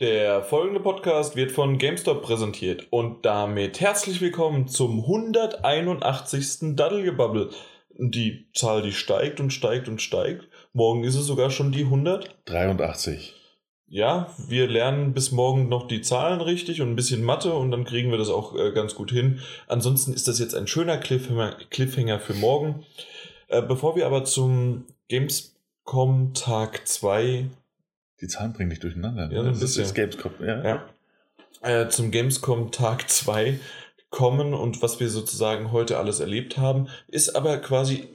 Der folgende Podcast wird von GameStop präsentiert und damit herzlich willkommen zum 181. Daddelgebubble. Die Zahl, die steigt und steigt und steigt. Morgen ist es sogar schon die 100. 83. Ja, wir lernen bis morgen noch die Zahlen richtig und ein bisschen Mathe und dann kriegen wir das auch äh, ganz gut hin. Ansonsten ist das jetzt ein schöner Cliffhanger, Cliffhanger für morgen. Äh, bevor wir aber zum Gamescom Tag 2 Die Zahlen bringen dich durcheinander. ne? Ja, ein das bisschen. ist Gamescom. Ja. ja, äh, zum Gamescom Tag 2 kommen und was wir sozusagen heute alles erlebt haben, ist aber quasi,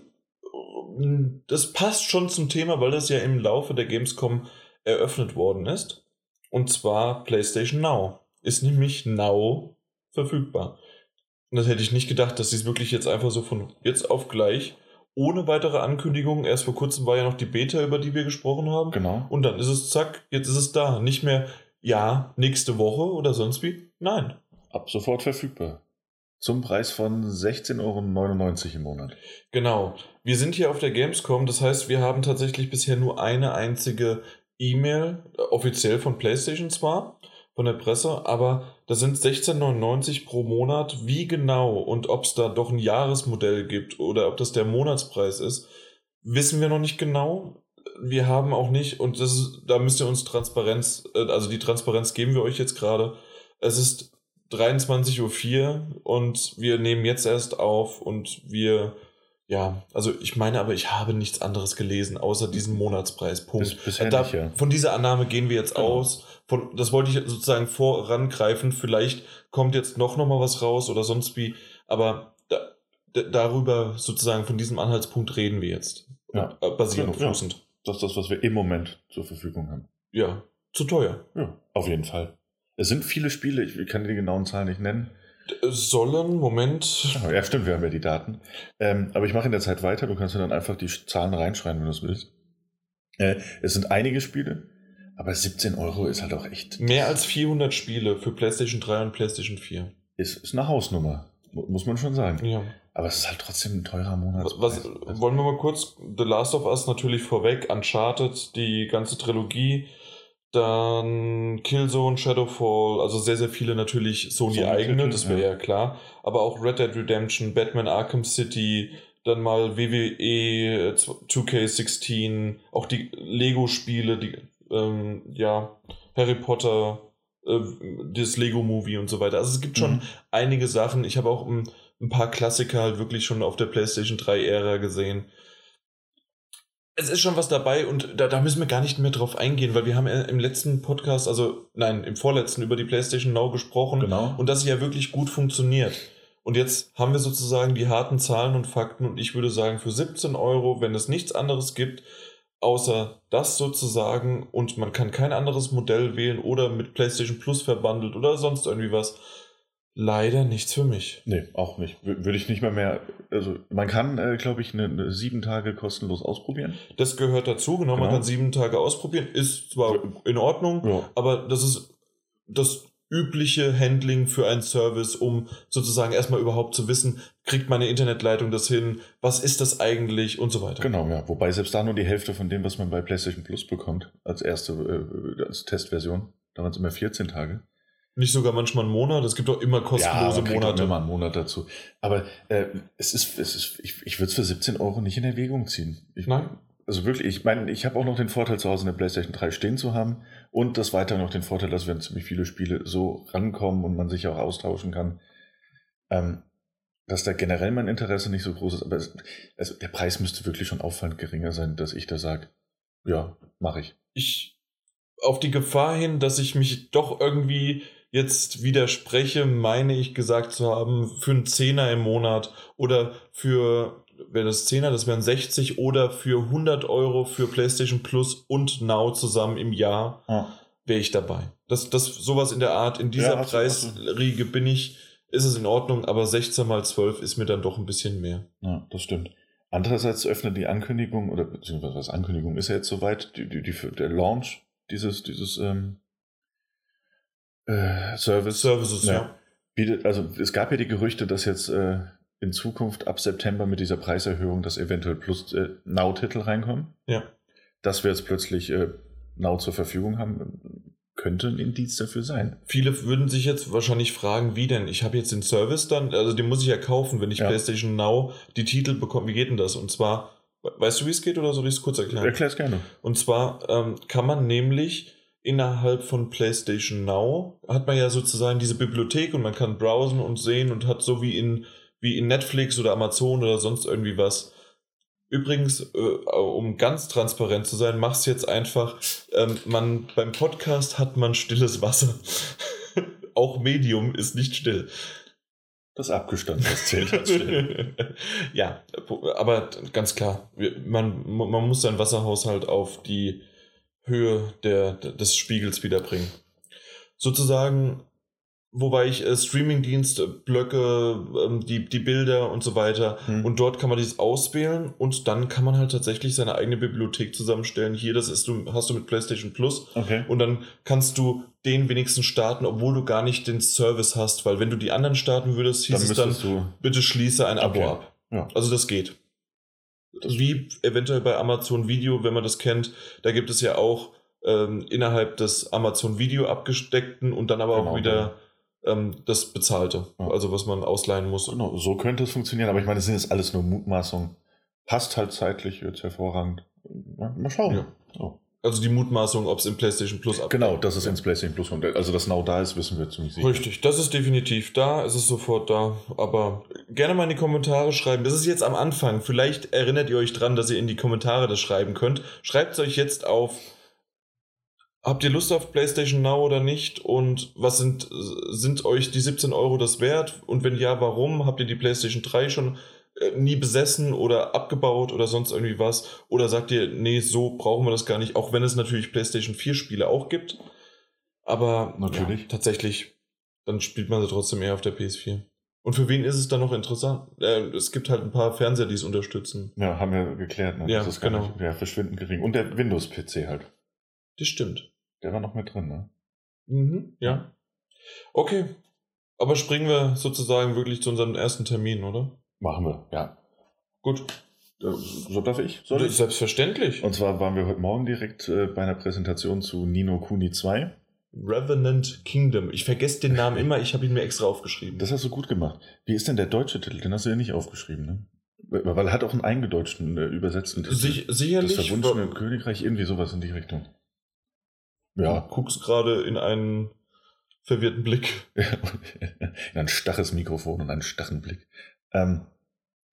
das passt schon zum Thema, weil das ja im Laufe der Gamescom eröffnet worden ist. Und zwar PlayStation Now. Ist nämlich Now verfügbar. Und das hätte ich nicht gedacht, dass sie es wirklich jetzt einfach so von jetzt auf gleich, ohne weitere Ankündigungen, erst vor kurzem war ja noch die Beta, über die wir gesprochen haben, Genau. und dann ist es zack, jetzt ist es da. Nicht mehr, ja, nächste Woche oder sonst wie. Nein. Ab sofort verfügbar. Zum Preis von 16,99 Euro im Monat. Genau. Wir sind hier auf der Gamescom, das heißt, wir haben tatsächlich bisher nur eine einzige E-Mail, äh, offiziell von PlayStation zwar, von der Presse, aber das sind 16,99 pro Monat. Wie genau und ob es da doch ein Jahresmodell gibt oder ob das der Monatspreis ist, wissen wir noch nicht genau. Wir haben auch nicht, und das ist, da müsst ihr uns Transparenz, äh, also die Transparenz geben wir euch jetzt gerade. Es ist 23.04 Uhr und wir nehmen jetzt erst auf und wir, ja, also ich meine aber, ich habe nichts anderes gelesen, außer diesen Monatspreis. Punkt. Bis, bisher Da, nicht, ja. Von dieser Annahme gehen wir jetzt Genau. aus. Von, das wollte ich sozusagen vorangreifen. Vielleicht kommt jetzt noch noch mal was raus oder sonst wie. Aber da, da, darüber sozusagen von diesem Anhaltspunkt reden wir jetzt. Ja. Äh, Basierend, ja. fußend. Das ist das, was wir im Moment zur Verfügung haben. Ja. Zu teuer. Ja, auf jeden Fall. Es sind viele Spiele, ich kann die genauen Zahlen nicht nennen. Es Sollen, Moment. Ja, stimmt, wir haben ja die Daten. Ähm, aber ich mache in der Zeit weiter, du kannst mir dann einfach die Zahlen reinschreiben, wenn du es willst. Äh, es sind einige Spiele, aber 17 Euro ist halt auch echt, Mehr als 400 Spiele für PlayStation 3 und PlayStation 4. ist, ist eine Hausnummer, mu- muss man schon sagen. Ja. Aber es ist halt trotzdem ein teurer Monat. Was, wollen wir mal kurz The Last of Us natürlich vorweg, Uncharted, die ganze Trilogie, dann Killzone, Shadowfall, also sehr, sehr viele natürlich Sony Sony das wäre ja. ja klar, aber auch Red Dead Redemption, Batman Arkham City, dann mal WWE 2K16, auch die Lego-Spiele, die, ähm, ja, Harry Potter, äh, das Lego-Movie und so weiter. Also es gibt schon Mhm. einige Sachen. Ich habe auch ein, ein paar Klassiker halt wirklich schon auf der PlayStation 3-Ära gesehen. Es ist schon was dabei und da, da müssen wir gar nicht mehr drauf eingehen, weil wir haben im letzten Podcast, also nein, im vorletzten über die PlayStation Now gesprochen Genau. und dass sie ja wirklich gut funktioniert. Und jetzt haben wir sozusagen die harten Zahlen und Fakten und ich würde sagen, für 17 Euro, wenn es nichts anderes gibt, außer das sozusagen und man kann kein anderes Modell wählen oder mit PlayStation Plus verbandelt oder sonst irgendwie was, leider nichts für mich. Nee, auch nicht. Wür- Würde ich nicht mal mehr. Also, man kann, äh, glaube ich, eine, eine sieben Tage kostenlos ausprobieren. Das gehört dazu, genau, man Genau. kann sieben Tage ausprobieren, ist zwar in Ordnung, Ja. aber das ist das übliche Handling für einen Service, um sozusagen erstmal überhaupt zu wissen, kriegt meine Internetleitung das hin, was ist das eigentlich und so weiter. Genau, ja. Wobei selbst da nur die Hälfte von dem, was man bei PlayStation Plus bekommt, als erste äh, als Testversion. Da waren es immer 14 Tage. Nicht sogar manchmal einen Monat, es gibt auch immer kostenlose man kriegt auch Monate. immer einen Monat dazu. Aber äh, es ist, es ist, ich, ich würde es für 17 Euro nicht in Erwägung ziehen. Ich, Nein. Also wirklich, ich meine, ich habe auch noch den Vorteil, zu Hause eine PlayStation 3 stehen zu haben und das weiter noch den Vorteil, dass wenn ziemlich viele Spiele so rankommen und man sich auch austauschen kann, ähm, dass da generell mein Interesse nicht so groß ist. Aber es, also der Preis müsste wirklich schon auffallend geringer sein, dass ich da sage, ja, mache ich. ich auf die Gefahr hin, dass ich mich doch irgendwie jetzt widerspreche, meine ich gesagt zu haben, für einen Zehner im Monat oder für, wäre das Zehner, das wären 60 oder für 100 Euro für PlayStation Plus und Now zusammen im Jahr, wäre ich dabei. Das, das, sowas in der Art, in dieser Ja, Preisriege bin ich, ist es in Ordnung, aber 16 mal 12 ist mir dann doch ein bisschen mehr. Ja, das stimmt. Andererseits öffnet die Ankündigung, oder beziehungsweise was Ankündigung ist ja jetzt soweit, die, die, die, der Launch dieses, dieses ähm, äh, Service. Services, ja. Ja. bietet, also es gab ja die Gerüchte, dass jetzt äh, in Zukunft ab September mit dieser Preiserhöhung, dass eventuell plus äh, Now-Titel reinkommen. Ja. Dass wir jetzt plötzlich äh, Now zur Verfügung haben, könnte ein Indiz dafür sein. Viele würden sich jetzt wahrscheinlich fragen, wie denn? Ich habe jetzt den Service dann, also den muss ich ja kaufen, wenn ich Ja. PlayStation Now die Titel bekomme. Wie geht denn das? Und zwar, weißt du, wie es geht oder soll ich es kurz erklären? Erklär's gerne. Und zwar ähm, kann man nämlich innerhalb von PlayStation Now hat man ja sozusagen diese Bibliothek und man kann browsen und sehen und hat so wie in, wie in Netflix oder Amazon oder sonst irgendwie was. Übrigens, äh, um ganz transparent zu sein, mach's jetzt einfach. Ähm, man, beim Podcast hat man stilles Wasser. Auch Medium ist nicht still. Das abgestanden, das zählt als still. ja, aber ganz klar, man, man muss seinen Wasserhaushalt auf die Höhe der, des Spiegels wiederbringen. Sozusagen, wobei ich äh, Streamingdienste, Blöcke, ähm, die, die Bilder und so weiter Hm. und dort kann man dieses auswählen und dann kann man halt tatsächlich seine eigene Bibliothek zusammenstellen. Hier, das ist du, hast du mit PlayStation Plus Okay. und dann kannst du den wenigstens starten, obwohl du gar nicht den Service hast, weil wenn du die anderen starten würdest, hieß Dann es dann, du. bitte schließe ein Abo Okay. ab. Ja. Also das geht. Wie eventuell bei Amazon Video, wenn man das kennt, da gibt es ja auch ähm, innerhalb des Amazon Video abgesteckten und dann aber Genau, auch wieder das bezahlte, Ja. also was man ausleihen muss. Genau, so könnte es funktionieren, aber ich meine, das sind jetzt alles nur Mutmaßungen. Passt halt zeitlich jetzt hervorragend. Mal schauen. Ja. So. Also die Mutmaßung, ob es im PlayStation Plus ab Genau, dass es ins PlayStation Plus kommt. Also, dass Now da ist, wissen wir ziemlich sicher. Richtig, das ist definitiv da, es ist sofort da, aber gerne mal in die Kommentare schreiben. Das ist jetzt am Anfang, vielleicht erinnert ihr euch dran, dass ihr in die Kommentare das schreiben könnt. Schreibt es euch jetzt auf. Habt ihr Lust auf PlayStation Now oder nicht? Und was sind, sind euch die 17 Euro das wert? Und wenn ja, warum? Habt ihr die PlayStation 3 schon äh, nie besessen oder abgebaut oder sonst irgendwie was? Oder sagt ihr, nee, so brauchen wir das gar nicht, auch wenn es natürlich PlayStation 4 Spiele auch gibt? Aber Natürlich. Ja, tatsächlich, dann spielt man sie trotzdem eher auf der PS4. Und für wen ist es dann noch interessant? Äh, es gibt halt ein paar Fernseher, die es unterstützen. Ja, haben wir geklärt. Ne? Ja, das ist genau. nicht, ja, verschwindend gering. Und der Windows-PC halt. Das stimmt. Der war noch mit drin, ne? Mhm, ja. Okay. Aber springen wir sozusagen wirklich zu unserem ersten Termin, oder? Machen wir, ja. Gut. Äh, So darf ich? Soll ich? Selbstverständlich. Und zwar waren wir heute Morgen direkt äh, bei einer Präsentation zu Nino Kuni 2. Revenant Kingdom. Ich vergesse den Namen immer, ich habe ihn mir extra aufgeschrieben. Das hast du gut gemacht. Wie ist denn der deutsche Titel? Den hast du ja nicht aufgeschrieben, ne? Weil er hat auch einen eingedeutschten, äh, übersetzten Titel. Sich, sicherlich. das verwunschene Königreich, irgendwie sowas in die Richtung. Du Ja. guckst gerade in einen verwirrten Blick. in ein starres Mikrofon und einen starren Blick. Ähm,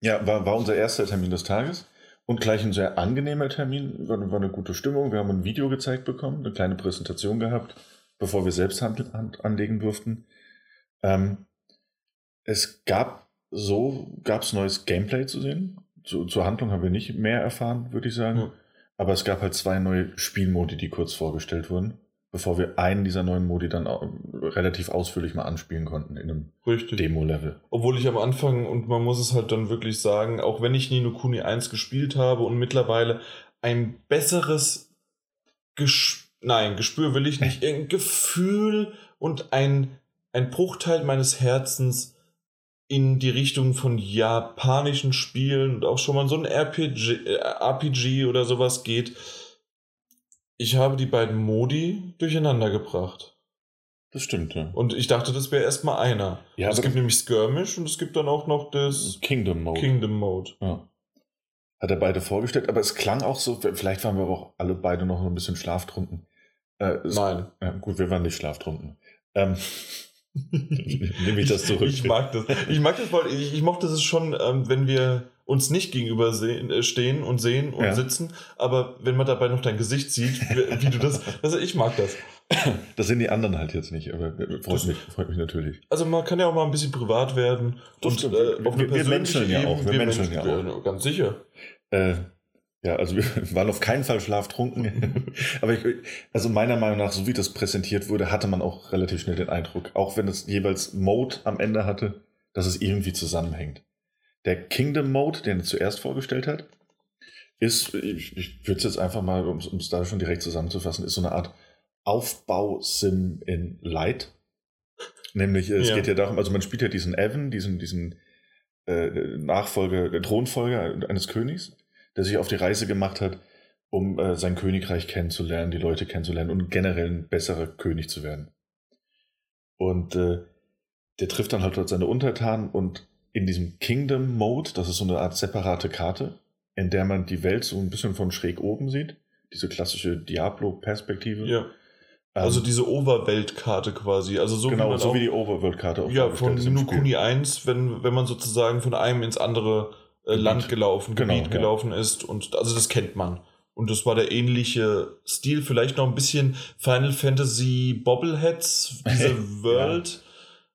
ja, war, war unser erster Termin des Tages und gleich ein sehr angenehmer Termin. War, war eine gute Stimmung. Wir haben ein Video gezeigt bekommen, eine kleine Präsentation gehabt, bevor wir selbst Hand, Hand anlegen durften. Ähm, es gab so, gab es neues Gameplay zu sehen. Zu, zur Handlung haben wir nicht mehr erfahren, würde ich sagen. Ja. Aber es gab halt zwei neue Spielmodi, die kurz vorgestellt wurden, bevor wir einen dieser neuen Modi dann relativ ausführlich mal anspielen konnten in einem. Demo-Level. Obwohl ich am Anfang, und man muss es halt dann wirklich sagen, auch wenn ich Nino Kuni 1 gespielt habe und mittlerweile ein besseres Gespür, nein, Gespür will ich nicht, ein Gefühl und ein, ein Bruchteil meines Herzens in die Richtung von japanischen Spielen und auch schon mal so ein RPG, äh, RPG oder sowas geht. Ich habe die beiden Modi durcheinander gebracht. Das stimmt, ja. Und ich dachte, das wäre erstmal einer. Ja, es gibt nämlich Skirmish und es gibt dann auch noch das Kingdom Mode. Kingdom Mode. Ja. Hat er beide vorgestellt, aber es klang auch so, vielleicht waren wir aber auch alle beide noch ein bisschen schlaftrunken. Äh, Nein. Ja, gut, wir waren nicht schlaftrunken. Ähm, nehme ich das zurück. Ich mag das. Ich mag das, weil ich, ich mochte es schon, ähm, wenn wir uns nicht gegenüber sehen, äh, stehen und sehen und Ja. sitzen, aber wenn man dabei noch dein Gesicht sieht, wie, wie du das. Also ich mag das. Das sind die anderen halt jetzt nicht, aber äh, freut, Das- mich, freut mich natürlich. Also man kann ja auch mal ein bisschen privat werden. Das und äh, Wir- wir- wir menscheln ja auch. Wir Ebene- menscheln ja wir- Ganz sicher. Äh, ja, also wir waren auf keinen Fall schlaftrunken. Aber ich, also meiner Meinung nach, so wie das präsentiert wurde, hatte man auch relativ schnell den Eindruck, auch wenn es jeweils Mode am Ende hatte, dass es irgendwie zusammenhängt. Der Kingdom Mode, den er zuerst vorgestellt hat, ist, ich, ich würde es jetzt einfach mal, um es da schon direkt zusammenzufassen, ist so eine Art Aufbau-Sim in Light. Nämlich, es Ja. geht ja darum, also man spielt ja diesen Evan, diesen, diesen äh, Nachfolger, der Thronfolger eines Königs, der sich auf die Reise gemacht hat, um äh, sein Königreich kennenzulernen, die Leute kennenzulernen und generell ein besserer König zu werden. Und äh, der trifft dann halt dort seine Untertanen und in diesem Kingdom Mode, das ist so eine Art separate Karte, in der man die Welt so ein bisschen von schräg oben sieht, diese klassische Diablo-Perspektive. Ja. Also ähm, diese Overweltkarte quasi. Also so genau, wie so auch, wie die Overworld-Karte auch Ja, von Nukuni 1, wenn, wenn man sozusagen von einem ins andere äh, Land gelaufen, genau, Gebiet ja. gelaufen ist. Und also das kennt man. Und das war der ähnliche Stil, vielleicht noch ein bisschen Final Fantasy Bobbleheads, diese World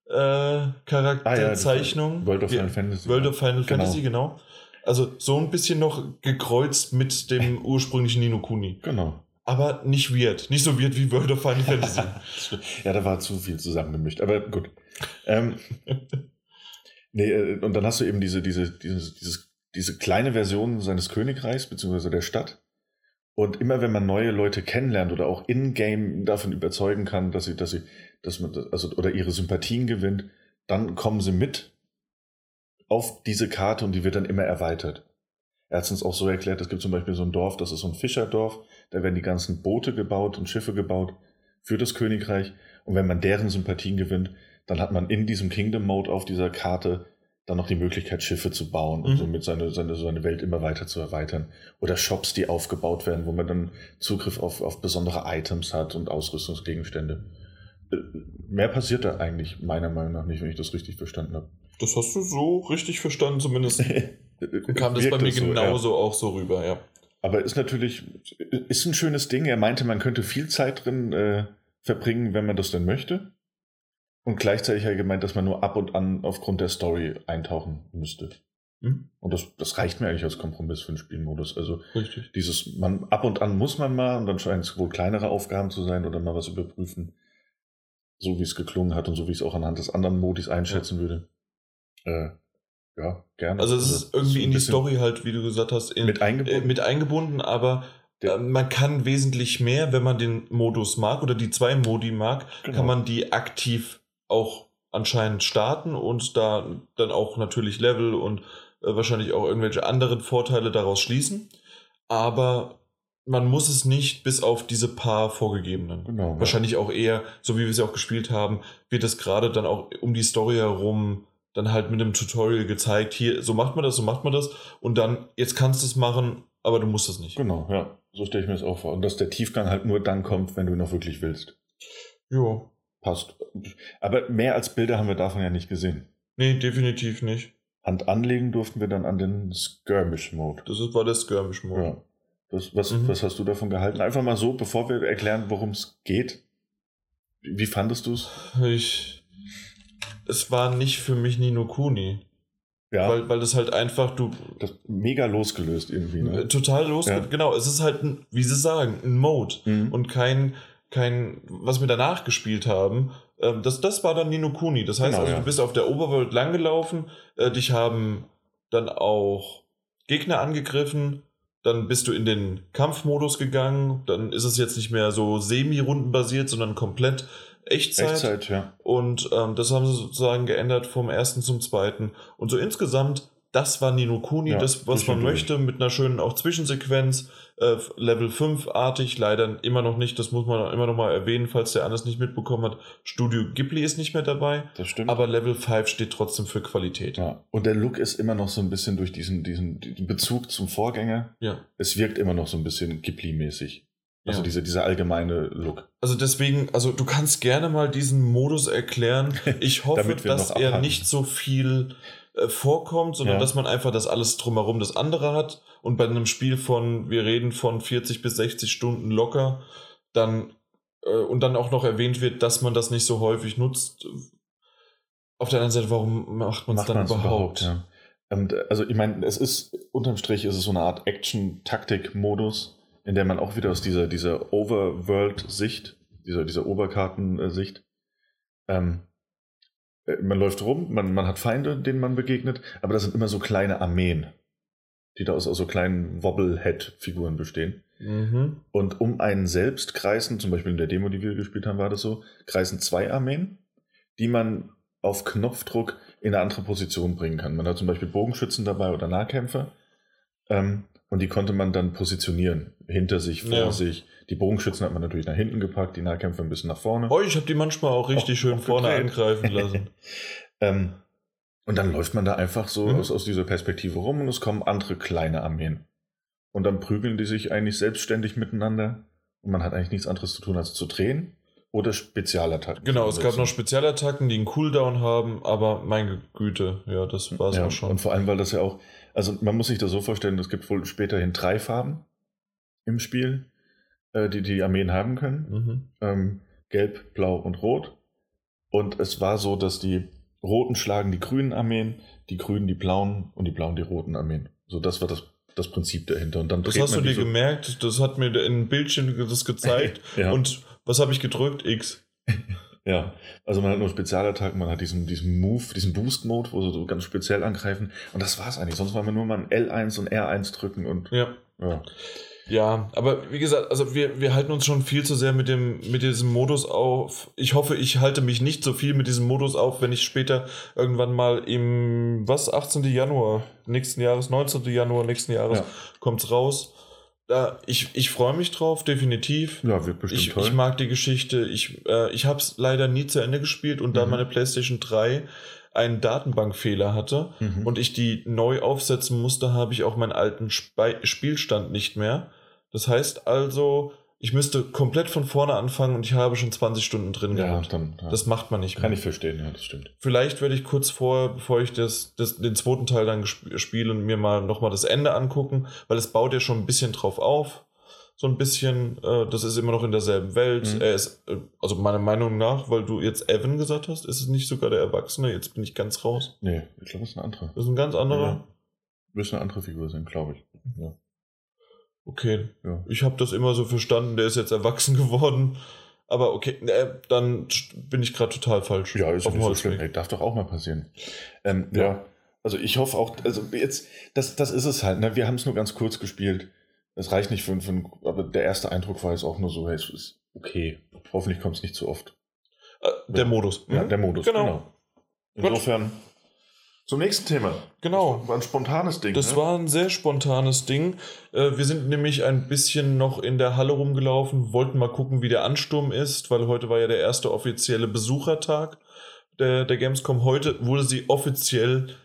ja. äh, Charakterzeichnung. Ah, ja, World of Final Fantasy. World of Final genau. Fantasy, genau. Also so ein bisschen noch gekreuzt mit dem ursprünglichen Nino Kuni. Genau aber nicht weird. Nicht so weird wie World of Final Fantasy. ja, da war zu viel zusammengemischt, aber gut. Ähm, nee, äh, und dann hast du eben diese, diese, diese, dieses, diese kleine Version seines Königreichs, beziehungsweise der Stadt. Und immer wenn man neue Leute kennenlernt oder auch in-game davon überzeugen kann, dass sie, dass sie, dass man, also, oder ihre Sympathien gewinnt, dann kommen sie mit auf diese Karte und die wird dann immer erweitert. Er hat es uns auch so erklärt, es gibt zum Beispiel so ein Dorf, das ist so ein Fischerdorf, da werden die ganzen Boote gebaut und Schiffe gebaut für das Königreich. Und wenn man deren Sympathien gewinnt, dann hat man in diesem Kingdom Mode auf dieser Karte dann noch die Möglichkeit, Schiffe zu bauen und mhm. somit seine, seine, seine Welt immer weiter zu erweitern. Oder Shops, die aufgebaut werden, wo man dann Zugriff auf, auf besondere Items hat und Ausrüstungsgegenstände. Äh, mehr passiert da eigentlich meiner Meinung nach nicht, wenn ich das richtig verstanden habe. Das hast du so richtig verstanden, zumindest. kam das bei mir so, genauso ja. auch so rüber, ja. Aber ist natürlich, ist ein schönes Ding. Er meinte, man könnte viel Zeit drin äh, verbringen, wenn man das denn möchte. Und gleichzeitig hat er gemeint, dass man nur ab und an aufgrund der Story eintauchen müsste. Mhm. Und das, das reicht mir eigentlich als Kompromiss für den Spielmodus. Also Richtig. dieses, man ab und an muss man mal, und dann scheint es wohl kleinere Aufgaben zu sein oder mal was überprüfen. So wie es geklungen hat und so wie ich es auch anhand des anderen Modis einschätzen ja. würde. Äh, ja, gerne. Also es ist also, irgendwie in die Story halt, wie du gesagt hast, in, mit, eingebunden. Äh, mit eingebunden, aber äh, man kann wesentlich mehr, wenn man den Modus mag oder die zwei Modi mag, genau. kann man die aktiv auch anscheinend starten und da dann auch natürlich Level und äh, wahrscheinlich auch irgendwelche anderen Vorteile daraus schließen. Aber man muss es nicht bis auf diese paar vorgegebenen. Genau. Wahrscheinlich ja. auch eher, so wie wir sie auch gespielt haben, wird es gerade dann auch um die Story herum dann halt mit einem Tutorial gezeigt, hier, so macht man das, so macht man das und dann, jetzt kannst du es machen, aber du musst es nicht. Genau, ja. So stelle ich mir das auch vor. Und dass der Tiefgang halt nur dann kommt, wenn du ihn noch wirklich willst. Jo. Passt. Aber mehr als Bilder haben wir davon ja nicht gesehen. Nee, definitiv nicht. Hand anlegen durften wir dann an den Skirmish-Mode. Das war der Skirmish-Mode. Ja. Das, was, mhm. was hast du davon gehalten? Einfach mal so, bevor wir erklären, worum es geht. Wie fandest du es? Ich es war nicht für mich Nino Kuni. Ja. Weil, weil das halt einfach, du. Das mega losgelöst irgendwie, ne? Total losgelöst, ja. genau. Es ist halt, ein, wie sie sagen, ein Mode mhm. und kein, kein, was wir danach gespielt haben. Ähm, das, das war dann Nino Kuni. Das heißt, genau, also, ja. du bist auf der Oberwelt langgelaufen, äh, dich haben dann auch Gegner angegriffen, dann bist du in den Kampfmodus gegangen, dann ist es jetzt nicht mehr so semi-rundenbasiert, sondern komplett Echtzeit. Echtzeit, ja. Und ähm, das haben sie sozusagen geändert vom ersten zum zweiten. Und so insgesamt, das war Nino Kuni, ja, das, was man möchte, mit einer schönen auch Zwischensequenz, äh, Level 5-artig, leider immer noch nicht, das muss man immer noch mal erwähnen, falls der anders nicht mitbekommen hat. Studio Ghibli ist nicht mehr dabei. Das stimmt. Aber Level 5 steht trotzdem für Qualität. Ja. Und der Look ist immer noch so ein bisschen durch diesen, diesen, diesen Bezug zum Vorgänger. Ja. Es wirkt immer noch so ein bisschen Ghibli-mäßig. Also ja. diese, dieser allgemeine Look. Also deswegen, also du kannst gerne mal diesen Modus erklären. Ich hoffe, dass er nicht so viel äh, vorkommt, sondern ja. dass man einfach das alles drumherum das andere hat und bei einem Spiel von, wir reden von 40 bis 60 Stunden locker, dann äh, und dann auch noch erwähnt wird, dass man das nicht so häufig nutzt. Auf der anderen Seite, warum macht man es dann überhaupt? überhaupt ja. Und, äh, also ich meine, es ist unterm Strich ist es so eine Art Action-Taktik-Modus in der man auch wieder aus dieser, dieser Overworld-Sicht, dieser, dieser Oberkartensicht, ähm, äh, man läuft rum, man, man hat Feinde, denen man begegnet, aber das sind immer so kleine Armeen, die da aus, aus so kleinen Wobblehead-Figuren bestehen. Mhm. Und um einen selbst kreisen, zum Beispiel in der Demo, die wir gespielt haben, war das so, kreisen zwei Armeen, die man auf Knopfdruck in eine andere Position bringen kann. Man hat zum Beispiel Bogenschützen dabei oder Nahkämpfer. Ähm, Und die konnte man dann positionieren. Hinter sich, vor Ja. sich. Die Bogenschützen hat man natürlich nach hinten gepackt, die Nahkämpfer ein bisschen nach vorne. Oh, ich habe die manchmal auch richtig Auch- schön vorne angreifen lassen. Ähm, und dann läuft man da einfach so Mhm. aus, aus dieser Perspektive rum und es kommen andere kleine Armeen. Und dann prügeln die sich eigentlich selbstständig miteinander. Und man hat eigentlich nichts anderes zu tun, als zu drehen oder Spezialattacken. Genau, es gab noch. Spezialattacken, die einen Cooldown haben, aber meine Güte, ja, das war es ja, auch schon. Und vor allem, weil das ja auch, also man muss sich das so vorstellen, es gibt wohl späterhin drei Farben im Spiel, äh, die die Armeen haben können. Mhm. ähm, gelb, blau und rot. Und es war so, dass die roten schlagen die grünen Armeen, die grünen die blauen und die blauen die roten Armeen. So, das war das, das Prinzip dahinter. Und dann Das hast du dir so- gemerkt, das hat mir in einem Bildschirm das gezeigt. ja, Und was habe ich gedrückt? X. ja, also man hat nur Spezialattacken, man hat diesen, diesen Move, diesen Boost-Mode, wo sie so ganz speziell angreifen. Und das war's eigentlich. Sonst war man nur mal ein L1 und R1 drücken und Ja. ja. Ja, aber wie gesagt, also wir, wir halten uns schon viel zu sehr mit, dem, mit diesem Modus auf. Ich hoffe, ich halte mich nicht so viel mit diesem Modus auf, wenn ich später irgendwann mal im, was, 18. Januar nächsten Jahres, 19. Januar nächsten Jahres Ja. kommt's raus. Da, ich ich freue mich drauf, definitiv. ja, wird bestimmt Ich, toll. ich mag die Geschichte. Ich, äh, ich habe es leider nie zu Ende gespielt und da Mhm. meine PlayStation 3 einen Datenbankfehler hatte Mhm. und ich die neu aufsetzen musste, habe ich auch meinen alten Spei Spielstand nicht mehr. Das heißt also, ich müsste komplett von vorne anfangen und ich habe schon 20 Stunden drin ja, gehabt. dann ja. Das macht man nicht kann mehr. ich verstehen, ja, das stimmt. Vielleicht werde ich kurz vorher, bevor ich das, das, den zweiten Teil dann spiele, mir mal nochmal das Ende angucken, weil es baut ja schon ein bisschen drauf auf. So ein bisschen, äh, das ist immer noch in derselben Welt. Mhm. Er ist, äh, also meiner Meinung nach, weil du jetzt Evan gesagt hast, ist es nicht sogar der Erwachsene, jetzt bin ich ganz raus. Nee, ich glaube, es ist eine andere. Das ist ein ganz anderer. Ja. Müsste eine andere Figur sein, glaube ich. Ja. Okay, Ja. ich habe das immer so verstanden, der ist jetzt erwachsen geworden. Aber okay, äh, dann bin ich gerade total falsch. Ja, ist auf nicht so schlimm. Ey, darf doch auch mal passieren. Ähm, ja. Ja. also ich hoffe auch, also jetzt, das, das ist es halt, ne? wir haben es nur ganz kurz gespielt. Das reicht nicht für, für aber der erste Eindruck war jetzt auch nur so, hey, es ist okay. Hoffentlich kommt es nicht zu oft. Äh, der Ja. Modus. Ja, Mhm. der Modus, Genau. genau. Insofern, zum nächsten Thema. Genau. Das war ein spontanes Ding. Das ne? war ein sehr spontanes Ding. Äh, Wir sind nämlich ein bisschen noch in der Halle rumgelaufen, wollten mal gucken, wie der Ansturm ist, weil heute war ja der erste offizielle Besuchertag der, der Gamescom. Heute wurde sie offiziell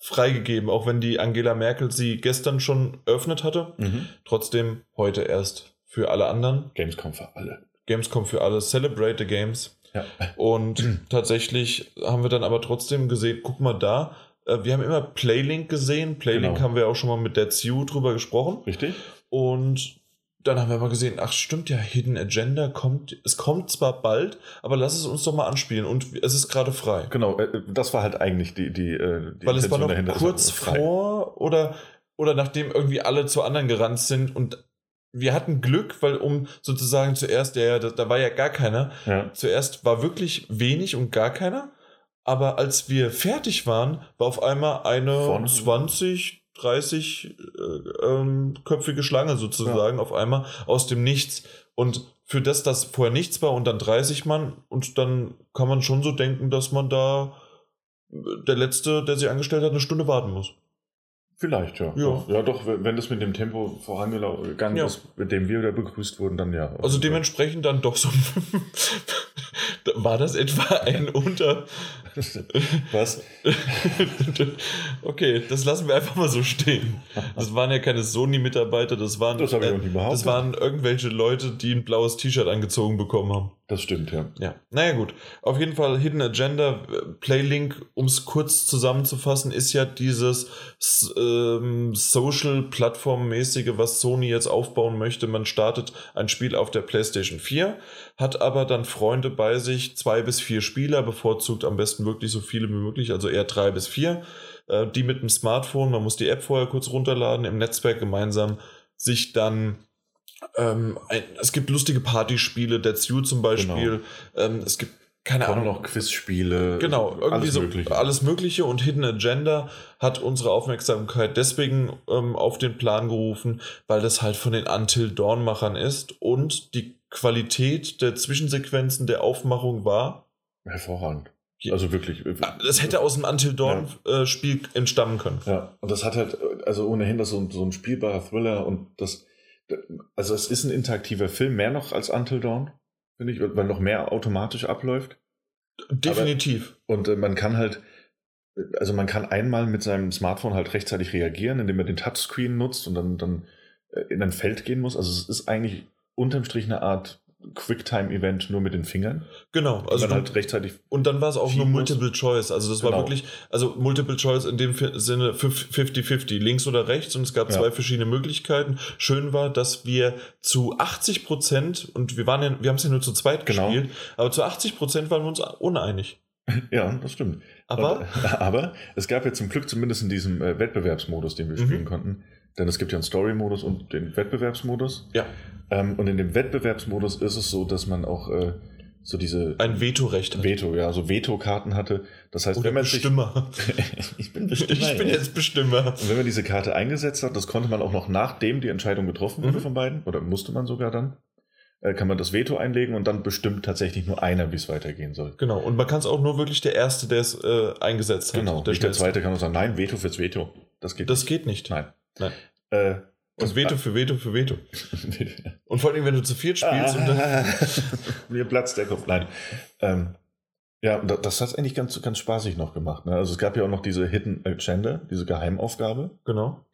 freigegeben, auch wenn die Angela Merkel sie gestern schon eröffnet hatte. Mhm. Trotzdem heute erst für alle anderen. Gamescom für alle. Gamescom für alle, Celebrate the Games. Ja. Und tatsächlich haben wir dann aber trotzdem gesehen, guck mal da, äh, wir haben immer Playlink gesehen. Playlink Genau. haben wir auch schon mal mit der CU drüber gesprochen. Richtig? Und dann haben wir mal gesehen, ach stimmt ja, Hidden Agenda kommt, es kommt zwar bald, aber lass es uns doch mal anspielen und es ist gerade frei. Genau, äh, das war halt eigentlich die, die, äh, die Weil es war noch dahinter. Kurz vor oder, oder nachdem irgendwie alle zu anderen gerannt sind und wir hatten Glück, weil um sozusagen zuerst, ja, ja, da, da war ja gar keiner, Ja. Zuerst war wirklich wenig und gar keiner, aber als wir fertig waren, war auf einmal eine Vorne. 20, 30 äh, ähm, köpfige Schlange sozusagen auf einmal aus dem Nichts. Und für das, das vorher nichts war und dann 30 Mann, und dann kann man schon so denken, dass man da äh, der Letzte, der sie angestellt hat, eine Stunde warten muss. Vielleicht, ja. Ja. Doch. Ja, doch, wenn das mit dem Tempo vorangegangen Ja. ist, mit dem wir da begrüßt wurden, dann ja. Also dementsprechend dann doch so. war das etwa ein Unter. Was? okay, das lassen wir einfach mal so stehen. Das waren ja keine Sony-Mitarbeiter, das waren, Das äh, das waren irgendwelche Leute, die ein blaues T-Shirt angezogen bekommen haben. Das stimmt, ja. Ja, naja gut. Auf jeden Fall Hidden Agenda, äh, Playlink, um es kurz zusammenzufassen, ist ja dieses ähm, Social-Plattform-mäßige, was Sony jetzt aufbauen möchte. Man startet ein Spiel auf der PlayStation 4, hat aber dann Freunde bei sich, zwei bis vier Spieler, bevorzugt am besten wirklich so viele wie möglich, also eher drei bis vier. Äh, die mit dem Smartphone, man muss die App vorher kurz runterladen, im Netzwerk gemeinsam sich dann ähm, ein, es gibt lustige Partyspiele, Dead You zum Beispiel. Ähm, es gibt keine Ahnung. noch Quizspiele. Genau, irgendwie alles so Mögliche. alles Mögliche und Hidden Agenda hat unsere Aufmerksamkeit deswegen ähm, auf den Plan gerufen, weil das halt von den Until Dawn-Machern ist und die Qualität der Zwischensequenzen der Aufmachung war Hervorragend. Also wirklich. Es hätte aus dem Until Dawn-Spiel ja. entstammen können. Ja, und das hat halt, also ohnehin das so, so ein spielbarer Thriller und das, also es ist ein interaktiver Film, mehr noch als Until Dawn, finde ich, weil noch mehr automatisch abläuft. Definitiv. Aber, und äh, man kann halt, also man kann einmal mit seinem Smartphone halt rechtzeitig reagieren, indem man den Touchscreen nutzt und dann, dann äh, in ein Feld gehen muss. Also es ist eigentlich unterm Strich eine Art Quicktime-Event nur mit den Fingern. Genau. Also dann halt rechtzeitig. Und dann war es auch nur Multiple Choice. Also das genau. war wirklich, also Multiple Choice in dem Sinne 50-50, links oder rechts und es gab ja. zwei verschiedene Möglichkeiten. Schön war, dass wir zu 80 Prozent, und wir waren ja, wir haben es ja nur zu zweit genau. gespielt, aber zu 80 Prozent waren wir uns uneinig. Ja, das stimmt. Aber, und, aber es gab ja zum Glück zumindest in diesem äh, Wettbewerbsmodus, den wir mhm. spielen konnten, denn es gibt ja einen Story-Modus und den Wettbewerbsmodus. Ja. Ähm, und in dem Wettbewerbsmodus ist es so, dass man auch äh, so diese. Ein Veto-Recht hat. Veto, ja, so Veto-Karten hatte. Das heißt, Oder wenn man Bestimmer. sich. ich bin Bestimmer. Ich bin jetzt Bestimmer. Und wenn man diese Karte eingesetzt hat, das konnte man auch noch nachdem die Entscheidung getroffen wurde mhm. von beiden, oder musste man sogar dann, äh, kann man das Veto einlegen und dann bestimmt tatsächlich nur einer, wie es weitergehen soll. Genau, und man kann es auch nur wirklich der Erste, der es äh, eingesetzt hat. Genau, der nicht der Zweite kann auch sagen, nein, Veto fürs Veto. Das geht das nicht. geht nicht. Nein. Nein. Äh, und Veto für Veto für Veto. und vor allem, wenn du zu viert spielst. Ah, mir platzt der Kopf. Nein. Ähm, ja, das hat eigentlich ganz, ganz spaßig noch gemacht. Ne? Also es gab ja auch noch diese Hidden Agenda, diese Geheimaufgabe. Genau.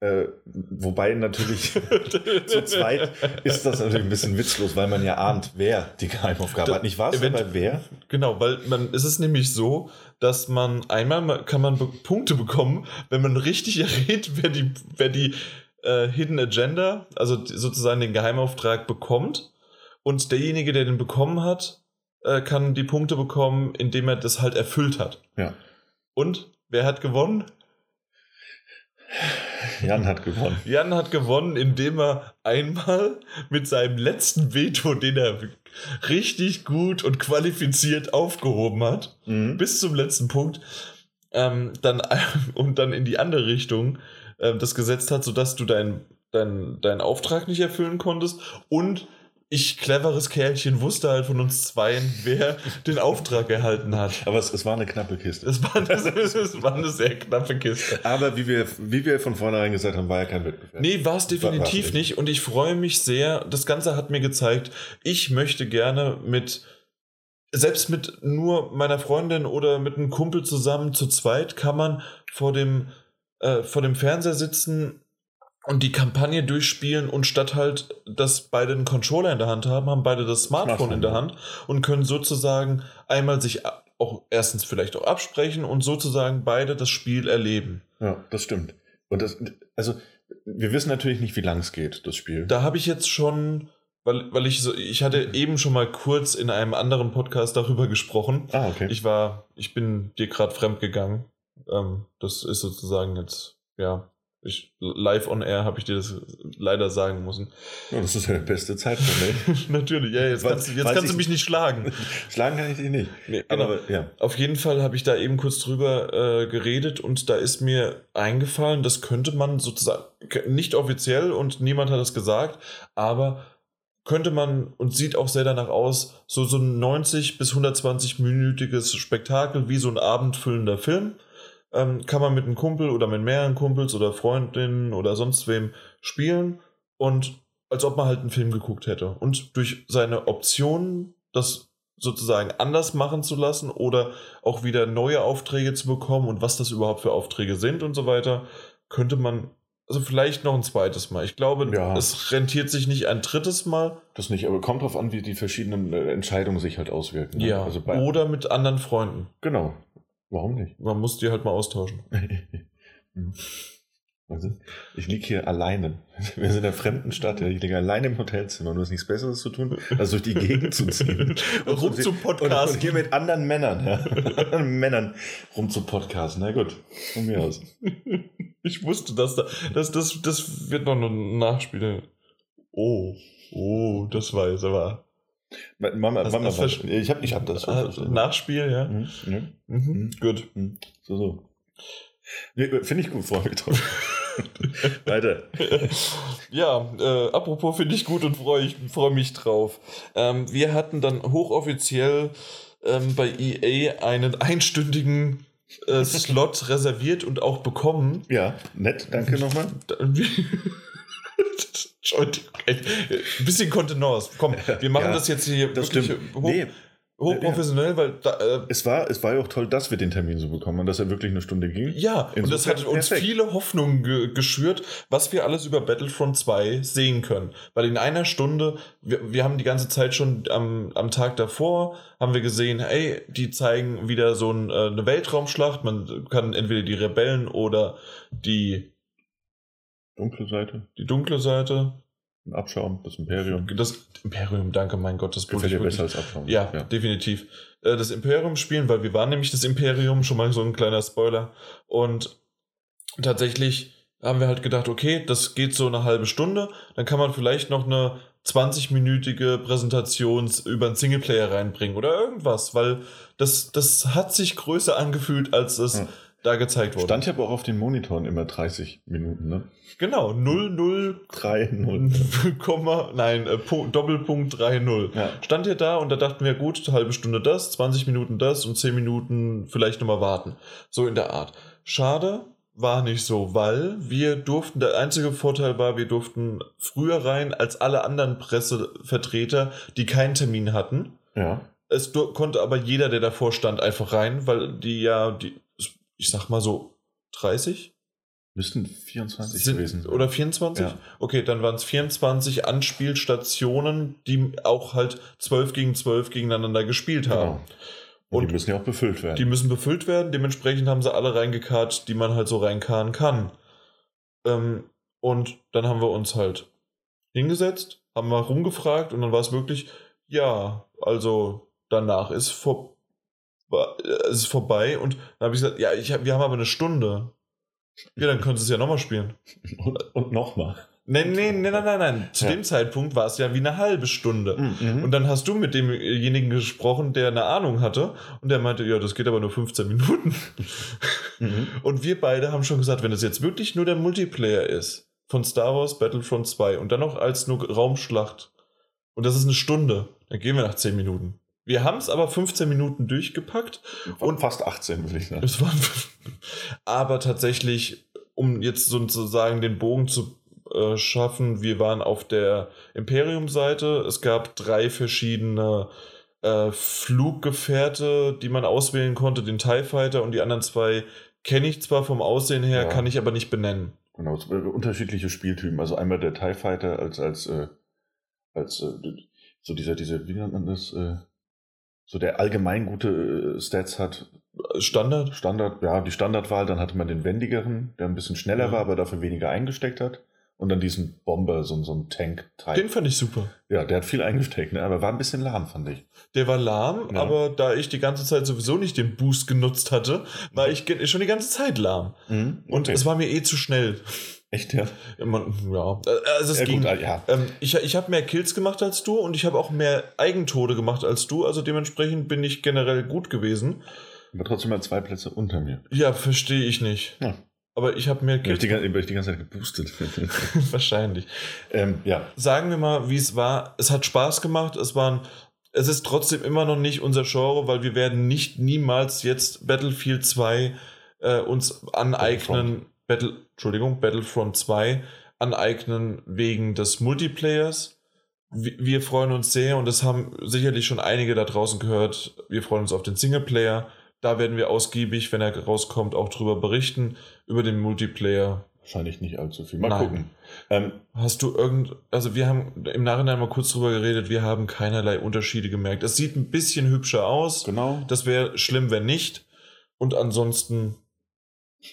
Äh, wobei natürlich zu zweit ist das natürlich ein bisschen witzlos, weil man ja ahnt, wer die Geheimaufgabe hat. Nicht wahr? Aber wer? Genau, weil man ist es nämlich so, dass man einmal kann man Punkte bekommen, wenn man richtig errät, wer die, wer die äh, Hidden Agenda, also sozusagen den Geheimauftrag bekommt. Und derjenige, der den bekommen hat, äh, kann die Punkte bekommen, indem er das halt erfüllt hat. Ja. Und wer hat gewonnen? Jan hat gewonnen. Jan hat gewonnen, indem er einmal mit seinem letzten Veto, den er richtig gut und qualifiziert aufgehoben hat, mhm. bis zum letzten Punkt, ähm, dann und dann in die andere Richtung äh, das gesetzt hat, sodass du deinen dein, dein Auftrag nicht erfüllen konntest und ich, cleveres Kerlchen, wusste halt von uns zweien, wer den Auftrag erhalten hat. Aber es, es war eine knappe Kiste. Es war, eine, es war eine sehr knappe Kiste. Aber wie wir, wie wir von vornherein gesagt haben, war ja kein Wettbewerb. Nee, war es definitiv nicht. nicht. Und ich freue mich sehr. Das Ganze hat mir gezeigt, ich möchte gerne mit, selbst mit nur meiner Freundin oder mit einem Kumpel zusammen zu zweit, kann man vor dem äh, vor dem Fernseher sitzen und die Kampagne durchspielen und statt halt, dass beide einen Controller in der Hand haben, haben beide das Smartphone, Smartphone in der Hand und können sozusagen einmal sich auch erstens vielleicht auch absprechen und sozusagen beide das Spiel erleben. Ja, das stimmt. Und das, also, wir wissen natürlich nicht, wie lang es geht, das Spiel. Da habe ich jetzt schon, weil, weil ich so, ich hatte eben schon mal kurz in einem anderen Podcast darüber gesprochen. Ah, okay. Ich war, ich bin dir gerade fremd gegangen ähm, das ist sozusagen jetzt, ja, ich, live on air habe ich dir das leider sagen müssen. Ja, das ist ja der beste Zeitpunkt. Natürlich, ja, jetzt kannst, jetzt kannst du mich nicht schlagen. schlagen kann ich dich nicht. Nee, genau. Aber, ja. Auf jeden Fall habe ich da eben kurz drüber äh, geredet und da ist mir eingefallen, das könnte man sozusagen, nicht offiziell und niemand hat das gesagt, aber könnte man und sieht auch sehr danach aus, so, so ein 90 bis 120-minütiges Spektakel wie so ein abendfüllender Film ähm, kann man mit einem Kumpel oder mit mehreren Kumpels oder Freundinnen oder sonst wem spielen und als ob man halt einen Film geguckt hätte. Und durch seine Optionen, das sozusagen anders machen zu lassen oder auch wieder neue Aufträge zu bekommen und was das überhaupt für Aufträge sind und so weiter, könnte man also vielleicht noch ein zweites Mal. Ich glaube, ja. es rentiert sich nicht ein drittes Mal. Das nicht, aber kommt drauf an, wie die verschiedenen äh, Entscheidungen sich halt auswirken. Ne? Ja. Also oder mit anderen Freunden. Genau. Warum nicht? Man muss die halt mal austauschen. also, ich liege hier alleine. Wir sind in einer fremden Stadt. Ich liege alleine im Hotelzimmer du hast nichts Besseres zu tun, als durch die Gegend zu ziehen. rum zu podcasten. Und hier mit anderen Männern, ja. anderen Männern rum zu podcasten. Na gut, von mir aus. Ich wusste, dass da, das, das, das wird noch ein Nachspiel. Oh, oh, das weiß aber. Mama, hast, Mama, hast ich habe ich hab das. Ah, Nachspiel, ja. Mhm. Mhm. Mhm. Gut. Mhm. So, so. Nee, Finde ich gut, freue mich drauf. Weiter. ja, äh, apropos finde ich gut und freue ich freu mich drauf. Ähm, wir hatten dann hochoffiziell ähm, bei EA einen einstündigen äh, Slot reserviert und auch bekommen. Ja, nett, danke nochmal. Echt. ein bisschen Kontenance. Komm, wir machen Ja, das jetzt hier Das wirklich stimmt. hoch, Nee, hochprofessionell, weil da, äh, es war, es war ja auch toll, dass wir den Termin so bekommen und dass er wirklich eine Stunde ging. Ja, und das Insofern hat uns perfekt. viele Hoffnungen ge geschürt, was wir alles über Battlefront 2 sehen können. Weil in einer Stunde, wir, wir haben die ganze Zeit schon am, am Tag davor, haben wir gesehen, hey, die zeigen wieder so ein, äh, eine Weltraumschlacht. Man kann entweder die Rebellen oder die, Dunkle Seite, die dunkle Seite. ein Abschaum, das Imperium. Das Imperium, danke, mein Gott, das Gefällt dir wirklich- besser als Abschaum. Ja, definitiv. Äh, Das Imperium spielen, weil wir waren nämlich das Imperium, schon mal so ein kleiner Spoiler. Und tatsächlich haben wir halt gedacht, okay, das geht so eine halbe Stunde, dann kann man vielleicht noch eine 20-minütige Präsentation über einen Singleplayer reinbringen oder irgendwas, weil das, das hat sich größer angefühlt, als es Ja. Da gezeigt wurde. Stand ja aber auch auf den Monitoren immer 30 Minuten, ne? Genau, 00, 3, 0. Komma, nein, äh, Punkt, Doppelpunkt 3-0. Ja. stand hier da und da dachten wir, gut, eine halbe Stunde das, 20 Minuten das und 10 Minuten vielleicht nochmal warten. So in der Art. Schade, war nicht so, weil wir durften, der einzige Vorteil war, wir durften früher rein als alle anderen Pressevertreter, die keinen Termin hatten. Ja. Es konnte aber jeder, der davor stand, einfach rein, weil die ja, die, ich sag mal so 30 Müssten 24 sind, gewesen sein. oder 24? Ja. Okay, dann waren es 24 Anspielstationen, die auch halt 12 gegen 12 gegeneinander gespielt haben. Genau. Und Und die müssen ja auch befüllt werden. die müssen befüllt werden, dementsprechend haben sie alle reingekarrt, die man halt so reinkarren kann. Ähm, und dann haben wir uns halt hingesetzt, haben mal rumgefragt und dann war es wirklich, ja, also danach ist, vor, äh, ist vorbei und dann habe ich gesagt, ja, ich hab, wir haben aber eine Stunde. Ja, dann können sie es ja nochmal spielen. und und nochmal. Nein, nein, nein, nein, nein, nein. Zu Ja. dem Zeitpunkt war es ja wie eine halbe Stunde. Mhm. Und dann hast du mit demjenigen gesprochen, der eine Ahnung hatte. Und der meinte, ja, das geht aber nur 15 Minuten. Mhm. Und wir beide haben schon gesagt, wenn es jetzt wirklich nur der Multiplayer ist von Star Wars Battlefront 2 und dann noch als nur Raumschlacht und das ist eine Stunde, dann gehen wir nach 10 Minuten. Wir haben es aber 15 Minuten durchgepackt Und fast 18, will ich sagen. es waren, aber tatsächlich, um jetzt sozusagen den Bogen zu äh, schaffen, wir waren auf der Imperium-Seite. Es gab drei verschiedene äh, Fluggefährte, die man auswählen konnte, den TIE Fighter und die anderen zwei kenne ich zwar vom Aussehen her, Ja. kann ich aber nicht benennen. Genau, äh, unterschiedliche Spieltypen. Also einmal der TIE Fighter als, als, äh, als äh, so dieser, diese, wie nennt man das? So der allgemein gute äh, Stats hat. Standard? Standard, ja, die Standardwahl, dann hatte man den wendigeren, der ein bisschen schneller Ja. war, aber dafür weniger eingesteckt hat. Und dann diesen Bomber, so, so ein Tank-Type. Den fand ich super. Ja, der hat viel eingesteckt, ne? aber war ein bisschen lahm, fand ich. Der war lahm, Ja. aber da ich die ganze Zeit sowieso nicht den Boost genutzt hatte, war ich ge- schon die ganze Zeit lahm. Und Okay. es war mir eh zu schnell. Echt, ja. Ja, man, ja. also es ja, ging. gut, ja. Ähm, ich ich habe mehr Kills gemacht als du und ich habe auch mehr Eigentode gemacht als du, also dementsprechend bin ich generell gut gewesen. Aber trotzdem mal zwei Plätze unter mir. Ja, verstehe ich nicht. Ja. Aber ich habe mehr Weil ich, Kills. die, die ganze Zeit geboostet. Wahrscheinlich. ähm, ja, Sagen wir mal, wie es war. Es hat Spaß gemacht. Es waren. Es ist trotzdem immer noch nicht unser Genre, weil wir werden nicht niemals jetzt Battlefield 2 äh, uns aneignen. Battle, Entschuldigung, Battlefront 2 aneignen wegen des Multiplayers. Wir, freuen uns sehr und das haben sicherlich schon einige da draußen gehört. Wir freuen uns auf den Singleplayer. Da werden wir ausgiebig, wenn er rauskommt, auch drüber berichten. Über den Multiplayer wahrscheinlich nicht allzu viel. Mal Nein. gucken. Ähm, Hast du irgend, also wir haben im Nachhinein mal kurz drüber geredet, wir haben keinerlei Unterschiede gemerkt. Es sieht ein bisschen hübscher aus. genau. Das wäre schlimm, wenn nicht. Und ansonsten,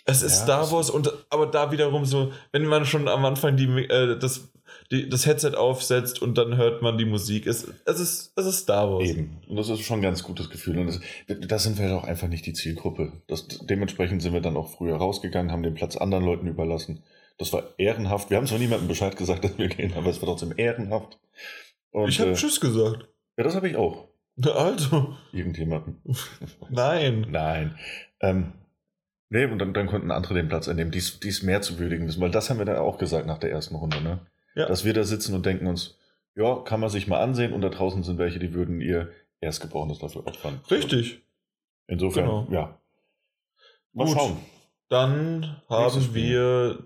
es ist Ja, Star Wars und aber da wiederum so, wenn man schon am Anfang die, äh, das, die, das Headset aufsetzt und dann hört man die Musik, es, es ist, es ist Star Wars. Eben. Und das ist schon ein ganz gutes Gefühl. Und das, da sind wir auch einfach nicht die Zielgruppe. Das, dementsprechend sind wir dann auch früher rausgegangen, haben den Platz anderen Leuten überlassen. Das war ehrenhaft. Wir haben zwar niemandem Bescheid gesagt, dass wir gehen, aber es war trotzdem ehrenhaft. Und, ich habe äh, Tschüss gesagt. ja, das habe ich auch. Also, Irgendjemanden. nein. Nein. Ähm, nee, und dann, dann konnten andere den Platz einnehmen, die es mehr zu würdigen ist. Weil das haben wir dann auch gesagt nach der ersten Runde, ne? Ja. Dass wir da sitzen und denken uns, ja, kann man sich mal ansehen und da draußen sind welche, die würden ihr Erstgeborenes dafür opfern. Richtig. Insofern, Genau. ja. Mal Gut. schauen. Dann haben wir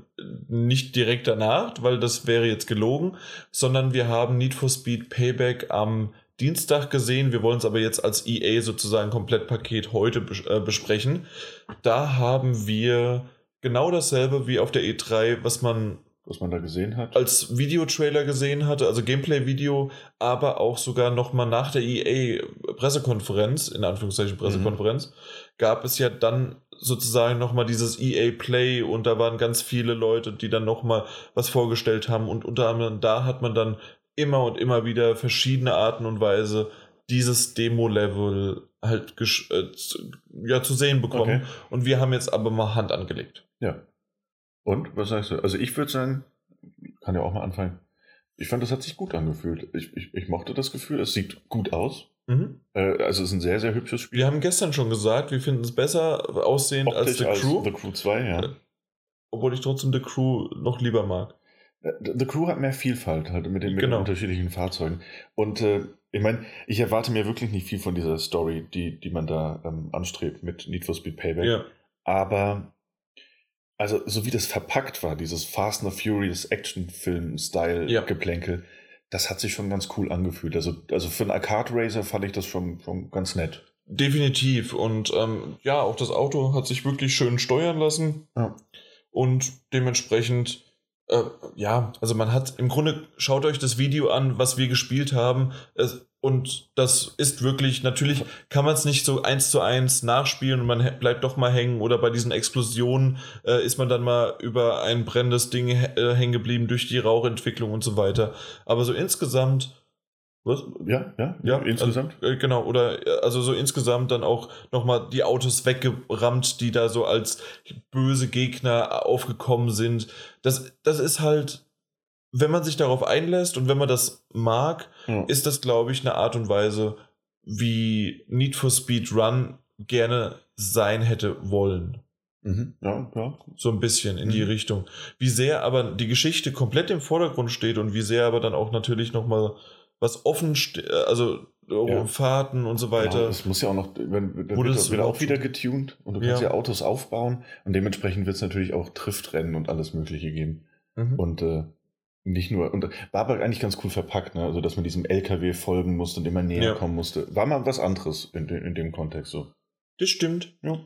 nicht direkt danach, weil das wäre jetzt gelogen, sondern wir haben Need for Speed Payback am Dienstag gesehen. Wir wollen es aber jetzt als EA sozusagen Komplettpaket heute bes äh, besprechen. Da haben wir genau dasselbe wie auf der E3, was man Was man da gesehen hat. als Videotrailer gesehen hatte, also Gameplay-Video, aber auch sogar nochmal nach der EA-Pressekonferenz, in Anführungszeichen Pressekonferenz, gab es ja dann sozusagen nochmal dieses EA Play und da waren ganz viele Leute, die dann nochmal was vorgestellt haben und unter anderem da hat man dann immer und immer wieder verschiedene Arten und Weise dieses Demo-Level halt äh, zu- ja, zu sehen bekommen. Okay. Und wir haben jetzt aber mal Hand angelegt. Ja. Und, was sagst du? Also ich würde sagen, kann ja auch mal anfangen. Ich fand, das hat sich gut angefühlt. Ich, ich, ich mochte das Gefühl, es sieht gut aus. Mhm. Äh, also es ist ein sehr, sehr hübsches Spiel. Wir haben gestern schon gesagt, wir finden es besser aussehend als Optisch The Crew, The Crew 2, ja. obwohl ich trotzdem The Crew noch lieber mag. Äh, The Crew hat mehr Vielfalt halt mit den, mit Genau. den unterschiedlichen Fahrzeugen. Und äh, ich meine, ich erwarte mir wirklich nicht viel von dieser Story, die, die man da ähm, anstrebt mit Need for Speed Payback. Ja, Aber also so wie das verpackt war, dieses Fast and the Furious Ja. Action-Film-Style-Geplänkel, das hat sich schon ganz cool angefühlt. Also, also für einen Arcade-Racer fand ich das schon, schon ganz nett. definitiv. Und ähm, ja, auch das Auto hat sich wirklich schön steuern lassen. Ja. Und dementsprechend, äh, ja, also man hat im Grunde, schaut euch das Video an, was wir gespielt haben. Es, und das ist wirklich, natürlich kann man es nicht so eins zu eins nachspielen und man bleibt doch mal hängen oder bei diesen Explosionen äh, ist man dann mal über ein brennendes Ding äh, hängen geblieben durch die Rauchentwicklung und so weiter. Aber so insgesamt, was? Ja, ja, Ja, insgesamt. Also, äh, genau, oder äh, also so insgesamt dann auch nochmal die Autos weggerammt, die da so als böse Gegner aufgekommen sind. Das, das ist halt, wenn man sich darauf einlässt und wenn man das mag, ja. ist das, glaube ich, eine Art und Weise, wie Need for Speed Run gerne sein hätte wollen. Mhm. ja, ja. So ein bisschen in die Mhm. Richtung. Wie sehr aber die Geschichte komplett im Vordergrund steht und wie sehr aber dann auch natürlich nochmal was offen steht, also Ja. Fahrten und so Genau, weiter. es muss ja auch noch, wenn, dann Wurde wird, das- auch wieder getuned und du kannst Ja. ja, Autos aufbauen und dementsprechend wird es natürlich auch Triftrennen und alles Mögliche geben. Mhm. Und äh, nicht nur, und war aber eigentlich ganz cool verpackt, ne? Also dass man diesem LKW folgen musste und immer näher Ja. kommen musste. War mal was anderes in, de, in dem Kontext so. Das stimmt. Ja.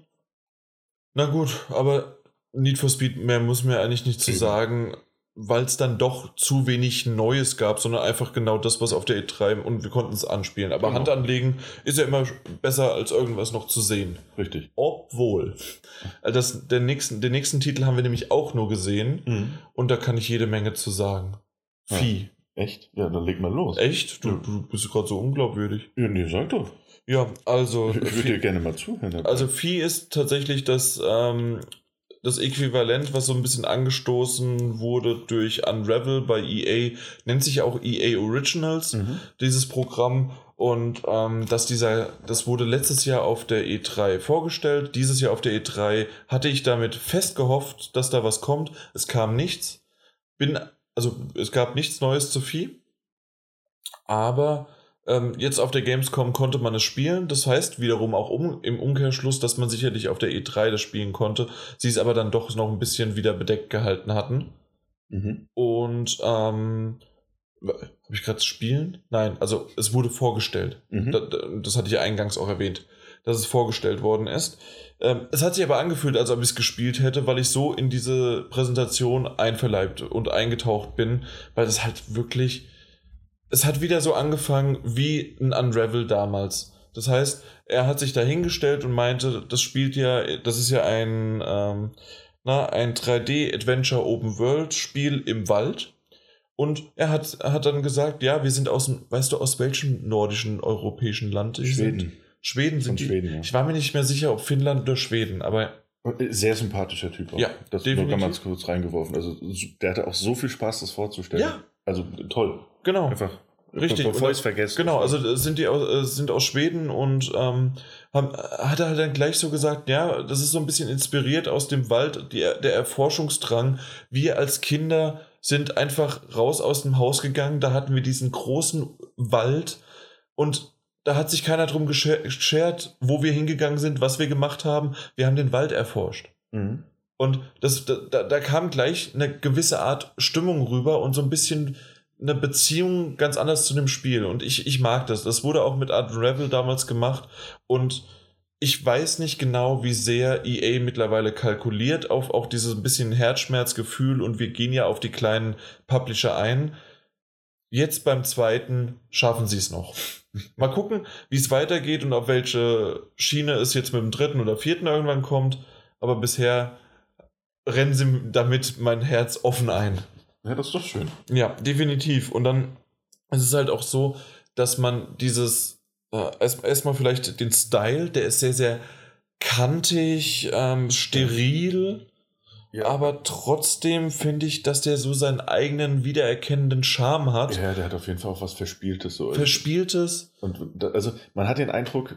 Na gut, aber Need for Speed mehr muss mir eigentlich nicht zu Eben. sagen, weil es dann doch zu wenig Neues gab, sondern einfach genau das, was auf der E3 und wir konnten es anspielen. Aber Genau. Hand anlegen ist ja immer besser, als irgendwas noch zu sehen. Richtig. Obwohl, äh, das, der nächsten, den nächsten Titel haben wir nämlich auch nur gesehen und da kann ich jede Menge zu sagen. Ja. Vieh. Echt? Ja, dann leg mal los. Echt? Du, Ja. du bist gerade so unglaubwürdig. Ja, nee, sag doch. Ja, also. Ich, ich würde dir gerne mal zuhören. dabei. Also Vieh ist tatsächlich das, ähm, das Äquivalent, was so ein bisschen angestoßen wurde durch Unravel bei EA, nennt sich auch EA Originals, Mhm. dieses Programm. Und ähm, dass dieser, das wurde letztes Jahr auf der E3 vorgestellt. Dieses Jahr auf der E3 hatte ich damit fest gehofft, dass da was kommt. Es kam nichts. Bin, also es gab nichts Neues zu Vieh. Aber jetzt auf der Gamescom konnte man es spielen. Das heißt wiederum auch um, im Umkehrschluss, dass man sicherlich auf der E3 das spielen konnte. Sie es aber dann doch noch ein bisschen wieder bedeckt gehalten hatten. Mhm. Und ähm, habe ich gerade spielen? Nein, also es wurde vorgestellt. Mhm. Da, da, das hatte ich ja eingangs auch erwähnt, dass es vorgestellt worden ist. Ähm, es hat sich aber angefühlt, als ob ich es gespielt hätte, weil ich so in diese Präsentation einverleibt und eingetaucht bin, weil das halt wirklich. Es hat wieder so angefangen wie ein Unravel damals. Das heißt, er hat sich da hingestellt und meinte, das spielt ja, das ist ja ein, ähm, na, ein 3D-Adventure Open World Spiel im Wald. Und er hat, hat dann gesagt, ja, wir sind aus dem, weißt du, aus welchem nordischen europäischen Land die sind? Schweden. Schweden sind Von die. Schweden, ja. Ich war mir nicht mehr sicher, ob Finnland oder Schweden, aber Sehr sympathischer Typ auch. Ja, das definitiv. nur ganz kurz reingeworfen. Also der hatte auch so viel Spaß, das vorzustellen. Ja. Also toll. genau. Einfach. Richtig. Bevor ich es vergesse. Genau, also äh, sind die aus, äh, sind aus Schweden und ähm, haben, hat er dann gleich so gesagt, ja, das ist so ein bisschen inspiriert aus dem Wald, die, der Erforschungsdrang. Wir als Kinder sind einfach raus aus dem Haus gegangen, da hatten wir diesen großen Wald und da hat sich keiner drum geschert, wo wir hingegangen sind, was wir gemacht haben. Wir haben den Wald erforscht. Mhm. Und das, da, da kam gleich eine gewisse Art Stimmung rüber und so ein bisschen eine Beziehung ganz anders zu dem Spiel. Und ich, ich mag das. Das wurde auch mit Art Revel damals gemacht. Und ich weiß nicht genau, wie sehr EA mittlerweile kalkuliert auf auch dieses bisschen Herzschmerzgefühl und wir gehen ja auf die kleinen Publisher ein. Jetzt beim zweiten schaffen sie es noch. Mal gucken, wie es weitergeht und auf welche Schiene es jetzt mit dem dritten oder vierten irgendwann kommt. Aber bisher rennen sie damit mein Herz offen ein. Ja, das ist doch schön. Ja, definitiv. Und dann ist es halt auch so, dass man dieses, äh, erstmal erst vielleicht den Style, der ist sehr, sehr kantig, ähm, steril. Ja. Aber trotzdem finde ich, dass der so seinen eigenen wiedererkennenden Charme hat. Ja, der hat auf jeden Fall auch was Verspieltes. So. Verspieltes. Und also man hat den Eindruck,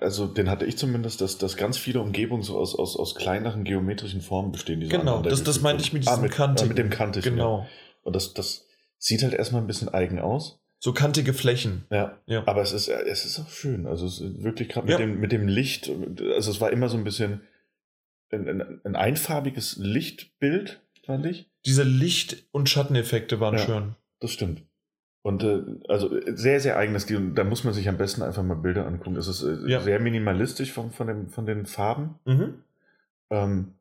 also den hatte ich zumindest, dass, dass ganz viele Umgebungen so aus, aus, aus kleineren geometrischen Formen bestehen. Die so genau, das, das meinte ich mit diesem ah, mit, Kantigen. Äh, mit dem Kantigen. Genau. Ja. Und das, das sieht halt erstmal ein bisschen eigen aus. So kantige Flächen. Ja, ja. aber es ist, es ist auch schön. Also es ist wirklich gerade mit, ja. dem, mit dem Licht, also es war immer so ein bisschen ein, ein, ein einfarbiges Lichtbild, fand ich. Diese Licht- und Schatteneffekte waren ja, schön. Das stimmt. Und äh, also sehr, sehr eigenes Stil. Da muss man sich am besten einfach mal Bilder angucken. Es ist äh, ja. sehr minimalistisch von, von, dem, von den Farben. Mhm. Ähm,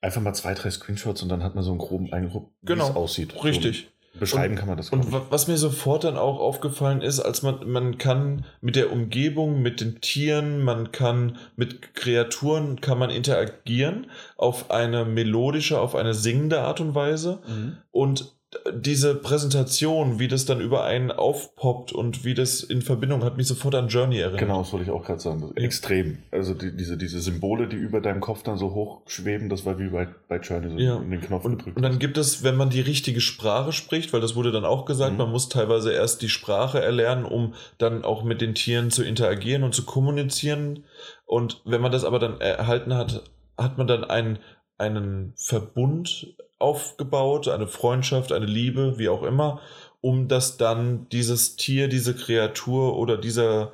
einfach mal zwei, drei Screenshots und dann hat man so einen groben Eindruck, genau. wie es aussieht. Richtig. So Beschreiben und, kann man das. Und was mir sofort dann auch aufgefallen ist, als man, man kann mit der Umgebung, mit den Tieren, man kann mit Kreaturen, kann man interagieren auf eine melodische, auf eine singende Art und Weise. Mhm. Und diese Präsentation, wie das dann über einen aufpoppt und wie das in Verbindung hat mich sofort an Journey erinnert. Genau, das wollte ich auch gerade sagen. Ja. Extrem. Also die, diese, diese Symbole, die über deinem Kopf dann so hoch schweben, das war wie bei, bei Journey, so ja. in den Knopf und, gedrückt. Und dann gibt es, wenn man die richtige Sprache spricht, weil das wurde dann auch gesagt, mhm. man muss teilweise erst die Sprache erlernen, um dann auch mit den Tieren zu interagieren und zu kommunizieren. Und wenn man das aber dann erhalten hat, hat man dann einen, einen Verbund aufgebaut, eine Freundschaft, eine Liebe, wie auch immer, um dass dann dieses Tier, diese Kreatur oder dieser,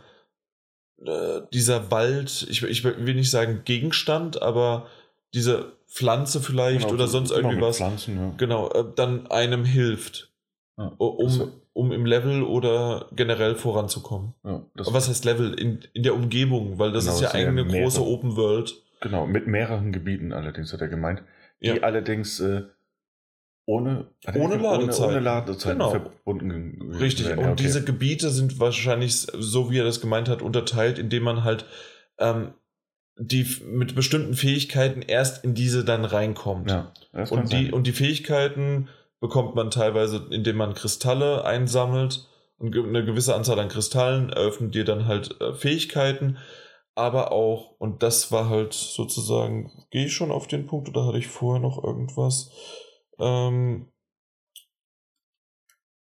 äh, dieser Wald, ich, ich will nicht sagen Gegenstand, aber diese Pflanze vielleicht genau, oder sonst irgendwas, Pflanzen, ja. genau, äh, dann einem hilft, ja, um, um im Level oder generell voranzukommen. Ja, was heißt Level? In, in der Umgebung, weil das genau, ist ja eigentlich eine große Open World. Genau, mit mehreren Gebieten allerdings hat er gemeint, die allerdings äh, ohne, ohne Ladezeit. Ohne, Ladezeit genau. verbunden. Richtig, werden. und okay. diese Gebiete sind wahrscheinlich, so wie er das gemeint hat, unterteilt, indem man halt ähm, die mit bestimmten Fähigkeiten erst in diese dann reinkommt. Ja, und, die, und die Fähigkeiten bekommt man teilweise, indem man Kristalle einsammelt und eine gewisse Anzahl an Kristallen eröffnet dir dann halt äh, Fähigkeiten, aber auch, und das war halt sozusagen, gehe ich schon auf den Punkt oder hatte ich vorher noch irgendwas? Ähm,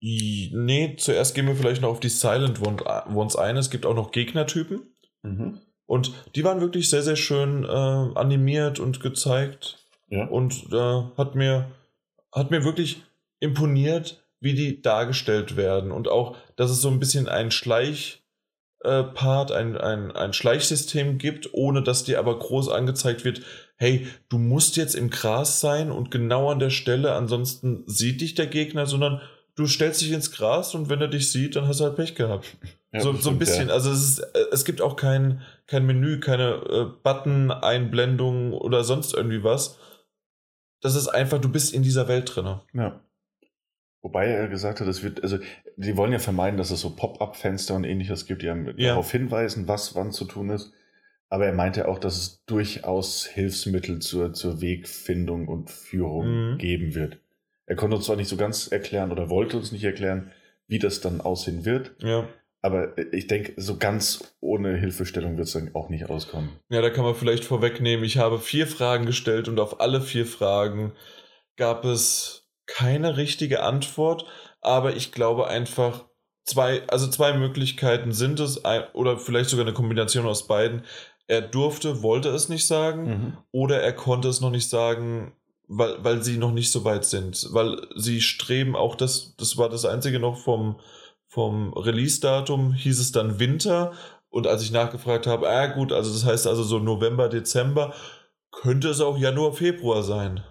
nee, zuerst gehen wir vielleicht noch auf die Silent Ones ein. Es gibt auch noch Gegnertypen. Mhm. Und die waren wirklich sehr, sehr schön äh, animiert und gezeigt. Ja. Und äh, hat, mir, hat mir wirklich imponiert, wie die dargestellt werden. Und auch, dass es so ein bisschen ein Schleich, äh, Part, ein, ein, ein Schleichsystem gibt, ohne dass dir aber groß angezeigt wird, hey, du musst jetzt im Gras sein und genau an der Stelle, ansonsten sieht dich der Gegner, sondern du stellst dich ins Gras und wenn er dich sieht, dann hast du halt Pech gehabt. Ja, so, so ein bisschen. Ja. Also es, ist, äh, es gibt auch kein, kein Menü, keine äh, Button-Einblendung oder sonst irgendwie was. Das ist einfach, du bist in dieser Welt drin. Ja. Wobei er gesagt hat, es wird, also die wollen ja vermeiden, dass es so Pop-up-Fenster und ähnliches gibt, die ja. darauf hinweisen, was wann zu tun ist. Aber er meinte auch, dass es durchaus Hilfsmittel zur, zur Wegfindung und Führung mhm. geben wird. Er konnte uns zwar nicht so ganz erklären oder wollte uns nicht erklären, wie das dann aussehen wird. Ja. Aber ich denke, so ganz ohne Hilfestellung wird es dann auch nicht auskommen. Ja, da kann man vielleicht vorwegnehmen, ich habe vier Fragen gestellt und auf alle vier Fragen gab es keine richtige Antwort, aber ich glaube einfach, zwei, also zwei Möglichkeiten sind es, oder vielleicht sogar eine Kombination aus beiden. Er durfte, wollte es nicht sagen, mhm. oder er konnte es noch nicht sagen, weil, weil sie noch nicht so weit sind. Weil sie streben auch das, das war das Einzige noch vom, vom Release-Datum hieß es dann Winter. Und als ich nachgefragt habe, ah gut, also das heißt also so November, Dezember, könnte es auch Januar, Februar sein.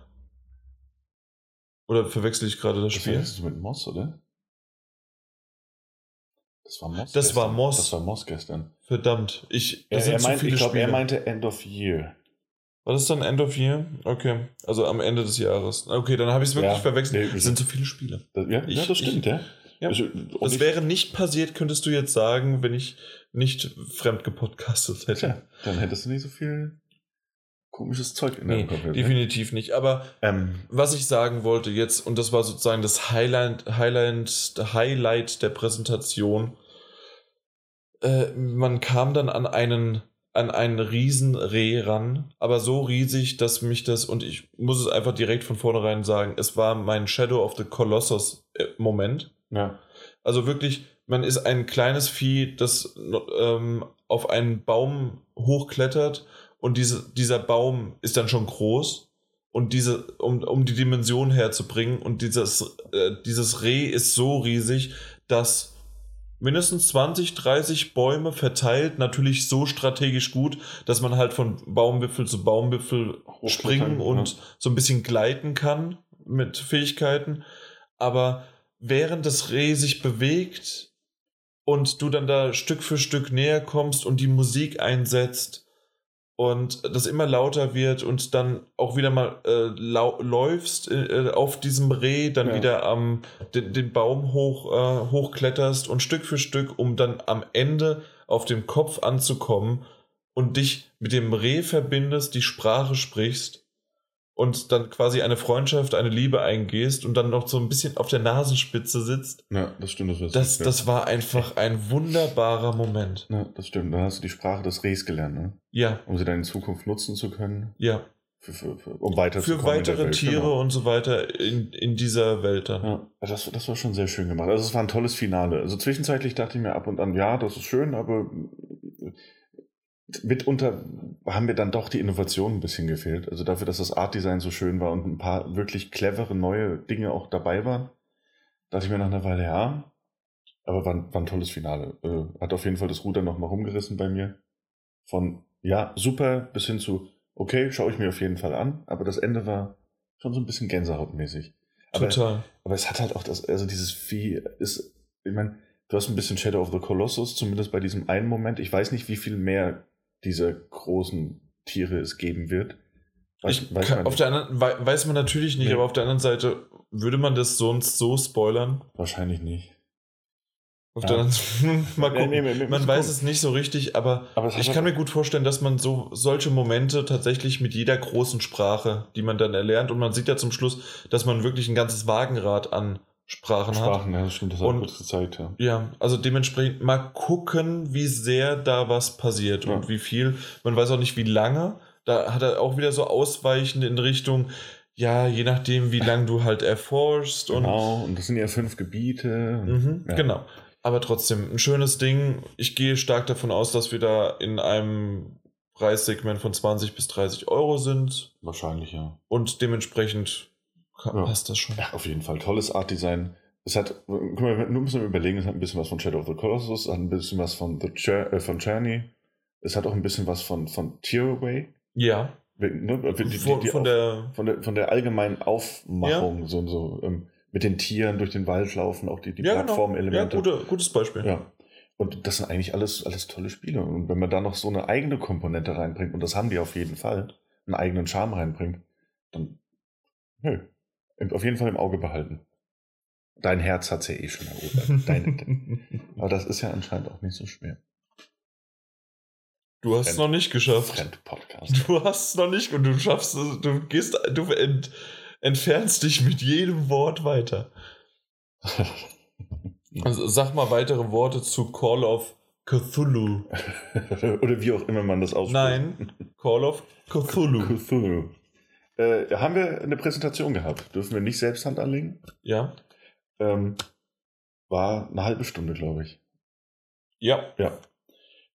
Oder verwechsel ich gerade das Das Spiel? du mit Moss, oder? Das war Moss. Das war Moss. Das war Moss gestern. Verdammt, ich, Er, das er meint, ich glaube, er meinte End of Year. War das dann End of Year? Okay, also am Ende des Jahres. Okay, dann habe ich es wirklich Ja, verwechselt. Es sind zu viele Spiele. Das, ja, Ich- ja, das stimmt, ja. Ja. Also, und Das ich- wäre nicht passiert, könntest du jetzt sagen, wenn ich nicht fremd gepodcastet hätte. Tja, dann hättest du nicht so viel komisches Zeug in Nee, deinem Kopf. ne? definitiv nicht. Aber Ähm, was ich sagen wollte jetzt, und das war sozusagen das Highlight, Highlight, Highlight der Präsentation, äh, man kam dann an einen, an einen Riesenreh ran, aber so riesig, dass mich das, und ich muss es einfach direkt von vornherein sagen, es war mein Shadow of the Colossus äh, Moment. ja. Also wirklich, man ist ein kleines Vieh, das ähm, auf einen Baum hochklettert und diese, dieser Baum ist dann schon groß und diese, um, um die Dimension herzubringen und dieses, äh, dieses Reh ist so riesig, dass mindestens 20, 30 Bäume verteilt, natürlich so strategisch gut, dass man halt von Baumwipfel zu Baumwipfel springen und ja. so ein bisschen gleiten kann mit Fähigkeiten. Aber während das Reh sich bewegt und du dann da Stück für Stück näher kommst und die Musik einsetzt und das immer lauter wird und dann auch wieder mal äh, läufst äh, auf diesem Reh, dann Ja. wieder am den, den Baum hoch, äh, hochkletterst und Stück für Stück, um dann am Ende auf dem Kopf anzukommen und dich mit dem Reh verbindest, die Sprache sprichst und dann quasi eine Freundschaft, eine Liebe eingehst und dann noch so ein bisschen auf der Nasenspitze sitzt. ja, das stimmt. Das, Das, das war einfach ein wunderbarer Moment. Ja, das stimmt. Dann hast du die Sprache des Rehs gelernt, ne? Ja, um sie dann in Zukunft nutzen zu können, ja. für, für, für, um weiterzukommen. Für weitere Welt, Tiere genau. und so weiter in, in dieser Welt dann. Ja, das, das war schon sehr schön gemacht. Also es war ein tolles Finale. Also zwischenzeitlich dachte ich mir ab und an, ja, das ist schön, aber mitunter haben mir dann doch die Innovation ein bisschen gefehlt. Also dafür, dass das Artdesign so schön war und ein paar wirklich clevere neue Dinge auch dabei waren, dachte ich mir nach einer Weile, ja, aber war, ein- war ein tolles Finale. Äh, hat auf jeden Fall das Ruder nochmal rumgerissen bei mir. Von, ja, super, bis hin zu, okay, schaue ich mir auf jeden Fall an, aber das Ende war schon so ein bisschen gänsehautmäßig. Aber, Total. aber es hat halt auch das, also dieses Vieh ist, ich meine, du hast ein bisschen Shadow of the Colossus, zumindest bei diesem einen Moment. Ich weiß nicht, wie viel mehr dieser großen Tiere es geben wird. Weiß, Ich weiß auf der anderen, wei- weiß man natürlich nicht, Nee. aber auf der anderen Seite würde man das sonst so spoilern. Wahrscheinlich nicht. Auf Ja. der anderen, mal Nee, gucken. nee, nee, man weiß gucken. es nicht so richtig, aber, Aber ich kann mir gut vorstellen, dass man so solche Momente tatsächlich mit jeder großen Sprache, die man dann erlernt, und man sieht ja zum Schluss, dass man wirklich ein ganzes Wagenrad an Sprachen, hat. Sprachen, ja, das stimmt, das hat Und- kurz gezeigt, ja. Ja, also dementsprechend mal gucken, wie sehr da was passiert Ja. und wie viel. Man weiß auch nicht, wie lange. Da hat er auch wieder so ausweichend in Richtung, ja, je nachdem, wie lange du halt erforschst und Genau, und das sind ja fünf Gebiete. Mhm, ja. Genau. Aber trotzdem, ein schönes Ding. Ich gehe stark davon aus, dass wir da in einem Preissegment von 20 bis 30 Euro sind Wahrscheinlich, ja. und dementsprechend Ja. passt das schon. Ja, auf jeden Fall. Tolles Artdesign. Es hat, guck mal, nur müssen wir überlegen, es hat ein bisschen was von Shadow of the Colossus, es hat ein bisschen was von, The Jour- äh, von Journey, es hat auch ein bisschen was von, von Tearaway. Ja, Ne? Die, die, von, die von auf- der. von, der, von der allgemeinen Aufmachung, so, so ähm, mit den Tieren durch den Wald laufen, auch die, die ja, genau. Ja, Plattformelemente. gute, gutes Beispiel. Ja. Und das sind eigentlich alles, alles tolle Spiele. Und wenn man da noch so eine eigene Komponente reinbringt, und das haben die auf jeden Fall, einen eigenen Charme reinbringt, dann, nö, auf jeden Fall im Auge behalten. Dein Herz hat's ja eh schon erobert. Dein, aber das ist ja anscheinend auch nicht so schwer. du hast es noch nicht geschafft. Fremd-Podcast. Du hast es noch nicht und du schaffst es, du gehst, du ent, entfernst dich mit jedem Wort weiter. Also sag mal weitere Worte zu Call of Cthulhu. Oder wie auch immer man das ausspricht. Nein, Call of Cthulhu. Cthulhu. Äh, haben wir eine Präsentation gehabt? Dürfen wir nicht selbst Hand anlegen? Ja? Ähm, war eine halbe Stunde, glaube ich. Ja. Ja.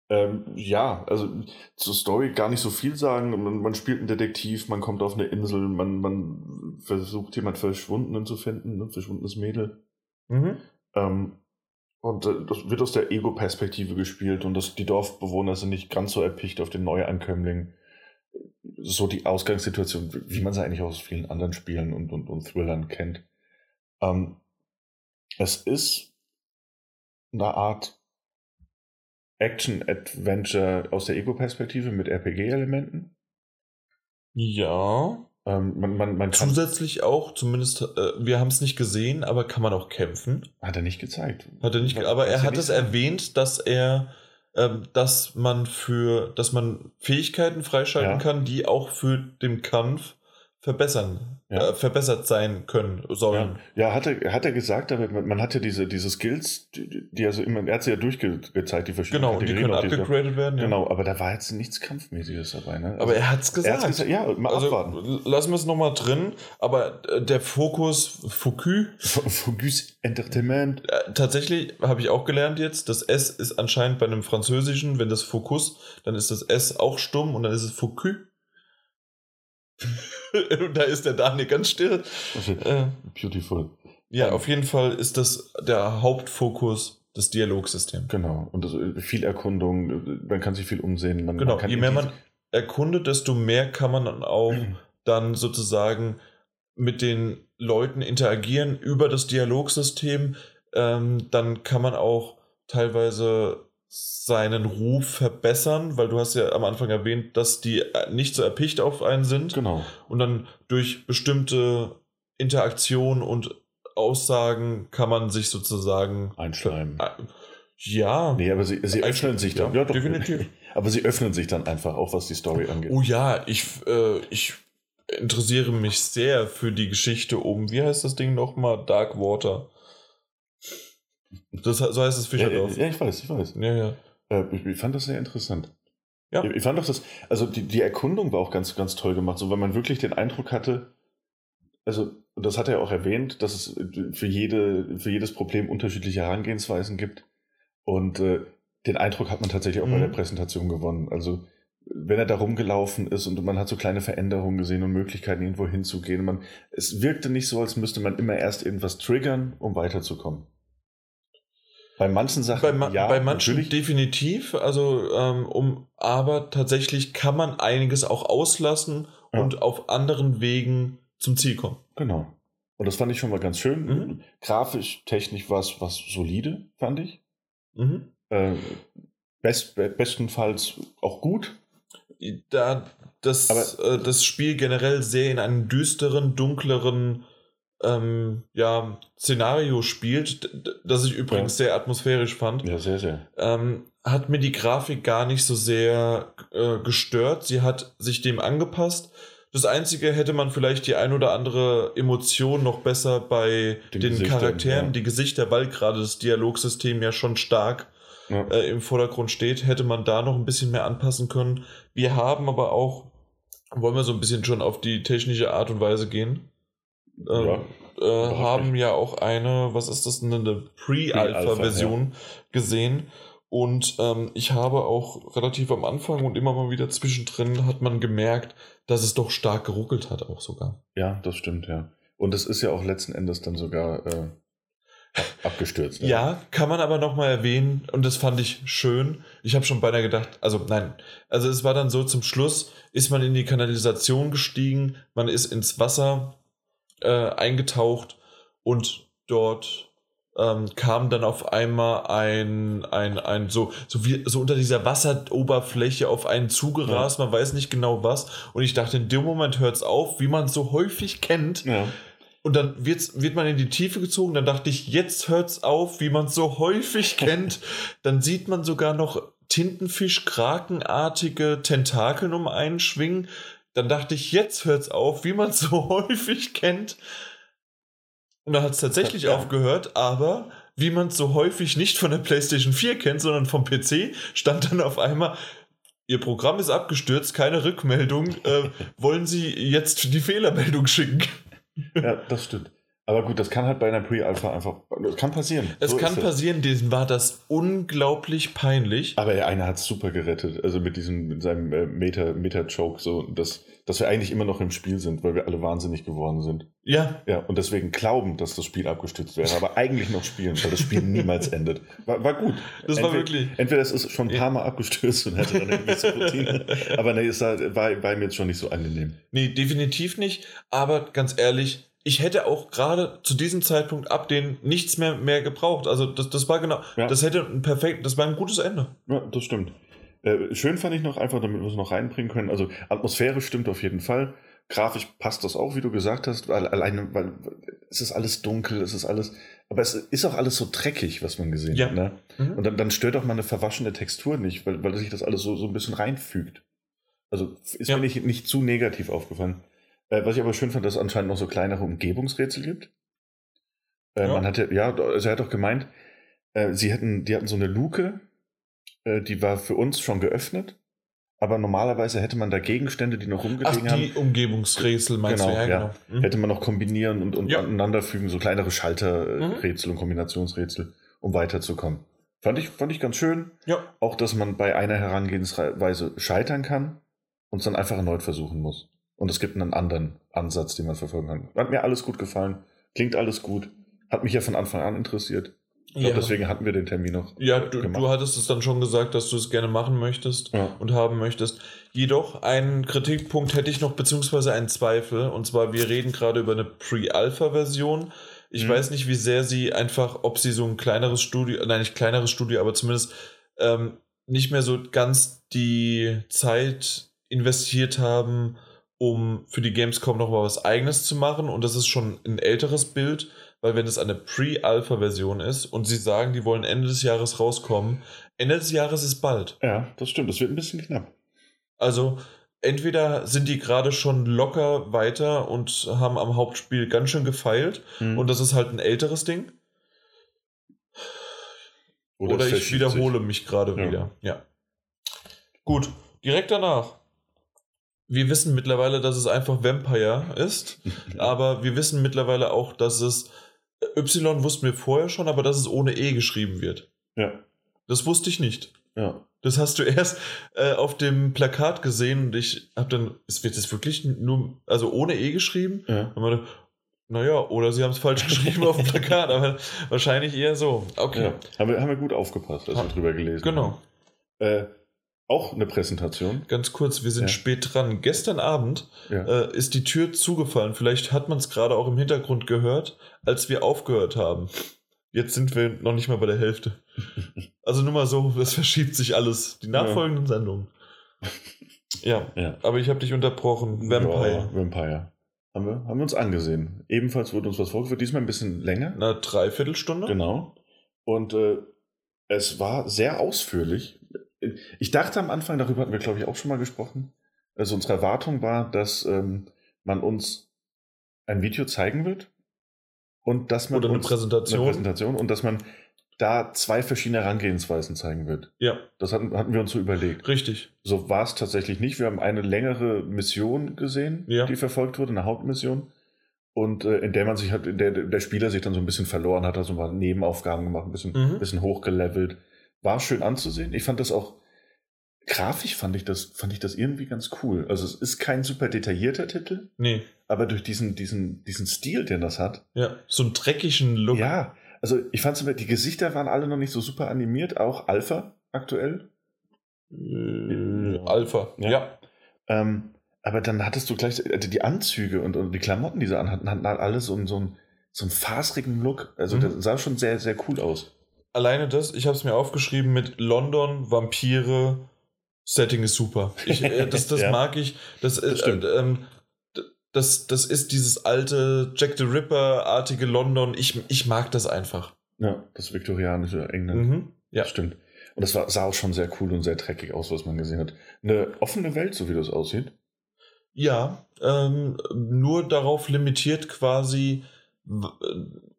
Ähm, ja, also zur Story gar nicht so viel sagen. Man, man spielt einen Detektiv, man kommt auf eine Insel, man, man versucht jemand Verschwundenen zu finden, ein verschwundenes Mädel. Mhm. Ähm, Und äh, das wird aus der Ego-Perspektive gespielt und das, die Dorfbewohner sind nicht ganz so erpicht auf den Neuankömmling. So die Ausgangssituation, wie man sie eigentlich aus vielen anderen Spielen und, und, und Thrillern kennt. Ähm, es ist eine Art Action-Adventure aus der Ego-Perspektive mit RPG-Elementen. Ja. Ähm, man, man, man Zusätzlich auch, zumindest, äh, wir haben es nicht gesehen, aber kann man auch kämpfen. hat er nicht gezeigt. Hat er nicht, aber er hat es erwähnt, dass er, ähm, dass man für, dass man Fähigkeiten freischalten Ja. kann, die auch für den Kampf verbessern, Ja. äh, verbessert sein können sollen. Ja, ja hat, er, hat er gesagt, aber man, hat ja diese, diese Skills, die, die also immer, er hat sie ja durchgezeigt, die verschiedenen Genau, und die können abgegradet werden. Ja. Genau, aber da war jetzt nichts Kampfmäßiges dabei. Ne? Aber er hat es gesagt. hat's gesagt, ja, mal also abwarten. lassen wir es nochmal drin, aber äh, der Fokus, Focus, Focus Entertainment. äh, tatsächlich habe ich auch gelernt jetzt, das S ist anscheinend bei einem Französischen, wenn das Focus, dann ist das S auch stumm und dann ist es Focus. da ist der Daniel ganz still. Äh, Beautiful. ja, auf jeden Fall ist das der Hauptfokus des Dialogsystems. Genau. Und das, viel Erkundung, man kann sich viel umsehen. Man, Genau, man kann je mehr man erkundet, desto mehr kann man dann auch dann sozusagen mit den Leuten interagieren über das Dialogsystem. Ähm, dann kann man auch teilweise seinen Ruf verbessern, weil du hast ja am Anfang erwähnt, dass die äh, nicht so erpicht auf einen sind Genau. und dann durch bestimmte Interaktion und Aussagen kann man sich sozusagen Einschleimen. Äh, ja. Nee, aber sie, sie öffnen sich dann. ja, doch. definitiv. Aber sie öffnen sich dann einfach, auch was die Story angeht. Oh ja, ich, äh, ich interessiere mich sehr für die Geschichte um, wie heißt das Ding nochmal? Dark Water. Das, so heißt es ja, Fischerdorf. ja, ich weiß, ich weiß. Ja, ja. Äh, ich, ich fand das sehr interessant. Ja. Ich, ich fand doch das, also die, die Erkundung war auch ganz, ganz toll gemacht, so weil man wirklich den Eindruck hatte, also, das hat er auch erwähnt, dass es für, jede, für jedes Problem unterschiedliche Herangehensweisen gibt. Und äh, den Eindruck hat man tatsächlich auch bei Mhm. der Präsentation gewonnen. Also, wenn er da rumgelaufen ist und man hat so kleine Veränderungen gesehen und Möglichkeiten, irgendwo hinzugehen. Man, es wirkte nicht so, als müsste man immer erst irgendwas triggern, um weiterzukommen. Bei manchen Sachen, Bei, ma ja, bei manchen natürlich. definitiv, also ähm, um, aber tatsächlich kann man einiges auch auslassen Ja. und auf anderen Wegen zum Ziel kommen. Genau. Und das fand ich schon mal ganz schön. Mhm. Grafisch, technisch war es was solide, fand ich. Mhm. Äh, best, be bestenfalls auch gut. Da das, äh, das Spiel generell sehr in einem düsteren, dunkleren ähm, ja, Szenario spielt, das ich übrigens sehr atmosphärisch fand, Ja, sehr, sehr. ähm, hat mir die Grafik gar nicht so sehr äh, gestört. Sie hat sich dem angepasst. Das Einzige hätte man vielleicht die ein oder andere Emotion noch besser bei Den den, Charakteren, ja. die Gesichter, weil gerade das Dialogsystem ja schon stark Ja. äh, im Vordergrund steht, hätte man da noch ein bisschen mehr anpassen können. Wir haben aber auch, wollen wir so ein bisschen schon auf die technische Art und Weise gehen? Ähm, Ja, äh, haben ja auch eine, was ist das, eine Pre-Alpha-Version gesehen. Und ähm, ich habe auch relativ am Anfang und immer mal wieder zwischendrin hat man gemerkt, dass es doch stark geruckelt hat, auch sogar. ja, das stimmt, ja. Und es ist ja auch letzten Endes dann sogar äh, ab abgestürzt. Ja, kann man aber nochmal erwähnen und das fand ich schön. Ich habe schon beinahe gedacht, also nein, also es war dann so zum Schluss, ist man in die Kanalisation gestiegen, man ist ins Wasser äh, eingetaucht und dort ähm, kam dann auf einmal ein, ein, ein so, so, wie, so unter dieser Wasseroberfläche auf einen zugerast, man weiß nicht genau was. Und ich dachte, in dem Moment hört es auf, wie man es so häufig kennt. Ja. Und dann wird's, wird man in die Tiefe gezogen. Dann dachte ich, jetzt hört's auf, wie man es so häufig kennt. Dann sieht man sogar noch Tintenfisch-Krakenartige Tentakeln um einen schwingen. Dann dachte ich, jetzt hört's auf, wie man es so häufig kennt. Und dann hat es tatsächlich Ja. aufgehört, aber wie man es so häufig nicht von der PlayStation 4 kennt, sondern vom PC, stand dann auf einmal, Ihr Programm ist abgestürzt, keine Rückmeldung. Äh, wollen Sie jetzt die Fehlermeldung schicken? ja, das stimmt. Aber gut, das kann halt bei einer Pre-Alpha einfach, das kann passieren. Es So kann passieren, denen war das unglaublich peinlich. Aber der eine hat es super gerettet, also mit diesem, mit seinem äh, Meta, Meta-Choke, so, dass, dass wir eigentlich immer noch im Spiel sind, weil wir alle wahnsinnig geworden sind. Ja, Ja, und deswegen glauben, dass das Spiel abgestürzt wäre, aber eigentlich noch spielen, weil das Spiel niemals endet. War, war gut. das war Entweder- wirklich. Entweder es ist schon ein paar Mal abgestürzt und hatte dann eine gewisse Routine, aber nee, es war, war, war mir jetzt schon nicht so angenehm. Nee, definitiv nicht. Aber ganz ehrlich, ich hätte auch gerade zu diesem Zeitpunkt ab den nichts mehr, mehr gebraucht. Also das, das war genau, Ja. das hätte ein perfekt, das war ein gutes Ende. Ja, das stimmt. Äh, schön fand ich noch, einfach damit wir es noch reinbringen können. Also Atmosphäre stimmt auf jeden Fall. Grafisch passt das auch, wie du gesagt hast, alleine, weil es ist alles dunkel, es ist alles, aber es ist auch alles so dreckig, was man gesehen Ja. hat. Ne? Mhm. Und dann, dann stört auch mal eine verwaschene Textur nicht, weil, weil sich das alles so, so ein bisschen reinfügt. Also ist Ja. mir nicht, nicht zu negativ aufgefallen. Äh, was ich aber schön fand, dass es anscheinend noch so kleinere Umgebungsrätsel gibt. Äh, Ja. Man hatte, ja, also er hat doch gemeint, äh, sie hätten, die hatten so eine Luke, die war für uns schon geöffnet, aber normalerweise hätte man da Gegenstände, die noch Ach, rumgelegen die haben, Umgebungsrätsel meinst Genau, du? Ja, ja. genau. Mhm. hätte man noch kombinieren und, und Ja. aneinanderfügen, so kleinere Mhm. Schalterrätsel und Kombinationsrätsel, um weiterzukommen. Fand ich, fand ich ganz schön. Ja, Auch, dass man bei einer Herangehensweise scheitern kann und es dann einfach erneut versuchen muss. Und es gibt einen anderen Ansatz, den man verfolgen kann. Hat mir alles gut gefallen. Klingt alles gut. Hat mich ja von Anfang an interessiert. Ich glaube, ja. deswegen hatten wir den Termin noch. ja du, du hattest es dann schon gesagt, dass du es gerne machen möchtest. Ja. und haben möchtest. Jedoch einen Kritikpunkt hätte ich noch, beziehungsweise einen Zweifel. Und zwar, wir reden gerade über eine Pre-Alpha-Version. Ich Mhm. weiß nicht, wie sehr sie einfach, ob sie so ein kleineres Studio, nein, nicht kleineres Studio, aber zumindest ähm, nicht mehr so ganz die Zeit investiert haben, um für die Gamescom noch mal was eigenes zu machen. Und das ist schon ein älteres Bild, weil wenn es eine Pre-Alpha-Version ist und sie sagen, die wollen Ende des Jahres rauskommen, Ende des Jahres ist bald. ja, das stimmt. Das wird ein bisschen knapp. Also entweder sind die gerade schon locker weiter und haben am Hauptspiel ganz schön gefeilt Mhm. und das ist halt ein älteres Ding. Oder, es ich wiederhole mich gerade Ja. wieder. Ja. Gut, direkt danach. Wir wissen mittlerweile, dass es einfach Vampire ist, aber wir wissen mittlerweile auch, dass es Y wussten wir vorher schon, aber dass es ohne E geschrieben wird. Ja, Das wusste ich nicht. ja. Das hast du erst äh, auf dem Plakat gesehen und ich habe dann, es wird das wirklich nur, also ohne E geschrieben? ja. Und man, naja, oder sie haben es falsch geschrieben auf dem Plakat, aber wahrscheinlich eher so. Okay, ja. Haben, wir, haben wir gut aufgepasst, als wir Ha- drüber gelesen genau. haben. Äh, auch eine Präsentation. Ganz kurz, wir sind Ja. spät dran. Gestern Abend Ja. äh, ist die Tür zugefallen. Vielleicht hat man es gerade auch im Hintergrund gehört, als wir aufgehört haben. Jetzt sind wir noch nicht mal bei der Hälfte. Also nur mal so, das verschiebt sich alles. Die nachfolgenden Sendungen. Ja, ja. aber ich habe dich unterbrochen. Vampire. Ja, Vampire. Haben wir, haben wir uns angesehen. Ebenfalls wurde uns was vorgeführt, diesmal ein bisschen länger. Eine Dreiviertelstunde? Genau. Und äh, es war sehr ausführlich. Ich dachte am Anfang, darüber hatten wir, glaube ich, auch schon mal gesprochen. Also unsere Erwartung war, dass ähm, man uns ein Video zeigen wird und dass man Oder eine uns Präsentation. eine Präsentation und dass man da zwei verschiedene Herangehensweisen zeigen wird. Ja, Das hatten, hatten wir uns so überlegt. richtig. So war es tatsächlich nicht. Wir haben eine längere Mission gesehen, Ja. die verfolgt wurde, eine Hauptmission. Und äh, in der man sich hat, in der der Spieler sich dann so ein bisschen verloren hat, also mal Nebenaufgaben gemacht, ein bisschen, Mhm. bisschen hochgelevelt. War schön anzusehen. Ich fand das auch, grafisch fand ich das, fand ich das irgendwie ganz cool. Also es ist kein super detaillierter Titel, Nee, aber durch diesen, diesen, diesen Stil, den das hat. ja, so einen dreckigen Look. Ja, also ich fand die Gesichter waren alle noch nicht so super animiert, auch Alpha aktuell. Äh, Alpha. Ja. Ja. Ähm, aber dann hattest du gleich also die Anzüge und, und die Klamotten, die sie anhatten, hatten halt alle so, einen- so, einen, so einen fasrigen Look. Also Mhm. das sah schon sehr, sehr cool aus. Alleine das, ich habe es mir aufgeschrieben mit London, Vampire, Setting ist super. Ich, äh, das das Ja. mag ich. Das, äh, ähm, d- das, das ist dieses alte Jack the Ripper-artige London. Ich, ich mag das einfach. Ja, das viktorianische England. Mhm. Ja. Das stimmt. Und das war, sah auch schon sehr cool und sehr dreckig aus, was man gesehen hat. Eine offene Welt, so wie das aussieht. Ja, ähm, nur darauf limitiert quasi,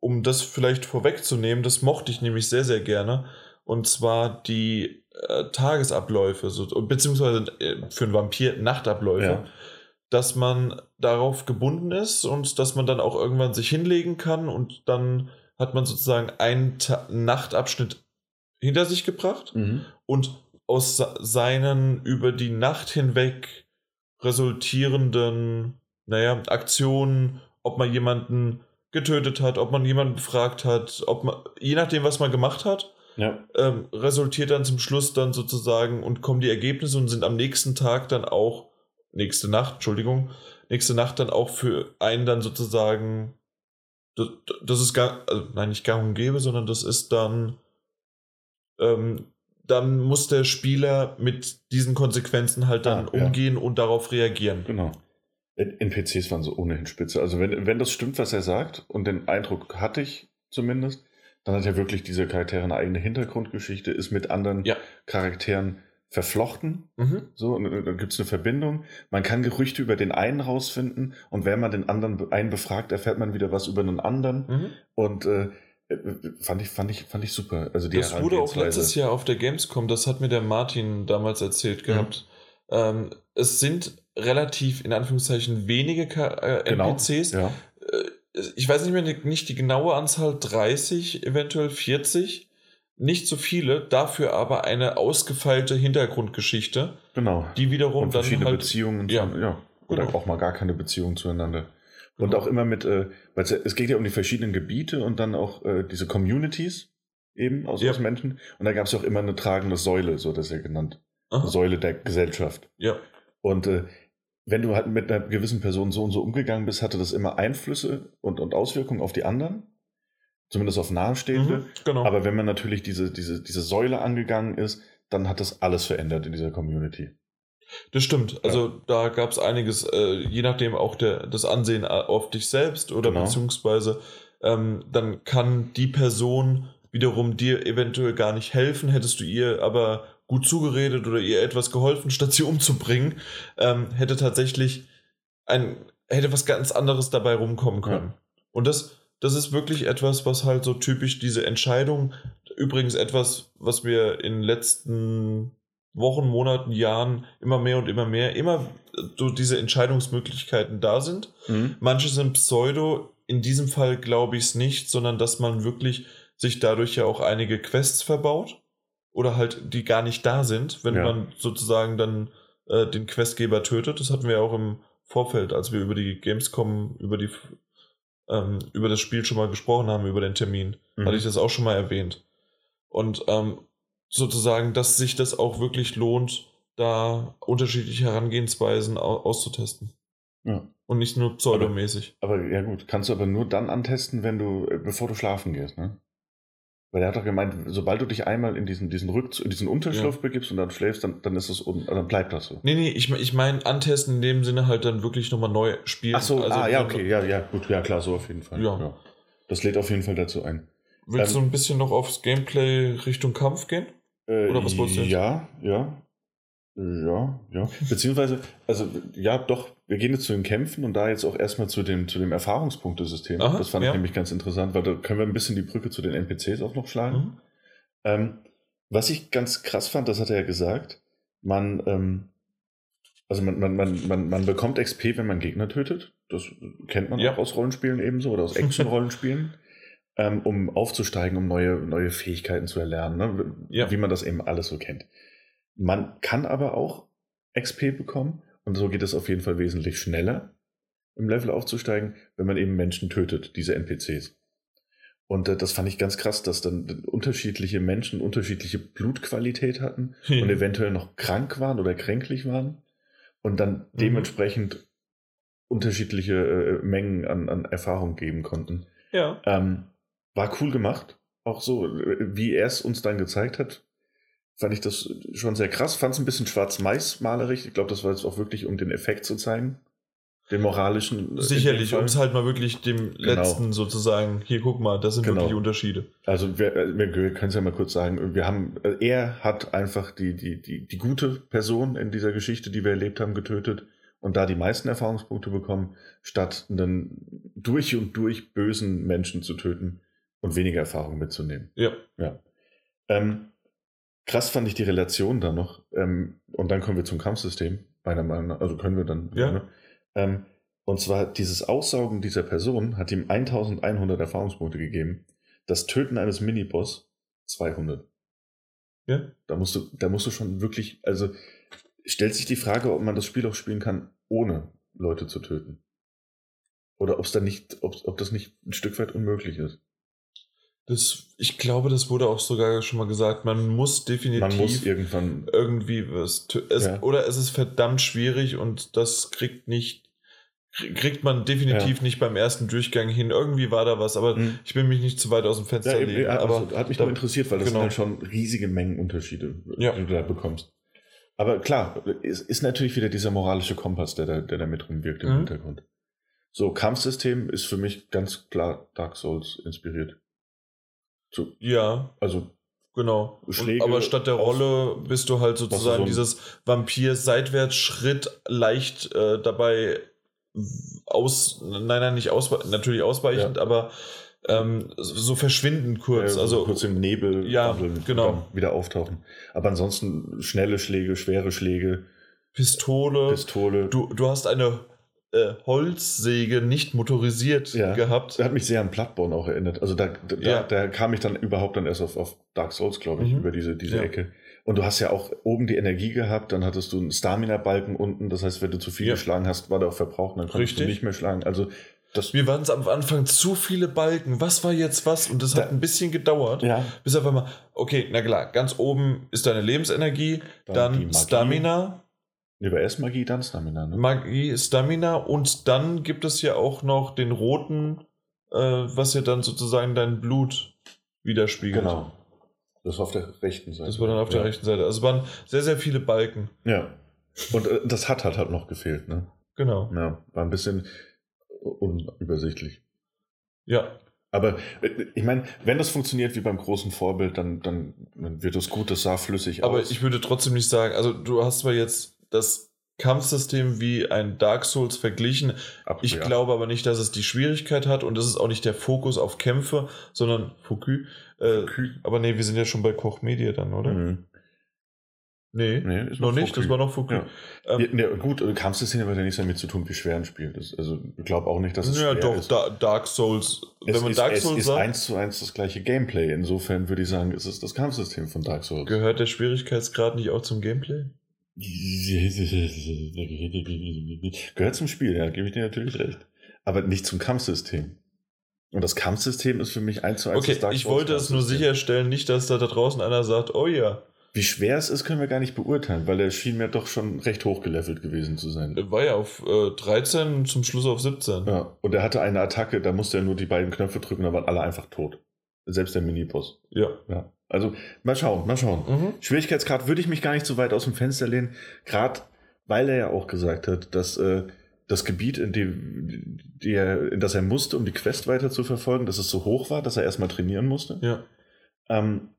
um das vielleicht vorwegzunehmen, das mochte ich nämlich sehr, sehr gerne. Und zwar die äh, Tagesabläufe, so, beziehungsweise äh, für einen Vampir Nachtabläufe. Ja. dass man darauf gebunden ist und dass man dann auch irgendwann sich hinlegen kann und dann hat man sozusagen einen Ta Nachtabschnitt hinter sich gebracht Mhm. und aus se- seinen über die Nacht hinweg resultierenden, naja, Aktionen, ob man jemanden getötet hat, ob man jemanden befragt hat, ob man, je nachdem, was man gemacht hat, Ja, ähm, resultiert dann zum Schluss dann sozusagen und kommen die Ergebnisse und sind am nächsten Tag dann auch, nächste Nacht, Entschuldigung, nächste Nacht dann auch für einen dann sozusagen, das, das ist gar, also nein, nicht gang und gäbe, sondern das ist dann, ähm, dann muss der Spieler mit diesen Konsequenzen halt dann Ah, ja. umgehen und darauf reagieren. genau. NPCs waren so ohnehin spitze. Also wenn, wenn das stimmt, was er sagt, und den Eindruck hatte ich zumindest, dann hat er wirklich diese Charaktere eine eigene Hintergrundgeschichte, ist mit anderen Ja. Charakteren verflochten. Mhm. So, und dann gibt es eine Verbindung. Man kann Gerüchte über den einen rausfinden und wenn man den anderen einen befragt, erfährt man wieder was über einen anderen. Mhm. Und äh, äh, fand, ich, fand, ich, fand ich super. Also die Das wurde auch letztes Jahr auf der Gamescom, das hat mir der Martin damals erzählt gehabt. Ähm, es sind relativ, in Anführungszeichen, wenige Ka äh, Genau. NPCs. Ja. Äh, ich weiß nicht mehr nicht die genaue Anzahl, 30, eventuell 40. Nicht so viele, dafür aber eine ausgefeilte Hintergrundgeschichte, Genau. die wiederum und dann halt. Beziehungen. Ja. Zu, ja. Oder Genau. auch mal gar keine Beziehung zueinander. Und Genau. auch immer mit, äh, weil es geht ja um die verschiedenen Gebiete und dann auch äh, diese Communities eben aus, Ja. aus Menschen. Und da gab es auch immer eine tragende Säule, so das ja genannt. Aha. Säule der Gesellschaft. Ja, Und äh, wenn du halt mit einer gewissen Person so und so umgegangen bist, hatte das immer Einflüsse und, und Auswirkungen auf die anderen. Zumindest auf Nahestehende. mhm, genau. Aber wenn man natürlich diese, diese, diese Säule angegangen ist, dann hat das alles verändert in dieser Community. Das stimmt. Also da gab es einiges, äh, je nachdem auch der, das Ansehen auf dich selbst oder Genau. beziehungsweise ähm, dann kann die Person wiederum dir eventuell gar nicht helfen, hättest du ihr aber gut zugeredet oder ihr etwas geholfen, statt sie umzubringen, ähm, hätte tatsächlich ein, hätte was ganz anderes dabei rumkommen können. Und das, das ist wirklich etwas, was halt so typisch diese Entscheidung, übrigens etwas, was wir in den letzten Wochen, Monaten, Jahren immer mehr und immer mehr, immer so diese Entscheidungsmöglichkeiten da sind. Manche sind Pseudo, in diesem Fall glaube ich es nicht, sondern dass man wirklich sich dadurch ja auch einige Quests verbaut oder halt die gar nicht da sind, wenn Ja. man sozusagen dann äh, den Questgeber tötet. Das hatten wir auch im Vorfeld, als wir über die Gamescom, über die ähm, über das Spiel schon mal gesprochen haben, über den Termin, Mhm. hatte ich das auch schon mal erwähnt. Und ähm, sozusagen, dass sich das auch wirklich lohnt, da unterschiedliche Herangehensweisen au auszutesten. Ja. Und nicht nur pseudomäßig. Aber ja gut, kannst du aber nur dann antesten, wenn du, äh, bevor du schlafen gehst, ne? Weil er hat doch gemeint, sobald du dich einmal in diesen, diesen Rückzug, in diesen Unterschlaf begibst und dann schläfst, dann, dann ist es un, dann bleibt das so. Nee, nee, ich, ich meine antesten in dem Sinne halt dann wirklich nochmal neu spielen. Ach so, Also, ah, ja, okay, ja, ja, gut, ja, klar, so auf jeden Fall. Ja. Das lädt auf jeden Fall dazu ein. Willst Ähm, du ein bisschen noch aufs Gameplay Richtung Kampf gehen? Äh, Oder was wolltest du jetzt? Ja, ja. Ja, ja. Beziehungsweise, also ja, doch, wir gehen jetzt zu den Kämpfen und da jetzt auch erstmal zu dem, zu dem Erfahrungspunktesystem. Aha, das fand ja. ich nämlich ganz interessant, weil da können wir ein bisschen die Brücke zu den NPCs auch noch schlagen. Mhm. Ähm, was ich ganz krass fand, das hat er ja gesagt, man, ähm, also man, man, man, man, man bekommt XP, wenn man Gegner tötet. Das kennt man Ja. auch aus Rollenspielen ebenso oder aus Action-Rollenspielen. ähm, um aufzusteigen, um neue, neue Fähigkeiten zu erlernen, ne? Ja. wie man das eben alles so kennt. Man kann aber auch XP bekommen und so geht es auf jeden Fall wesentlich schneller, im Level aufzusteigen, wenn man eben Menschen tötet, diese NPCs. Und äh, das fand ich ganz krass, dass dann unterschiedliche Menschen unterschiedliche Blutqualität hatten und eventuell noch krank waren oder kränklich waren und dann Mhm. dementsprechend unterschiedliche äh, Mengen an, an Erfahrung geben konnten. Ja. Ähm, war cool gemacht. Auch so, äh, wie er es uns dann gezeigt hat, fand ich das schon sehr krass. Fand es ein bisschen schwarz-mais-malerisch. Ich glaube, das war jetzt auch wirklich, um den Effekt zu zeigen. Den moralischen. äh, Sicherlich, um es halt mal wirklich dem Genau. letzten sozusagen, hier guck mal, das sind Genau. wirklich Unterschiede. Also wir, äh, wir können es ja mal kurz sagen, wir haben, äh, er hat einfach die, die, die, die gute Person in dieser Geschichte, die wir erlebt haben, getötet und da die meisten Erfahrungspunkte bekommen, statt einen durch und durch bösen Menschen zu töten und weniger Erfahrung mitzunehmen. Ja. Ja. Ähm, krass fand ich die Relation da noch. Ähm, und dann kommen wir zum Kampfsystem, meiner Meinung nach. Also können wir dann. Ja. Ne? Ähm, und zwar dieses Aussaugen dieser Person hat ihm 1100 Erfahrungspunkte gegeben. Das Töten eines Miniboss 200. Ja. Da musst du, da musst du schon wirklich, also stellt sich die Frage, ob man das Spiel auch spielen kann, ohne Leute zu töten. Oder ob es dann nicht, ob, ob das nicht ein Stück weit unmöglich ist. Das, ich glaube, das wurde auch sogar schon mal gesagt. Man muss definitiv Man muss irgendwann. irgendwie was. Es, Ja. Oder es ist verdammt schwierig und das kriegt nicht. krie- Kriegt man definitiv nicht beim ersten Durchgang hin. Irgendwie war da was, aber Hm. ich will mich nicht zu weit aus dem Fenster Ja, eben, ja, aber hat mich da- nur interessiert, weil das genau. sind halt schon riesige Mengenunterschiede, Ja. die du da bekommst. Aber klar, es ist natürlich wieder dieser moralische Kompass, der da, der da mit rumwirkt im Mhm. Hintergrund. So, Kampfsystem ist für mich ganz klar Dark Souls inspiriert. So, Ja, also, genau. Und, Schläge aber statt der aus- Rolle bist du halt sozusagen so dieses Vampir-Seitwärtsschritt leicht äh, dabei aus. Nein, nein, nicht ausweichend, natürlich ausweichend, aber ähm, so verschwinden kurz. äh, also kurz im Nebel Ja, und genau. wieder auftauchen. Aber ansonsten schnelle Schläge, schwere Schläge, Pistole. Pistole. Du, du hast eine äh, Holzsäge nicht motorisiert Ja. gehabt. Das hat mich sehr an Bloodborne auch erinnert. Also da, da, Ja. da kam ich dann überhaupt dann erst auf, auf Dark Souls, glaube ich, Mhm. über diese, diese Ja. Ecke. Und du hast ja auch oben die Energie gehabt, dann hattest du einen Stamina-Balken unten, das heißt, wenn du zu viel geschlagen hast, war der auch verbraucht, dann konntest du Richtig. nicht mehr schlagen. Also das Wir waren es am Anfang zu viele Balken. Was war jetzt was? Und das Da- hat ein bisschen gedauert. ja, Bis auf einmal, okay, na klar, ganz oben ist deine Lebensenergie, Dann dann. Stamina, über erst Magie, dann Stamina. Ne? Magie, Stamina und dann gibt es ja auch noch den roten, äh, was ja dann sozusagen dein Blut widerspiegelt. Genau. Das war auf der rechten Seite. Das war dann auf der ja. rechten Seite. Also es waren sehr, sehr viele Balken. Ja. Und äh, das hat halt, halt noch gefehlt, ne? Genau. Ja, war ein bisschen unübersichtlich. Ja. Aber äh, ich meine, wenn das funktioniert wie beim großen Vorbild, dann, dann, wird das gut, das sah flüssig Aber aus. ich würde trotzdem nicht sagen, also du hast zwar jetzt das Kampfsystem wie ein Dark Souls verglichen. Ab- Ich ja. glaube aber nicht, dass es die Schwierigkeit hat und es ist auch nicht der Fokus auf Kämpfe, sondern Focus. Äh, aber nee, wir sind ja schon bei Koch Media dann, oder? Mhm. Nee, Nee, ist noch nicht, das war noch Focus. Ja. Ähm, Ja, ja, gut, äh, Kampfsystem hat ja nichts damit zu tun, wie schwer ein Spiel ist. Also ich glaube auch nicht, dass es ja, schwer doch, ist. da, Dark Souls. es wenn man ist, Dark es Souls ist sagt, eins zu eins das gleiche Gameplay. Insofern würde ich sagen, es ist das Kampfsystem von Dark Souls. gehört der Schwierigkeitsgrad nicht auch zum Gameplay? Gehört zum Spiel, ja, gebe ich dir natürlich recht. Aber nicht zum Kampfsystem. Und das Kampfsystem ist für mich eins zu eins Okay, ich wollte es nur sicherstellen, nicht, dass da, da draußen einer sagt, oh ja, Wie schwer es ist, können wir gar nicht beurteilen, weil er schien mir doch schon recht hochgelevelt gewesen zu sein. war ja auf äh, 13, zum Schluss auf 17. Ja, und er hatte eine Attacke, da musste er nur die beiden Knöpfe drücken, da waren alle einfach tot. Selbst der Miniboss. Ja. Ja. Also, mal schauen, mal schauen. Mhm. Schwierigkeitsgrad würde ich mich gar nicht so weit aus dem Fenster lehnen, gerade weil er ja auch gesagt hat, dass äh, das Gebiet, in dem die er, in das er musste, um die Quest weiter zu verfolgen, dass es so hoch war, dass er erstmal trainieren musste. Ja. Ähm,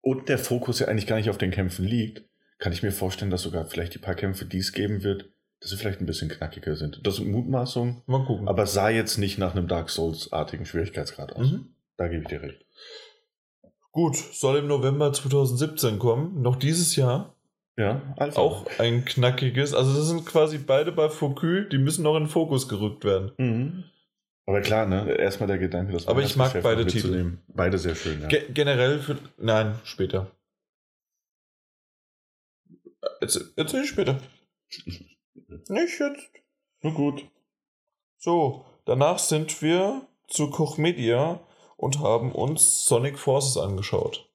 und der Fokus ja eigentlich gar nicht auf den Kämpfen liegt, kann ich mir vorstellen, dass sogar vielleicht die paar Kämpfe, die es geben wird, dass sie vielleicht ein bisschen knackiger sind. Das sind Mutmaßungen, Mal gucken. aber es sah jetzt nicht nach einem Dark Souls-artigen Schwierigkeitsgrad aus. Mhm. Da gebe ich dir recht. Gut, soll im November 2017 kommen. Noch dieses Jahr. Ja, also. Auch ein knackiges. Also, das sind quasi beide bei Focus, die müssen noch in den Fokus gerückt werden. Mhm. Aber klar, ne? Erstmal der Gedanke, das Aber ich mag beide Titel. Beide sehr schön, ja. Ge generell für. Nein, später. Erzähl, erzähl ich später. Nicht jetzt. Nur gut. So, danach sind wir zu Koch Media und haben uns Sonic Forces angeschaut.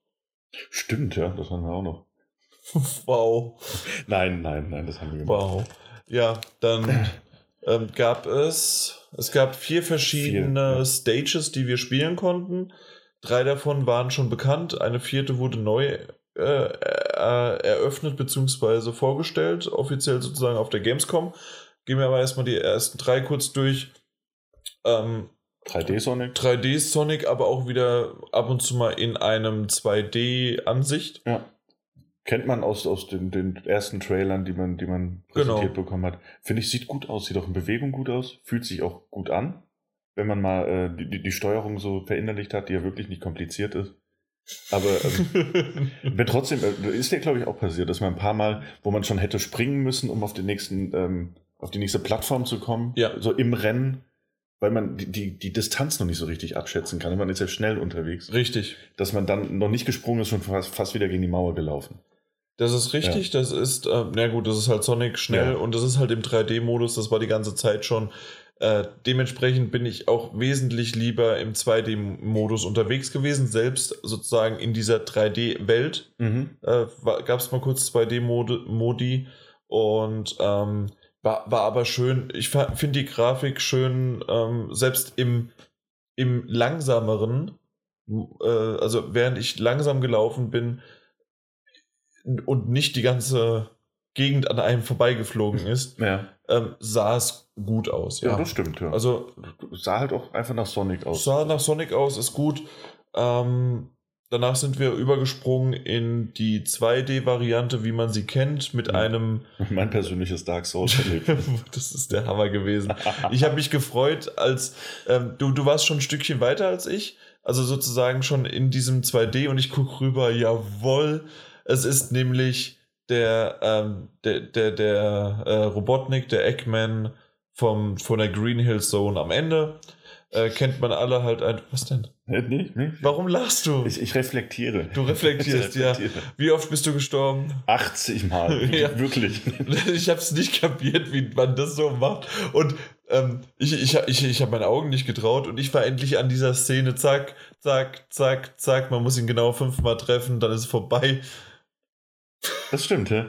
Stimmt, ja, das haben wir auch noch. Wow. Nein, nein, nein, das haben wir gemacht. Wow. Ja, dann ähm, gab es, es gab vier verschiedene Vier, ja. Stages, die wir spielen konnten. Drei davon waren schon bekannt, eine vierte wurde neu äh, äh, eröffnet bzw. vorgestellt, offiziell sozusagen auf der Gamescom. Gehen wir aber erstmal die ersten drei kurz durch. Ähm, 3D Sonic? 3D Sonic, aber auch wieder ab und zu mal in einem 2D-Ansicht. Ja. Kennt man aus, aus den, den ersten Trailern, die man, die man präsentiert Genau. bekommen hat. Finde ich, sieht gut aus, sieht auch in Bewegung gut aus, fühlt sich auch gut an, wenn man mal äh, die, die- Steuerung so verinnerlicht hat, die ja wirklich nicht kompliziert ist. Aber ähm, Mir trotzdem, äh, ist ja glaube ich auch passiert, dass man ein paar Mal, wo man schon hätte springen müssen, um auf den nächsten ähm, auf die nächste Plattform zu kommen, Ja. so im Rennen, weil man die, die, die Distanz noch nicht so richtig abschätzen kann. Man ist ja schnell unterwegs, Richtig. dass man dann noch nicht gesprungen ist und fast, fast wieder gegen die Mauer gelaufen. Das ist richtig, das ist, äh, na gut, das ist halt Sonic schnell Ja. und das ist halt im 3D-Modus, das war die ganze Zeit schon. Äh, dementsprechend bin ich auch wesentlich lieber im 2D-Modus unterwegs gewesen, selbst sozusagen in dieser 3D-Welt. Mhm. Äh, Gab es mal kurz 2D-Modi und ähm, war, war aber schön. Ich finde die Grafik schön, ähm, selbst im, im langsameren, äh, also während ich langsam gelaufen bin und nicht die ganze Gegend an einem vorbeigeflogen ist, Ja. ähm, sah es gut aus. ja, Ja, das stimmt. Ja. also sah halt auch einfach nach Sonic aus. sah nach Sonic aus, ist gut. Ähm, danach sind wir übergesprungen in die 2D-Variante, wie man sie kennt, mit Mhm. einem. Mein persönliches Dark Souls erlebt. das ist der Hammer gewesen. Ich habe mich gefreut, als ähm, du, du warst schon ein Stückchen weiter als ich, also sozusagen schon in diesem 2D und ich gucke rüber, jawohl, es ist nämlich der, ähm, der, der, der äh, Robotnik, der Eggman vom, von der Green Hill Zone am Ende. Äh, kennt man alle halt ein. Was denn? nee, nee. Warum lachst du? Ich, ich reflektiere. Du reflektierst, Ich ja. reflektiere. Wie oft bist du gestorben? 80 Mal. Ja. Wirklich. Ich habe es nicht kapiert, wie man das so macht. Und ähm, ich, ich, ich, ich habe meinen Augen nicht getraut und ich war endlich an dieser Szene, zack, zack, zack, zack. Man muss ihn genau fünfmal treffen, dann ist es vorbei. Das stimmt, ja.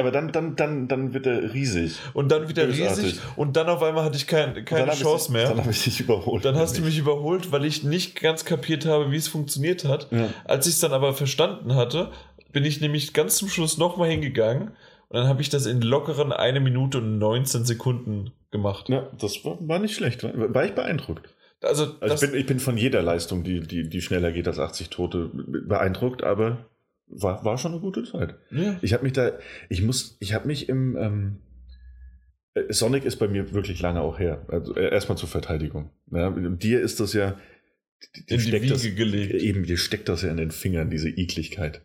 Aber dann, dann, dann, dann wird er riesig. Und dann wieder Bösartig. riesig. Und dann auf einmal hatte ich kein, keine ich Chance dich- mehr. Dann habe ich dich überholt. Dann hast du mich überholt, weil ich nicht ganz kapiert habe, wie es funktioniert hat. Ja. Als ich es dann aber verstanden hatte, bin ich nämlich ganz zum Schluss nochmal hingegangen und dann habe ich das in lockeren 1 Minute und 19 Sekunden gemacht. ja, das war, war nicht schlecht. War, ich beeindruckt. Also, Also ich, bin, ich bin von jeder Leistung, die, die, die schneller geht als 80 Tote, beeindruckt, aber war, war schon eine gute Zeit. ja. Ich habe mich da, ich muss, ich habe mich im ähm, äh, Sonic ist bei mir wirklich lange auch her. Also äh, erstmal zur Verteidigung. Ja, dir ist das ja dir in die Wiege das, gelegt. eben dir steckt das ja in den Fingern diese Ekligkeit.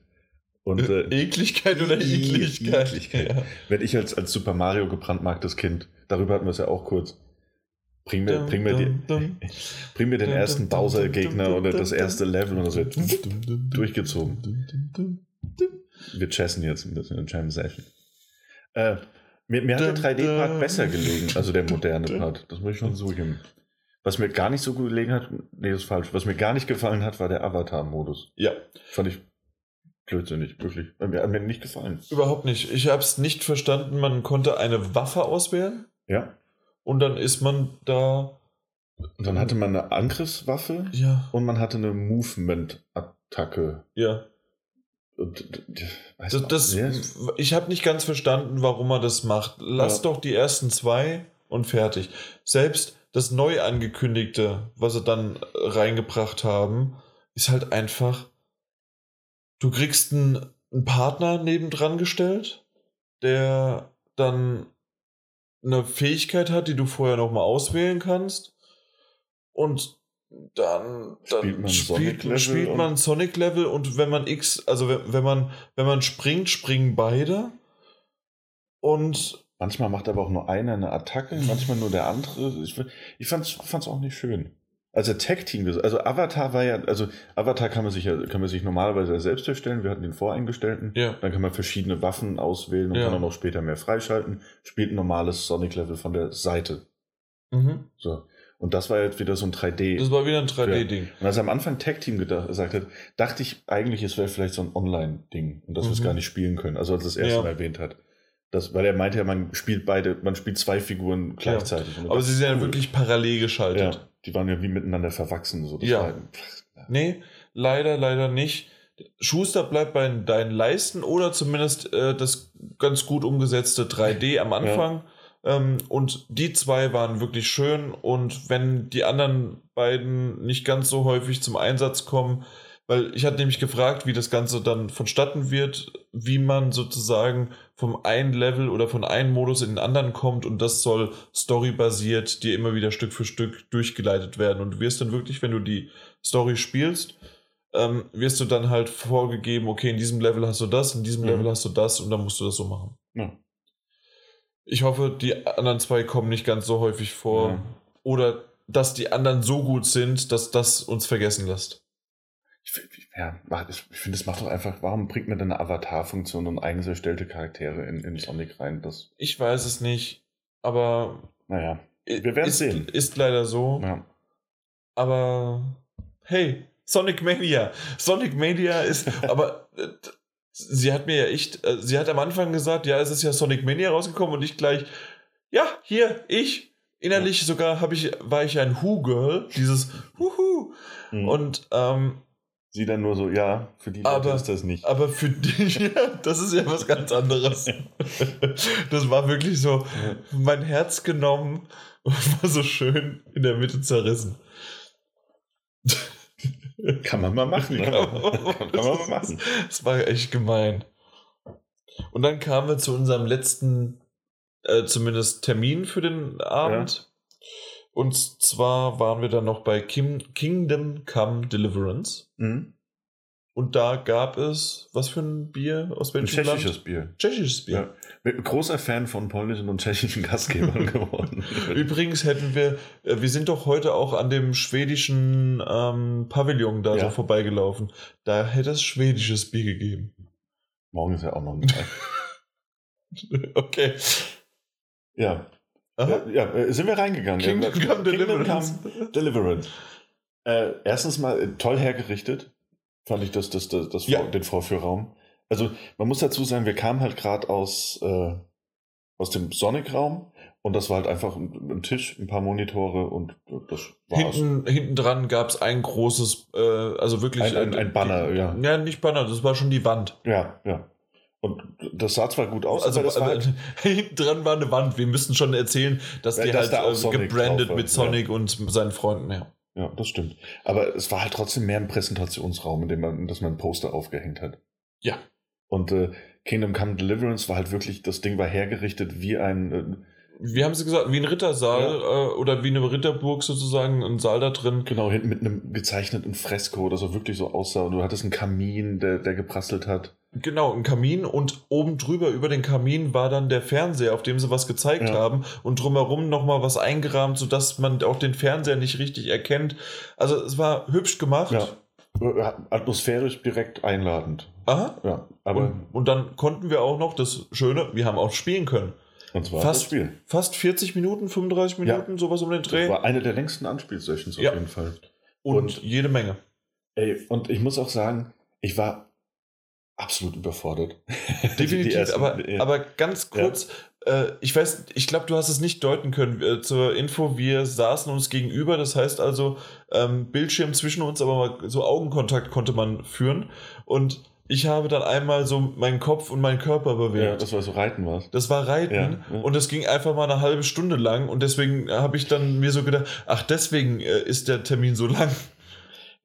Und äh, Ekligkeit oder Ekligkeit? Ekligkeit. Ja. wenn ich als, als Super Mario gebrandmarktes Kind, darüber hatten wir es ja auch kurz, bring mir, bring mir, die, bring mir den ersten Bowser-Gegner oder das erste Level und das wird durchgezogen. Wir chessen jetzt ein bisschen in Jam Session. Äh, mir, mir hat der Dum, 3D-Part dum. besser gelegen, also der moderne. Part. Das muss ich schon zugeben. Was mir gar nicht so gut gelegen hat, nee, das ist falsch. Was mir gar nicht gefallen hat, war der Avatar-Modus. Ja, Fand ich blödsinnig, wirklich. Mir, hat mir nicht gefallen. überhaupt nicht. Ich habe es nicht verstanden. Man konnte eine Waffe auswählen Ja. Und dann ist man da. Und dann hatte man eine Angriffswaffe Ja, und man hatte eine Movement-Attacke. ja. Und, Das, das, ich habe nicht ganz verstanden, warum man das macht. Lass Ja. doch die ersten zwei und fertig. Selbst das neu angekündigte, was sie dann reingebracht haben, ist halt einfach. Du kriegst einen, einen Partner nebendran gestellt, der dann eine Fähigkeit hat, die du vorher nochmal auswählen kannst. Und dann, dann Spielt man spielt, Sonic-Level spielt und- man Sonic-Level und wenn man X, also wenn, wenn man, wenn man springt, springen beide. Und Manchmal macht aber auch nur einer eine Attacke, manchmal nur der andere. Ich, ich fand es auch nicht schön. Also Tag-Team, also Avatar war ja, also Avatar kann man sich ja, kann man sich normalerweise ja selbst erstellen. Wir hatten den voreingestellten. ja, Dann kann man verschiedene Waffen auswählen und Ja. kann dann auch später mehr freischalten. Spielt ein normales Sonic-Level von der Seite. mhm. So. Und das war jetzt wieder so ein 3D. das war wieder ein 3D-Ding. Und als er am Anfang Tag Team gesagt hat, dachte ich eigentlich, es wäre vielleicht so ein Online-Ding und dass wir es Mhm. gar nicht spielen können. Also als er das erste Ja. Mal erwähnt hat. Das, weil er meinte ja, man spielt beide, man spielt zwei Figuren gleichzeitig. Aber sie sind ja cool. wirklich parallel geschaltet. Ja, die waren ja wie miteinander verwachsen. So. Das Ja. pff, ja. Nee, leider, leider nicht. Schuster bleibt bei deinen Leisten oder zumindest äh, das ganz gut umgesetzte 3D am Anfang. Ähm, und die zwei waren wirklich schön. Und wenn die anderen beiden nicht ganz so häufig zum Einsatz kommen, weil ich hatte nämlich gefragt, wie das Ganze dann vonstatten wird, wie man sozusagen vom einen Level oder von einem Modus in den anderen kommt und das soll storybasiert dir immer wieder Stück für Stück durchgeleitet werden. Und du wirst dann wirklich, wenn du die Story spielst, ähm, wirst du dann halt vorgegeben, okay, in diesem Level hast du das, in diesem Mhm. Level hast du das und dann musst du das so machen. Ja. Ich hoffe, die anderen zwei kommen nicht ganz so häufig vor. Ja. Oder dass die anderen so gut sind, dass das uns vergessen lässt. Ich, ja, ich ich finde, es macht doch einfach, warum bringt man denn eine Avatar-Funktion und eigens erstellte Charaktere in, in Sonic rein? Das, Ich weiß es nicht, aber naja, Wir werden's ist, sehen. ist leider so. ja. Aber hey, Sonic Mania. Sonic Mania ist, aber äh, sie hat mir ja echt, äh, sie hat am Anfang gesagt, ja, es ist ja Sonic Mania rausgekommen und ich gleich, ja, hier, ich. Innerlich sogar habe ich, war ich ein Who-Girl, dieses Huhu. Mhm. Und ähm, sie dann nur so, ja, für die Leute Aber- ist das nicht. aber für dich, ja, das ist ja was ganz anderes. Das war wirklich so, mein Herz genommen und war so schön in der Mitte zerrissen. Kann man mal machen. Kann Kann man mal kann man mal machen. Das war echt gemein. Und dann kamen wir zu unserem letzten, äh, zumindest Termin für den Abend. Und zwar waren wir dann noch bei Kim Kingdom Come Deliverance. Mhm. Und da gab es, was für ein Bier? Aus Ein welchem tschechisches Land? Bier. Tschechisches Bier. Ja. Großer Fan von polnischen und tschechischen Gastgebern geworden. Übrigens hätten wir, äh, wir sind doch heute auch an dem schwedischen ähm, Pavillon da Ja. so vorbeigelaufen. Da hätte es schwedisches Bier gegeben. Morgen ist ja auch noch ein Tag. Okay. Ja. Aha. Ja, äh, sind wir reingegangen. Kingdom Ja, Come Deliverance. Come Deliverance. Äh, erstens mal äh, toll hergerichtet, fand ich das, das, das, das Ja. Den Vorführraum. Also man muss dazu sagen, wir kamen halt gerade aus, äh, aus dem Sonic-Raum und das war halt einfach ein, ein Tisch, ein paar Monitore und das war's. Hinten, hinten dran gab es ein großes, äh, also wirklich. Ein- ein- äh, ein Banner, die, ja. Ja, nicht Banner, das war schon die Wand. Ja, ja. Und das sah zwar gut aus, Also aber das war halt, hinten dran war eine Wand. Wir müssen schon erzählen, dass Ja, die dass da halt äh, Sonic gebrandet war, mit Sonic und seinen Freunden, ja. ja, das stimmt. Aber es war halt trotzdem mehr ein Präsentationsraum, in dem man, dass man ein Poster aufgehängt hat. Ja. Und äh, Kingdom Come Deliverance war halt wirklich, das Ding war hergerichtet wie ein, äh, Wie haben sie gesagt, wie ein Rittersaal äh, oder wie eine Ritterburg sozusagen, ein Saal da drin. genau, hinten mit einem gezeichneten Fresko, das auch wirklich so aussah. Und du hattest einen Kamin, der, der geprasselt hat. Genau, ein Kamin und oben drüber über den Kamin war dann der Fernseher, auf dem sie was gezeigt Ja. haben und drumherum nochmal was eingerahmt, sodass man auch den Fernseher nicht richtig erkennt. Also es war hübsch gemacht. Ja. Äh, Atmosphärisch direkt einladend. Aha. Ja, aber Und, und dann konnten wir auch noch das Schöne, wir haben auch spielen können. und zwar fast- das Spiel. Fast 40 Minuten, 35 Ja. Minuten, sowas um den Das Dreh. war eine der längsten Anspielsessions Ja. auf jeden Fall. Und, und- jede Menge. Ey, und ich muss auch sagen, ich war absolut überfordert. Definitiv, ersten- aber, ja. aber ganz kurz, äh, ich weiß, ich glaube, du hast es nicht deuten können. Äh, zur Info, wir saßen uns gegenüber, das heißt also ähm, Bildschirm zwischen uns, aber mal so Augenkontakt konnte man führen. Und ich habe dann einmal so meinen Kopf und meinen Körper ja, bewegt. das war so Reiten was. das war Reiten Ja, ja. und das ging einfach mal eine halbe Stunde lang und deswegen habe ich dann mir so gedacht, ach, deswegen äh, ist der Termin so lang.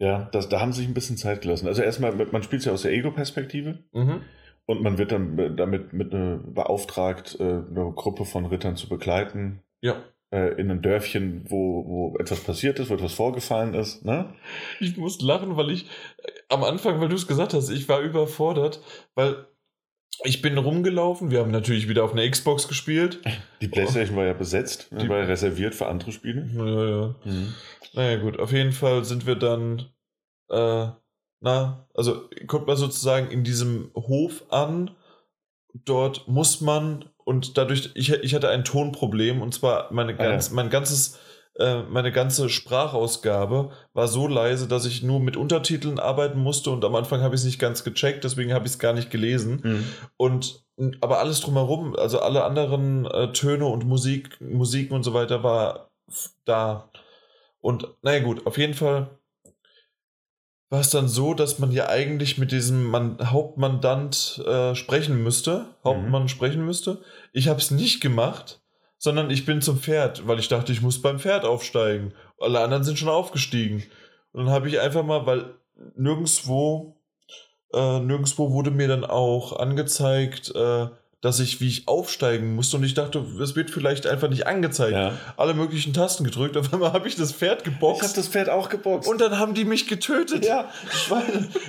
Ja, das, da haben sie sich ein bisschen Zeit gelassen. Also erstmal, man spielt ja aus der Ego-Perspektive Mhm. und man wird dann äh, damit mit, äh, beauftragt, äh, eine Gruppe von Rittern zu begleiten Ja. in ein Dörfchen, wo, wo etwas passiert ist, wo etwas vorgefallen ist. Ne? Ich muss lachen, weil ich am Anfang, weil du es gesagt hast, ich war überfordert, weil ich bin rumgelaufen. Wir haben natürlich wieder auf einer Xbox gespielt. Die Playstation war ja besetzt, Die- war ja reserviert für andere Spiele. Ja, ja. Naja, gut, auf jeden Fall sind wir dann, äh, na, also kommt man sozusagen in diesem Hof an. Dort muss man, und dadurch, ich, ich hatte ein Tonproblem, und zwar meine Ah, ja. ganz, mein ganzes, meine ganze Sprachausgabe war so leise, dass ich nur mit Untertiteln arbeiten musste und am Anfang habe ich es nicht ganz gecheckt, deswegen habe ich es gar nicht gelesen. Mhm. Und aber alles drumherum, also alle anderen äh, Töne und Musik, Musiken und so weiter war da. Und naja gut, auf jeden Fall war es dann so, dass man ja eigentlich mit diesem Man Hauptmandant äh, sprechen müsste, Hauptmann sprechen müsste. Ich habe es nicht gemacht, sondern ich bin zum Pferd, weil ich dachte, ich muss beim Pferd aufsteigen. Alle anderen sind schon aufgestiegen. Und dann habe ich einfach mal, weil nirgendwo äh, nirgendwo wurde mir dann auch angezeigt, äh, dass ich, wie ich aufsteigen musste. Und ich dachte, es wird vielleicht einfach nicht angezeigt. Ja. Alle möglichen Tasten gedrückt. Auf einmal habe ich das Pferd Ich habe geboxt. das Pferd auch geboxt. und dann haben die mich getötet. Ja.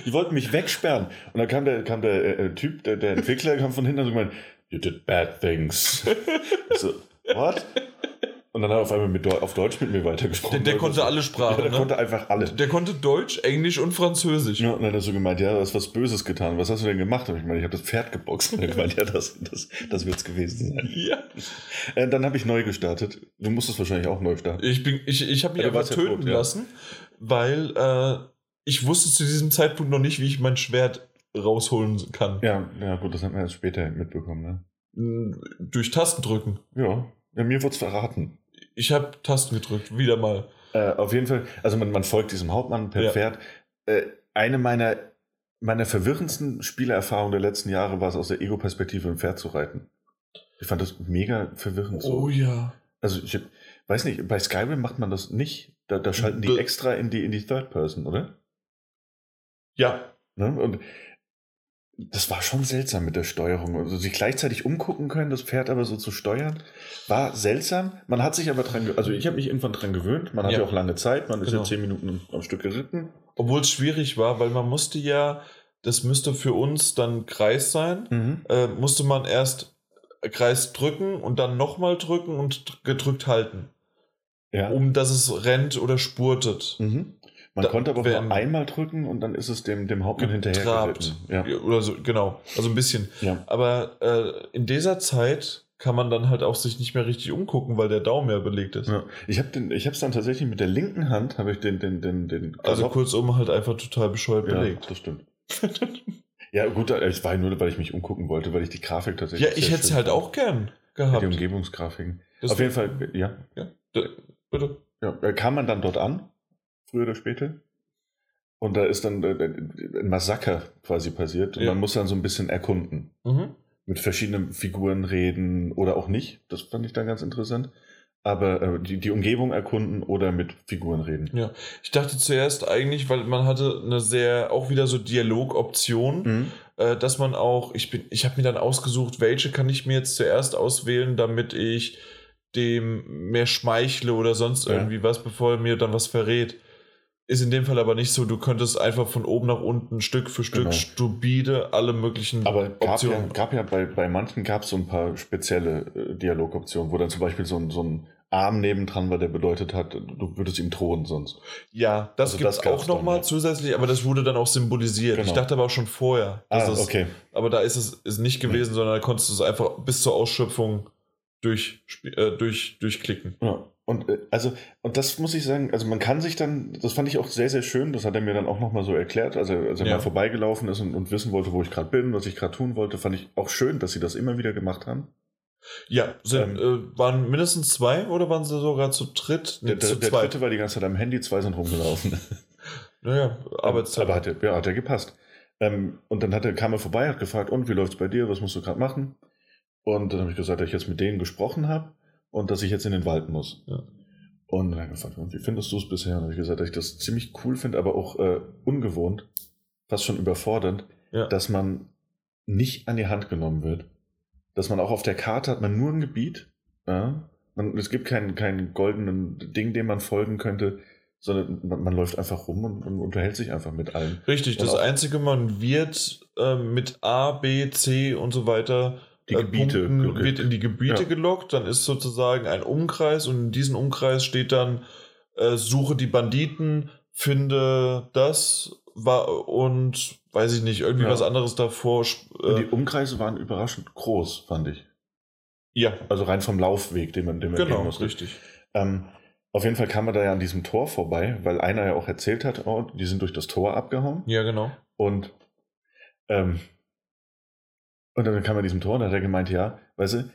Die wollten mich wegsperren. Und dann kam der, kam der äh, Typ, der, der Entwickler, kam von hinten und so gemeint, You did bad things. so, what? Und dann hat er auf einmal mit, auf Deutsch mit mir weitergesprochen. Der, der konnte alle Sprachen. Ja, der ne? konnte einfach alle. Der konnte Deutsch, Englisch und Französisch. Ja, und dann hat er so gemeint, ja, du hast was Böses getan. Was hast du denn gemacht? Und ich meine, ich habe das Pferd geboxt. Und er gemeint, ja, das, das, das wird es gewesen sein. Ja. Äh, dann habe ich neu gestartet. Du musstest wahrscheinlich auch neu starten. Ich, bin, ich, ich habe mich ja, einfach töten tot, lassen, weil äh, ich wusste zu diesem Zeitpunkt noch nicht, wie ich mein Schwert rausholen kann. Ja, ja gut, das hat man erst später mitbekommen. Ne? Durch Tastendrücken. Ja, ja mir wurde es verraten. Ich habe Tasten gedrückt, wieder mal. Äh, auf jeden Fall, also man, man folgt diesem Hauptmann per ja. Pferd. Äh, eine meiner, meiner verwirrendsten Spielerfahrungen der letzten Jahre war es, aus der Ego-Perspektive ein Pferd zu reiten. Ich fand das mega verwirrend. So. Oh ja. Also ich weiß nicht, bei Skyrim macht man das nicht. Da, da schalten die extra in die, in die Third Person, oder? Ja. Ne? Und das war schon seltsam mit der Steuerung. Also sich gleichzeitig umgucken können, das Pferd aber so zu steuern, war seltsam. Man hat sich aber dran, also ich habe mich irgendwann dran gewöhnt. Man hat ja auch lange Zeit, man ist genau. ja zehn Minuten am Stück geritten. Obwohl es schwierig war, weil man musste ja, das müsste für uns dann Kreis sein, mhm. äh, musste man erst Kreis drücken und dann nochmal drücken und gedrückt halten. Ja. Um dass es rennt oder spurtet. Mhm. Man da konnte aber nur einmal drücken und dann ist es dem, dem Hauptmann hinterher Ja. Oder so, genau. Also ein bisschen. Ja. Aber äh, in dieser Zeit kann man dann halt auch sich nicht mehr richtig umgucken, weil der Daumen ja belegt ist. Ja. Ich habe es dann tatsächlich mit der linken Hand, habe ich den, den, den, den Also kurzum halt einfach total bescheuert ja, belegt. das stimmt. ja, gut, es war nur, weil ich mich umgucken wollte, weil ich die Grafik tatsächlich. Ja, ich hätte es halt auch gern gehabt. Die Umgebungsgrafiken. Das Auf jeden Fall, ja. Ja, bitte. Ja, äh, kam man dann dort an früher oder später. Und da ist dann äh, ein Massaker quasi passiert und ja. man muss dann so ein bisschen erkunden. Mhm. Mit verschiedenen Figuren reden oder auch nicht. Das fand ich dann ganz interessant. Aber äh, die, die Umgebung erkunden oder mit Figuren reden. Ja, ich dachte zuerst eigentlich, weil man hatte eine sehr, auch wieder so Dialogoption, mhm. äh, dass man auch, ich bin, ich habe mir dann ausgesucht, welche kann ich mir jetzt zuerst auswählen, damit ich dem mehr schmeichle oder sonst irgendwie ja. was, bevor er mir dann was verrät. Ist in dem Fall aber nicht so. Du könntest einfach von oben nach unten Stück für Stück genau. stupide alle möglichen aber gab Optionen. Ja, gab ja bei, bei manchen gab es so ein paar spezielle äh, Dialogoptionen, wo dann zum Beispiel so ein, so ein Arm nebendran war, der bedeutet hat, du würdest ihm drohen sonst. Ja, das also gibt es auch nochmal ja. zusätzlich, aber das wurde dann auch symbolisiert. Genau. Ich dachte aber auch schon vorher. Ah, das, okay. Aber da ist es ist nicht gewesen, nee. sondern da konntest du es einfach bis zur Ausschöpfung durch, äh, durch, durchklicken. Ja. Und äh, also, und das muss ich sagen, also man kann sich dann, das fand ich auch sehr, sehr schön, das hat er mir dann auch nochmal so erklärt, also als er ja. mal vorbeigelaufen ist und, und wissen wollte, wo ich gerade bin, was ich gerade tun wollte, fand ich auch schön, dass sie das immer wieder gemacht haben. Ja, sind, ähm, äh, waren mindestens zwei oder waren sie sogar zu dritt? Nee, der, zu der dritte war die ganze Zeit am Handy, zwei sind rumgelaufen. Naja, Arbeitszeit. Aber hat, ja, hat ja gepasst. Ähm, und dann hat er, kam er vorbei, hat gefragt, und wie läuft's bei dir, was musst du gerade machen? Und dann habe ich gesagt, dass ich jetzt mit denen gesprochen habe und dass ich jetzt in den Wald muss. Ja. Und dann habe ich gefragt, wie findest du es bisher? Und habe ich gesagt, dass ich das ziemlich cool finde, aber auch äh, ungewohnt, fast schon überfordernd, ja. dass man nicht an die Hand genommen wird. Dass man auch auf der Karte hat man nur ein Gebiet. Ja? Man, es gibt keinen kein goldenen Ding, dem man folgen könnte, sondern man, man läuft einfach rum und, und, unterhält sich einfach mit allen. Richtig, und das Einzige, man wird äh, mit A, B, C und so weiter die äh, Gebiete Punkten, wird in die Gebiete ja. gelockt, dann ist sozusagen ein Umkreis und in diesem Umkreis steht dann äh, suche die Banditen, finde das war und weiß ich nicht, irgendwie ja. was anderes davor. Äh, die Umkreise waren überraschend groß, fand ich. Ja. Also rein vom Laufweg, den man, den man genau, gehen musste. richtig. Ähm, auf jeden Fall kam man da ja an diesem Tor vorbei, weil einer ja auch erzählt hat, oh, die sind durch das Tor abgehauen. Ja, genau. Und ähm, und dann kam er diesem Tor und hat er gemeint, ja, weißt du,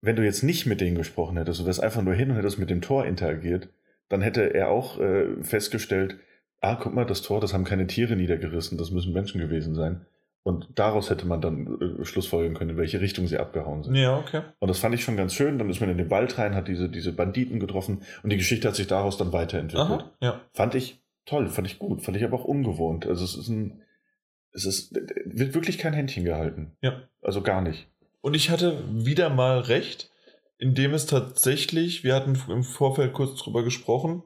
wenn du jetzt nicht mit denen gesprochen hättest und wärst einfach nur hin und hättest mit dem Tor interagiert, dann hätte er auch äh, festgestellt, ah, guck mal, das Tor, das haben keine Tiere niedergerissen, das müssen Menschen gewesen sein. Und daraus hätte man dann äh, schlussfolgern können, in welche Richtung sie abgehauen sind. Ja, okay. Und das fand ich schon ganz schön. Dann ist man in den Wald rein, hat diese, diese Banditen getroffen und die Geschichte hat sich daraus dann weiterentwickelt. Aha, ja. Fand ich toll, fand ich gut, fand ich aber auch ungewohnt. Also es ist ein, es ist, wird wirklich kein Händchen gehalten. Ja. Also gar nicht. Und ich hatte wieder mal recht, indem es tatsächlich, wir hatten im Vorfeld kurz drüber gesprochen,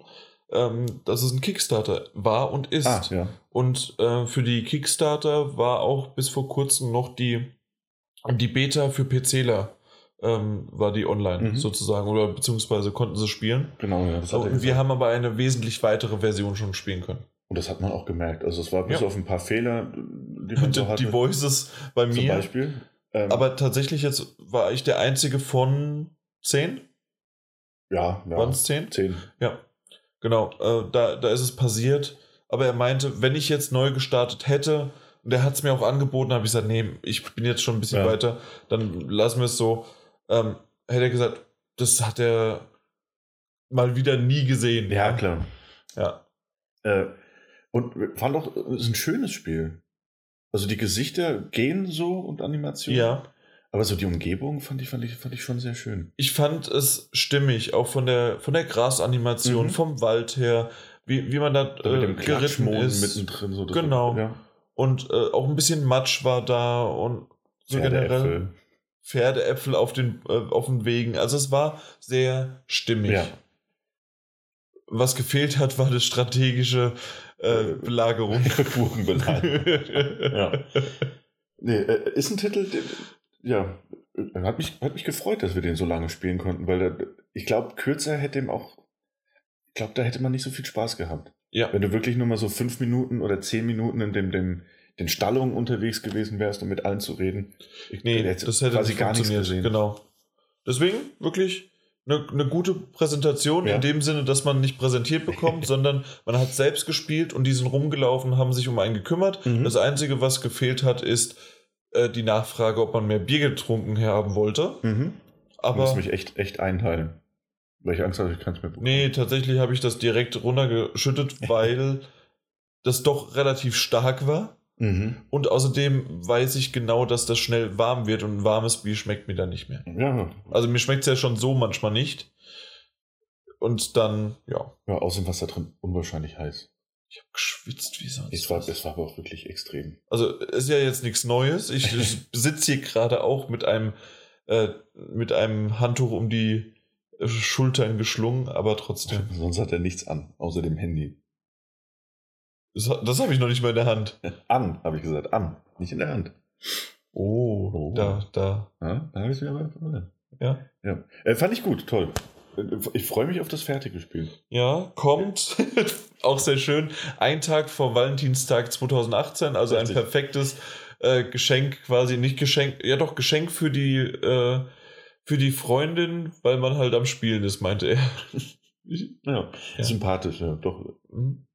ähm, dass es ein Kickstarter war und ist. Ah, ja. Und äh, für die Kickstarter war auch bis vor kurzem noch die die Beta für PCler ähm, war die online Mhm. sozusagen oder beziehungsweise konnten sie spielen. Genau, ja. Wir haben aber eine wesentlich weitere Version schon spielen können. Und das hat man auch gemerkt. Also es war bis Ja. auf ein paar Fehler, die man so hatte. die Voices bei zum mir. Beispiel. Ähm, Aber tatsächlich jetzt war ich der einzige von 10? ja, ja. Waren es 10? Zehn. Ja, genau. Äh, da, da ist es passiert. Aber er meinte, wenn ich jetzt neu gestartet hätte, und er hat es mir auch angeboten, habe ich gesagt, nee, ich bin jetzt schon ein bisschen Ja. weiter, dann lassen wir es so. Ähm, hätte er gesagt, das hat er mal wieder nie gesehen. Ja, klar. Ja, Äh, und fand auch, es ist ein schönes Spiel. Also die Gesichter gehen so und Animationen. ja. Aber so die Umgebung fand ich, fand ich, fand ich schon sehr schön. Ich fand es stimmig, auch von der, von der Grasanimation, Mhm. vom Wald her, wie, wie man da Da mit äh, dem geritten Klatschmoden ist. mittendrin. So, das Genau. Ja. Und äh, auch ein bisschen Matsch war da und so generell. Pferdeäpfel. Auf den, äh, auf den Wegen. Also es war sehr stimmig. Ja. Was gefehlt hat, war eine strategische äh, Belagerung. Burgenbelagerung. ja. Nee, äh, ist ein Titel, der, ja, äh, hat mich, hat mich gefreut, dass wir den so lange spielen konnten, weil da, ich glaube, kürzer hätte ihm auch, ich glaube, da hätte man nicht so viel Spaß gehabt. Ja. Wenn du wirklich nur mal so fünf Minuten oder zehn Minuten in dem, dem, den Stallungen unterwegs gewesen wärst, um mit allen zu reden. Ich, Nee, das hätte quasi nicht gar nichts gesehen. Genau. Deswegen wirklich eine, eine gute Präsentation Ja. in dem Sinne, dass man nicht präsentiert bekommt, sondern man hat selbst gespielt und die sind rumgelaufen, haben sich um einen gekümmert. Mhm. Das Einzige, was gefehlt hat, ist äh, die Nachfrage, ob man mehr Bier getrunken haben wollte. Mhm. Ich Aber muss mich echt, echt einteilen. Weil ich Angst habe, ich kann es mir bekommen. Nee, tatsächlich habe ich das direkt runtergeschüttet, weil das doch relativ stark war. Mhm. Und außerdem weiß ich genau, dass das schnell warm wird und ein warmes Bier schmeckt mir dann nicht mehr. Ja, Also mir schmeckt es ja schon so manchmal nicht. Und dann, ja, ja, außerdem war es da drin unwahrscheinlich heiß. ich habe geschwitzt wie sonst. Es war, was. es war aber auch wirklich extrem. Also ist ja jetzt nichts Neues. Ich, ich sitze hier gerade auch mit einem, äh, mit einem Handtuch um die äh, Schultern geschlungen, aber trotzdem. Sonst hat er nichts an, außer dem Handy. Das, das habe ich noch nicht mal in der Hand. An, habe ich gesagt. An, nicht in der Hand. Oh, Oh. da, da. Ja, da habe ich es wieder mal. Ja. Ja. Äh, fand ich gut, toll. Äh, Ich freue mich auf das fertige Spiel. Ja, kommt. auch sehr schön. Ein Tag vor Valentinstag 2018, also Richtig. ein perfektes äh, Geschenk, quasi nicht Geschenk, ja doch Geschenk für die, äh, für die Freundin, weil man halt am Spielen ist, meinte er. Ja, Ja. sympathisch, ja, doch. Mhm.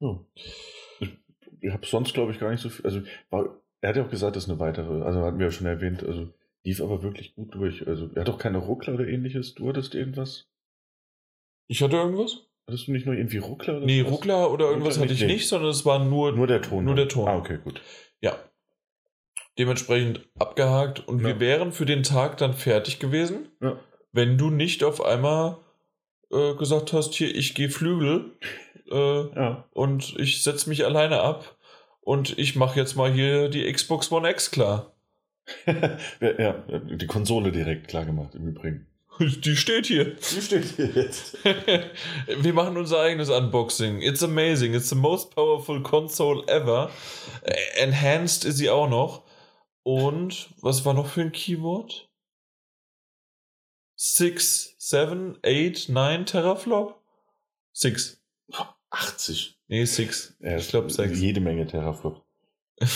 Ja. Ich, ich habe sonst, glaube ich, gar nicht so viel. Also, war, er hat ja auch gesagt, das ist eine weitere, also hatten wir ja schon erwähnt, also lief aber wirklich gut durch. Also, er hat auch keine Ruckler oder ähnliches. Du hattest irgendwas? Ich hatte irgendwas? Hattest du nicht nur irgendwie Ruckler? Oder Nee, sowas? Ruckler oder irgendwas Ruckler hatte ich nicht, nicht, sondern es war nur, Nur der Ton. Nur der Ton. Ah, okay, gut. ja. Dementsprechend abgehakt und Ja. wir wären für den Tag dann fertig gewesen, Ja. wenn du nicht auf einmal äh, gesagt hast, hier, ich gehe Flügel äh, Ja. und ich setze mich alleine ab und ich mache jetzt mal hier die Xbox One X klar. ja, die Konsole direkt klar gemacht, im Übrigen. Die steht hier. Die steht hier jetzt. Wir machen unser eigenes Unboxing. It's amazing. It's the most powerful console ever. Äh, Enhanced ist sie auch noch. Und was war noch für ein Keyword? 6, 7, 8, 9 Teraflop? 6. 80. Nee, 6. Ja, Ich glaub, sechs. Jede Menge Terraflop.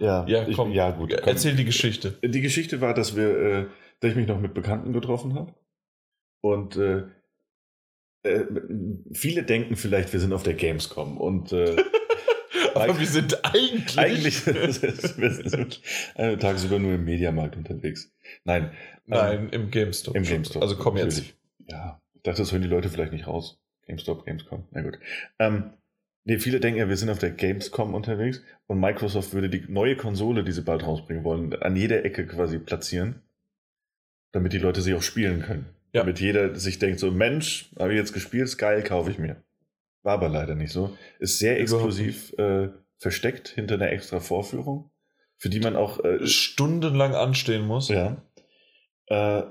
Ja, Ja, ich- komm. ja gut. komm. Erzähl die Geschichte. Die Geschichte war, dass wir, äh, dass ich mich noch mit Bekannten getroffen habe. Und äh, äh, viele denken vielleicht, wir sind auf der Gamescom. Und äh, Aber wir sind eigentlich. eigentlich wir sind äh, tagsüber nur im Mediamarkt unterwegs. Nein. ähm, Nein, im GameStop. Im GameStop. Also komm jetzt. natürlich. Ja, ich dachte, das hören die Leute vielleicht nicht raus. GameStop, Gamescom. Na gut. Ähm, nee, viele denken ja, wir sind auf der Gamescom unterwegs und Microsoft würde die neue Konsole, die sie bald rausbringen wollen, an jeder Ecke quasi platzieren, damit die Leute sie auch spielen können. Ja. Damit jeder sich denkt, so Mensch, habe ich jetzt gespielt, ist geil, kaufe ich mir. War aber leider nicht so. Ist sehr exklusiv äh, versteckt hinter einer extra Vorführung, für die man auch äh, Stundenlang anstehen muss. ja. Äh,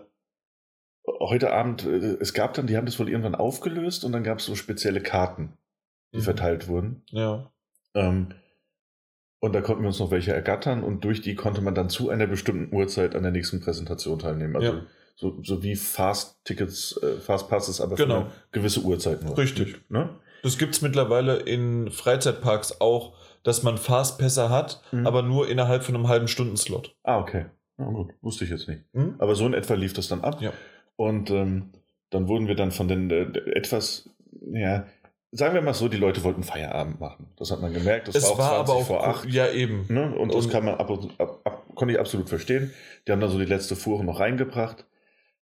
heute Abend, äh, es gab dann, die haben das wohl irgendwann aufgelöst und dann gab es so spezielle Karten, die Mhm. verteilt wurden. Ja. Ähm, Und da konnten wir uns noch welche ergattern und durch die konnte man dann zu einer bestimmten Uhrzeit an der nächsten Präsentation teilnehmen. Also Ja. so, so wie Fast-Tickets, äh, Fast-Passes, aber Genau. für eine gewisse Uhrzeit nur. Richtig. Ne? Das gibt es mittlerweile in Freizeitparks auch, dass man Fastpässe hat, Mhm. aber nur innerhalb von einem halben Stundenslot. Ah, okay. Na gut, wusste ich jetzt nicht. Hm? Aber so in etwa lief das dann ab. Ja. Und ähm, dann wurden wir dann von den äh, etwas, ja, sagen wir mal so, die Leute wollten Feierabend machen. Das hat man gemerkt. Das Es war war, auch 20 aber auch vor 8. ja eben. Ne? Und, das Und- kann man ab, ab, ab, konnte ich absolut verstehen. Die haben dann so die letzte Fuhre noch reingebracht.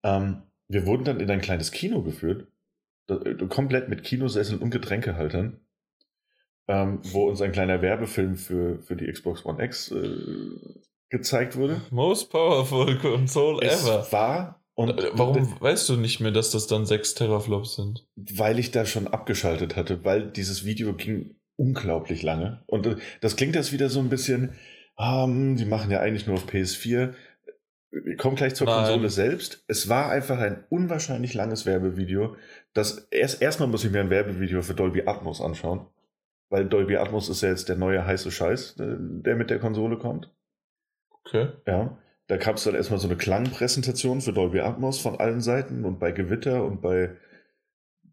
Ähm, wir wurden dann in ein kleines Kino geführt, äh, komplett mit Kinosesseln und Getränkehaltern, ähm, wo uns ein kleiner Werbefilm für, für die Xbox One X äh, gezeigt wurde. Most powerful console Es ever. war und Äh, Warum weißt du nicht mehr, dass das dann 6 Teraflops sind? weil ich da schon abgeschaltet hatte, weil dieses Video ging unglaublich lange. Und äh, das klingt jetzt wieder so ein bisschen, ah, hm, die machen ja eigentlich nur auf PS4. Wir kommen gleich zur Nein. Konsole selbst. Es war einfach ein unwahrscheinlich langes Werbevideo. Das erst erstmal muss ich mir ein Werbevideo für Dolby Atmos anschauen, weil Dolby Atmos ist ja jetzt der neue heiße Scheiß, äh, der mit der Konsole kommt. Okay. Ja, da gab es dann erstmal so eine Klangpräsentation für Dolby Atmos von allen Seiten und bei Gewitter und bei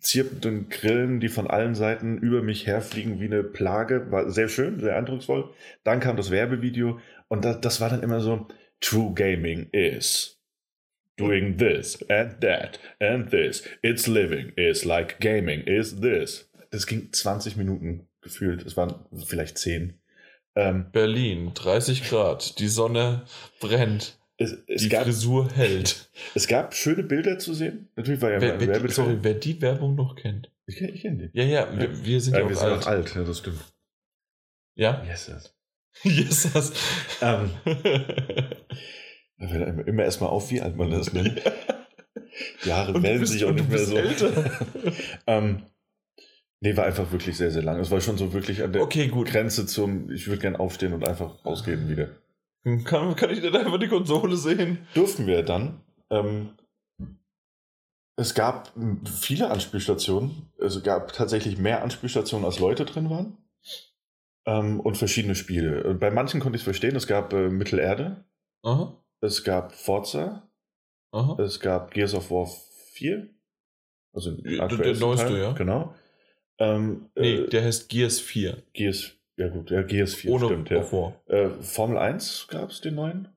zirpenden Grillen, die von allen Seiten über mich herfliegen wie eine Plage. War sehr schön, sehr eindrucksvoll. Dann kam das Werbevideo und das, das war dann immer so, True Gaming is doing this and that and this. It's living is like gaming is this. Das ging 20 Minuten gefühlt. Es waren vielleicht 10. Ähm, Berlin, 30 Grad, die Sonne brennt, es, es die gab Frisur hält. Es gab schöne Bilder zu sehen. Natürlich war ja wer, wer, die, sorry, wer die Werbung noch kennt. Ich kenne ich kenn die. Ja, ja, wir, wir sind ja, Ja, auch wir sind alt. alt, ja, das stimmt. Ja? Yes, yes. Yes, das. Ähm, da fällt einem immer erstmal auf, wie alt man das nennt. Die Haare wellen bist- sich auch nicht mehr so. ähm, nee, war einfach wirklich sehr, sehr lang. Es war schon so wirklich an der Okay, gut. Grenze zum, ich würde gern aufstehen und einfach rausgehen wieder. Kann, kann ich denn einfach die Konsole sehen? Durften wir dann. Ähm, es gab m, viele Anspielstationen. Es gab tatsächlich mehr Anspielstationen, als Leute drin waren. Ähm, und verschiedene Spiele. Bei manchen konnte ich es verstehen. Es gab äh, Mittelerde, Aha, es gab Forza, aha. es gab Gears of War 4. Also den der neueste, Teil, ja. Genau. Ähm, Nee, äh, der heißt Gears 4. Gears, ja gut, ja, Gears 4 Ohne stimmt, ja. Äh, Formel 1 gab es den neuen.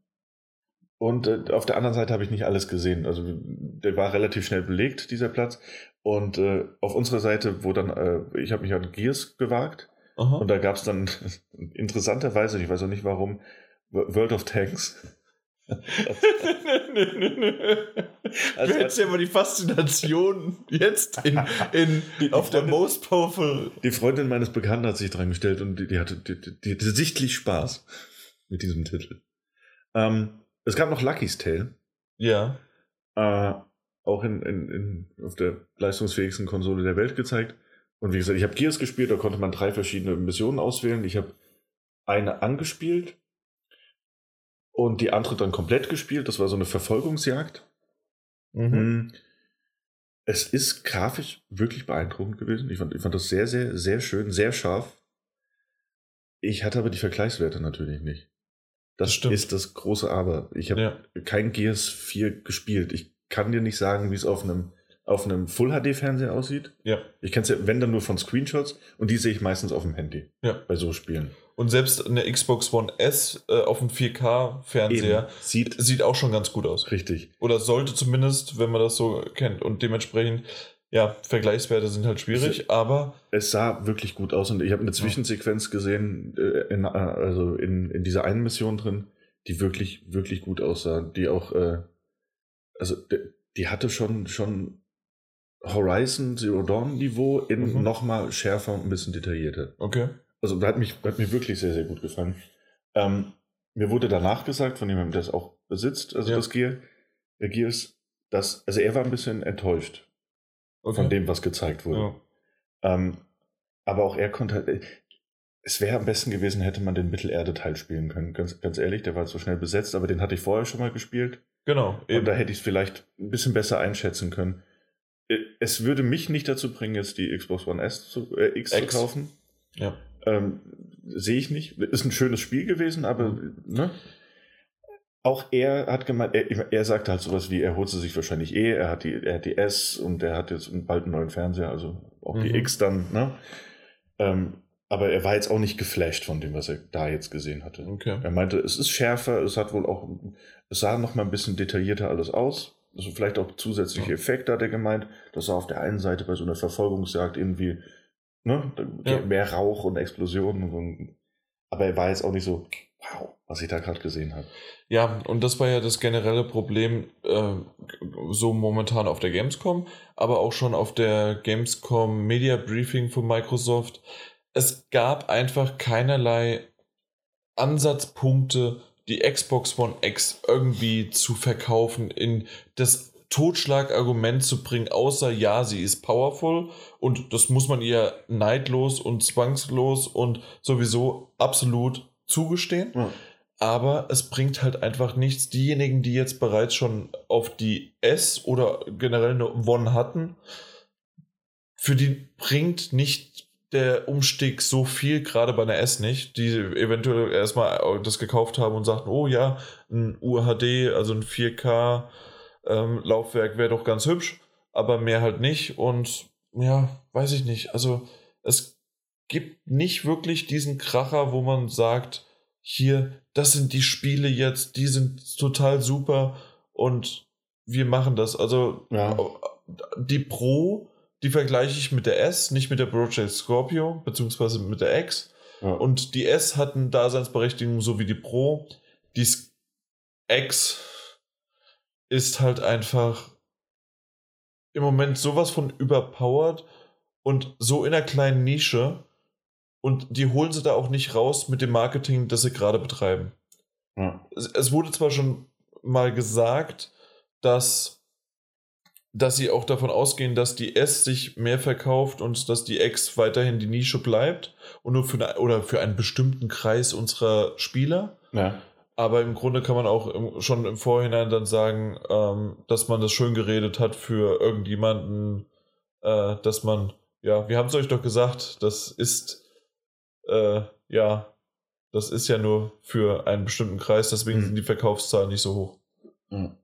Und äh, auf der anderen Seite habe ich nicht alles gesehen. Also der war relativ schnell belegt, dieser Platz. Und äh, auf unserer Seite, wo dann, äh, ich habe mich an Gears gewagt. Aha. Und da gab es dann interessanterweise, ich weiß auch nicht warum, World of Tanks. nö, nö, nö. Also- du hättest ja mal die Faszination jetzt in, in, Die- auf der die- Most Powerful. Die Freundin meines Bekannten hat sich dran gestellt und die, die hatte die, hatte sichtlich Spaß mit diesem Titel. Ähm, es gab noch Lucky's Tale. Ja. äh, auch in, in, in, auf der leistungsfähigsten Konsole der Welt gezeigt. Und wie gesagt, ich habe Gears gespielt, da konnte man drei verschiedene Missionen auswählen. Ich habe eine angespielt und die andere dann komplett gespielt. Das war so eine Verfolgungsjagd. Mhm. Hm. Es ist grafisch wirklich beeindruckend gewesen. Ich fand, ich fand das sehr, sehr, sehr schön, sehr scharf. Ich hatte aber die Vergleichswerte natürlich nicht. Das, Das ist das große Aber. Ich habe Ja. kein Gears 4 gespielt. Ich kann dir nicht sagen, wie es auf einem, auf einem Full-HD-Fernseher aussieht. ja. Ich kenne es ja, wenn dann nur von Screenshots und die sehe ich meistens auf dem Handy Ja. bei so Spielen. Und selbst eine Xbox One S äh, auf dem 4K-Fernseher Eben. Sieht sieht auch schon ganz gut aus. richtig. Oder sollte zumindest, wenn man das so kennt. Und dementsprechend, ja, Vergleichswerte sind halt schwierig, aber Es sah wirklich gut aus und ich habe eine Zwischensequenz gesehen, äh, in, äh, also in, in dieser einen Mission drin, die wirklich, wirklich gut aussah. Die auch, äh, also die, die hatte schon, schon Horizon Zero Dawn Niveau in Mhm. nochmal schärfer und ein bisschen detaillierter. okay. Also hat, mich, hat mir wirklich sehr, sehr gut gefallen. Ähm, mir wurde danach gesagt, von jemandem, der es auch besitzt, also Ja. das Gear, der Gears, dass, also er war ein bisschen enttäuscht okay. von dem, was gezeigt wurde. Ja. Ähm, aber auch er konnte halt. Es wäre am besten gewesen, hätte man den Mittelerde-Teil spielen können. Ganz, ganz ehrlich, der war so schnell besetzt, aber den hatte ich vorher schon mal gespielt. Genau. Und da hätte ich es vielleicht ein bisschen besser einschätzen können. Äh, Es würde mich nicht dazu bringen, jetzt die Xbox One S zu, äh, X, X. zu kaufen. ja. Ähm, Sehe ich nicht. Ist ein schönes Spiel gewesen, aber ne? auch er hat gemeint, er, er sagte halt sowas wie, er holt sie sich wahrscheinlich eh, er hat die, er hat die S und er hat jetzt bald einen neuen Fernseher, also auch mhm. die X dann, ne? Ähm, aber er war jetzt auch nicht geflasht von dem, was er da jetzt gesehen hatte. Okay. Er meinte, es ist schärfer, es hat wohl auch, es sah noch mal ein bisschen detaillierter alles aus. Also vielleicht auch zusätzliche Effekte hat er gemeint. Das sah auf der einen Seite bei so einer Verfolgungsjagd irgendwie, ne, ja. mehr Rauch und Explosionen. Aber er war jetzt auch nicht so, wow, was ich da gerade gesehen habe. Ja, und das war ja das generelle Problem äh, so momentan auf der Gamescom, aber auch schon auf der Gamescom Media Briefing von Microsoft. Es gab einfach keinerlei Ansatzpunkte, die Xbox One X irgendwie zu verkaufen, in das Totschlagargument zu bringen, außer ja, sie ist powerful und das muss man ihr neidlos und zwangslos und sowieso absolut zugestehen. Ja. Aber es bringt halt einfach nichts. Diejenigen, die jetzt bereits schon auf die S oder generell eine One hatten, für die bringt nicht der Umstieg so viel, gerade bei einer S nicht, die eventuell erstmal das gekauft haben und sagten, oh ja, ein UHD, also ein 4K ähm, Laufwerk wäre doch ganz hübsch, aber mehr halt nicht. Und ja, weiß ich nicht. Also es gibt nicht wirklich diesen Kracher, wo man sagt, hier, das sind die Spiele jetzt, die sind total super und wir machen das. Also ja. die Pro, die vergleiche ich mit der S, nicht mit der Project Scorpio, beziehungsweise mit der X. Ja. Und die S hat eine Daseinsberechtigung, so wie die Pro. Die X ist halt einfach im Moment sowas von überpowered und so in einer kleinen Nische, und die holen sie da auch nicht raus mit dem Marketing, das sie gerade betreiben. Ja. Es, es, wurde zwar schon mal gesagt, dass, dass sie auch davon ausgehen, dass die S sich mehr verkauft und dass die X weiterhin die Nische bleibt und nur für, eine, oder für einen bestimmten Kreis unserer Spieler. Ja. Aber im Grunde kann man auch im, schon im Vorhinein dann sagen, ähm, dass man das schön geredet hat für irgendjemanden, äh, dass man, ja, wir haben es euch doch gesagt, das ist äh, ja, das ist ja nur für einen bestimmten Kreis, deswegen mhm. sind die Verkaufszahlen nicht so hoch. Mhm.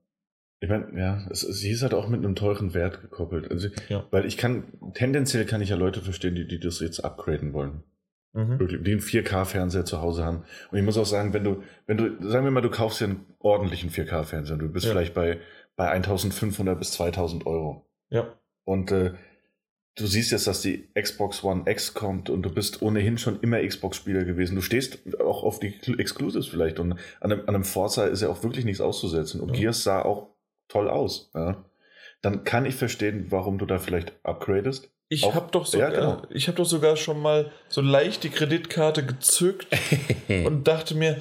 Ich meine, ja, es, sie ist halt auch mit einem teuren Wert gekoppelt. Also, ja. Weil ich kann, tendenziell kann ich ja Leute verstehen, die, die das jetzt upgraden wollen. Mhm. Die einen 4K-Fernseher zu Hause haben. Und ich muss auch sagen, wenn du, wenn du, sagen wir mal, du kaufst dir einen ordentlichen 4K-Fernseher, du bist ja. vielleicht bei, bei 1500 bis 2000 Euro. Ja. Und äh, du siehst jetzt, dass die Xbox One X kommt und du bist ohnehin schon immer Xbox-Spieler gewesen. Du stehst auch auf die Exclusives vielleicht und an einem, an einem Forza ist ja auch wirklich nichts auszusetzen. Und ja. Gears sah auch toll aus. Ja. Dann kann ich verstehen, warum du da vielleicht upgradest. Ich habe doch, sogar, ja, genau. hab doch sogar schon mal so leicht die Kreditkarte gezückt und dachte mir,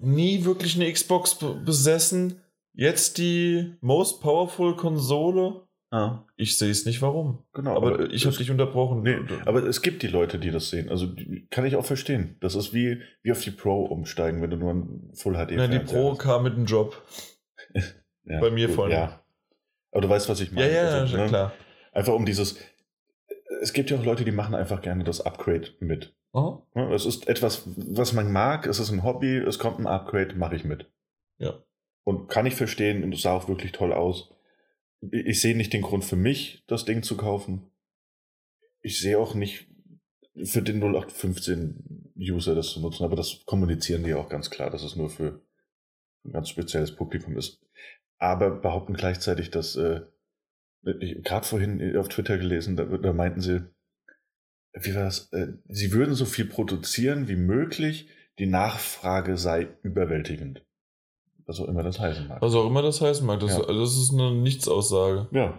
nie wirklich eine Xbox besessen. Jetzt die most powerful Konsole Ah. Ich sehe es nicht, warum. Genau. Aber, aber ich habe dich unterbrochen. Nee, aber es gibt die Leute, die das sehen. Also kann ich auch verstehen. Das ist wie, wie auf die Pro umsteigen, wenn du nur ein Full HD Nein, die Pro hast. kam mit einem Job. ja, Bei mir gut, vorne. Ja. Aber du weißt, was ich meine. Ja, ja, also, ne? klar. Einfach um dieses. Es gibt ja auch Leute, die machen einfach gerne das Upgrade mit. Oh. Es ist etwas, was man mag, es ist ein Hobby, es kommt ein Upgrade, mache ich mit. Ja. Und kann ich verstehen und es sah auch wirklich toll aus ich sehe nicht den Grund für mich, das Ding zu kaufen. Ich sehe auch nicht für den 0815-User das zu nutzen, aber das kommunizieren die auch ganz klar, dass es nur für ein ganz spezielles Publikum ist. Aber behaupten gleichzeitig, dass, äh, gerade vorhin auf Twitter gelesen, da, da meinten sie, wie war das, äh, sie würden so viel produzieren wie möglich, die Nachfrage sei überwältigend. Was auch immer das heißen mag. Was auch immer das heißen mag. Das, ja. das ist eine Nichtsaussage. Ja.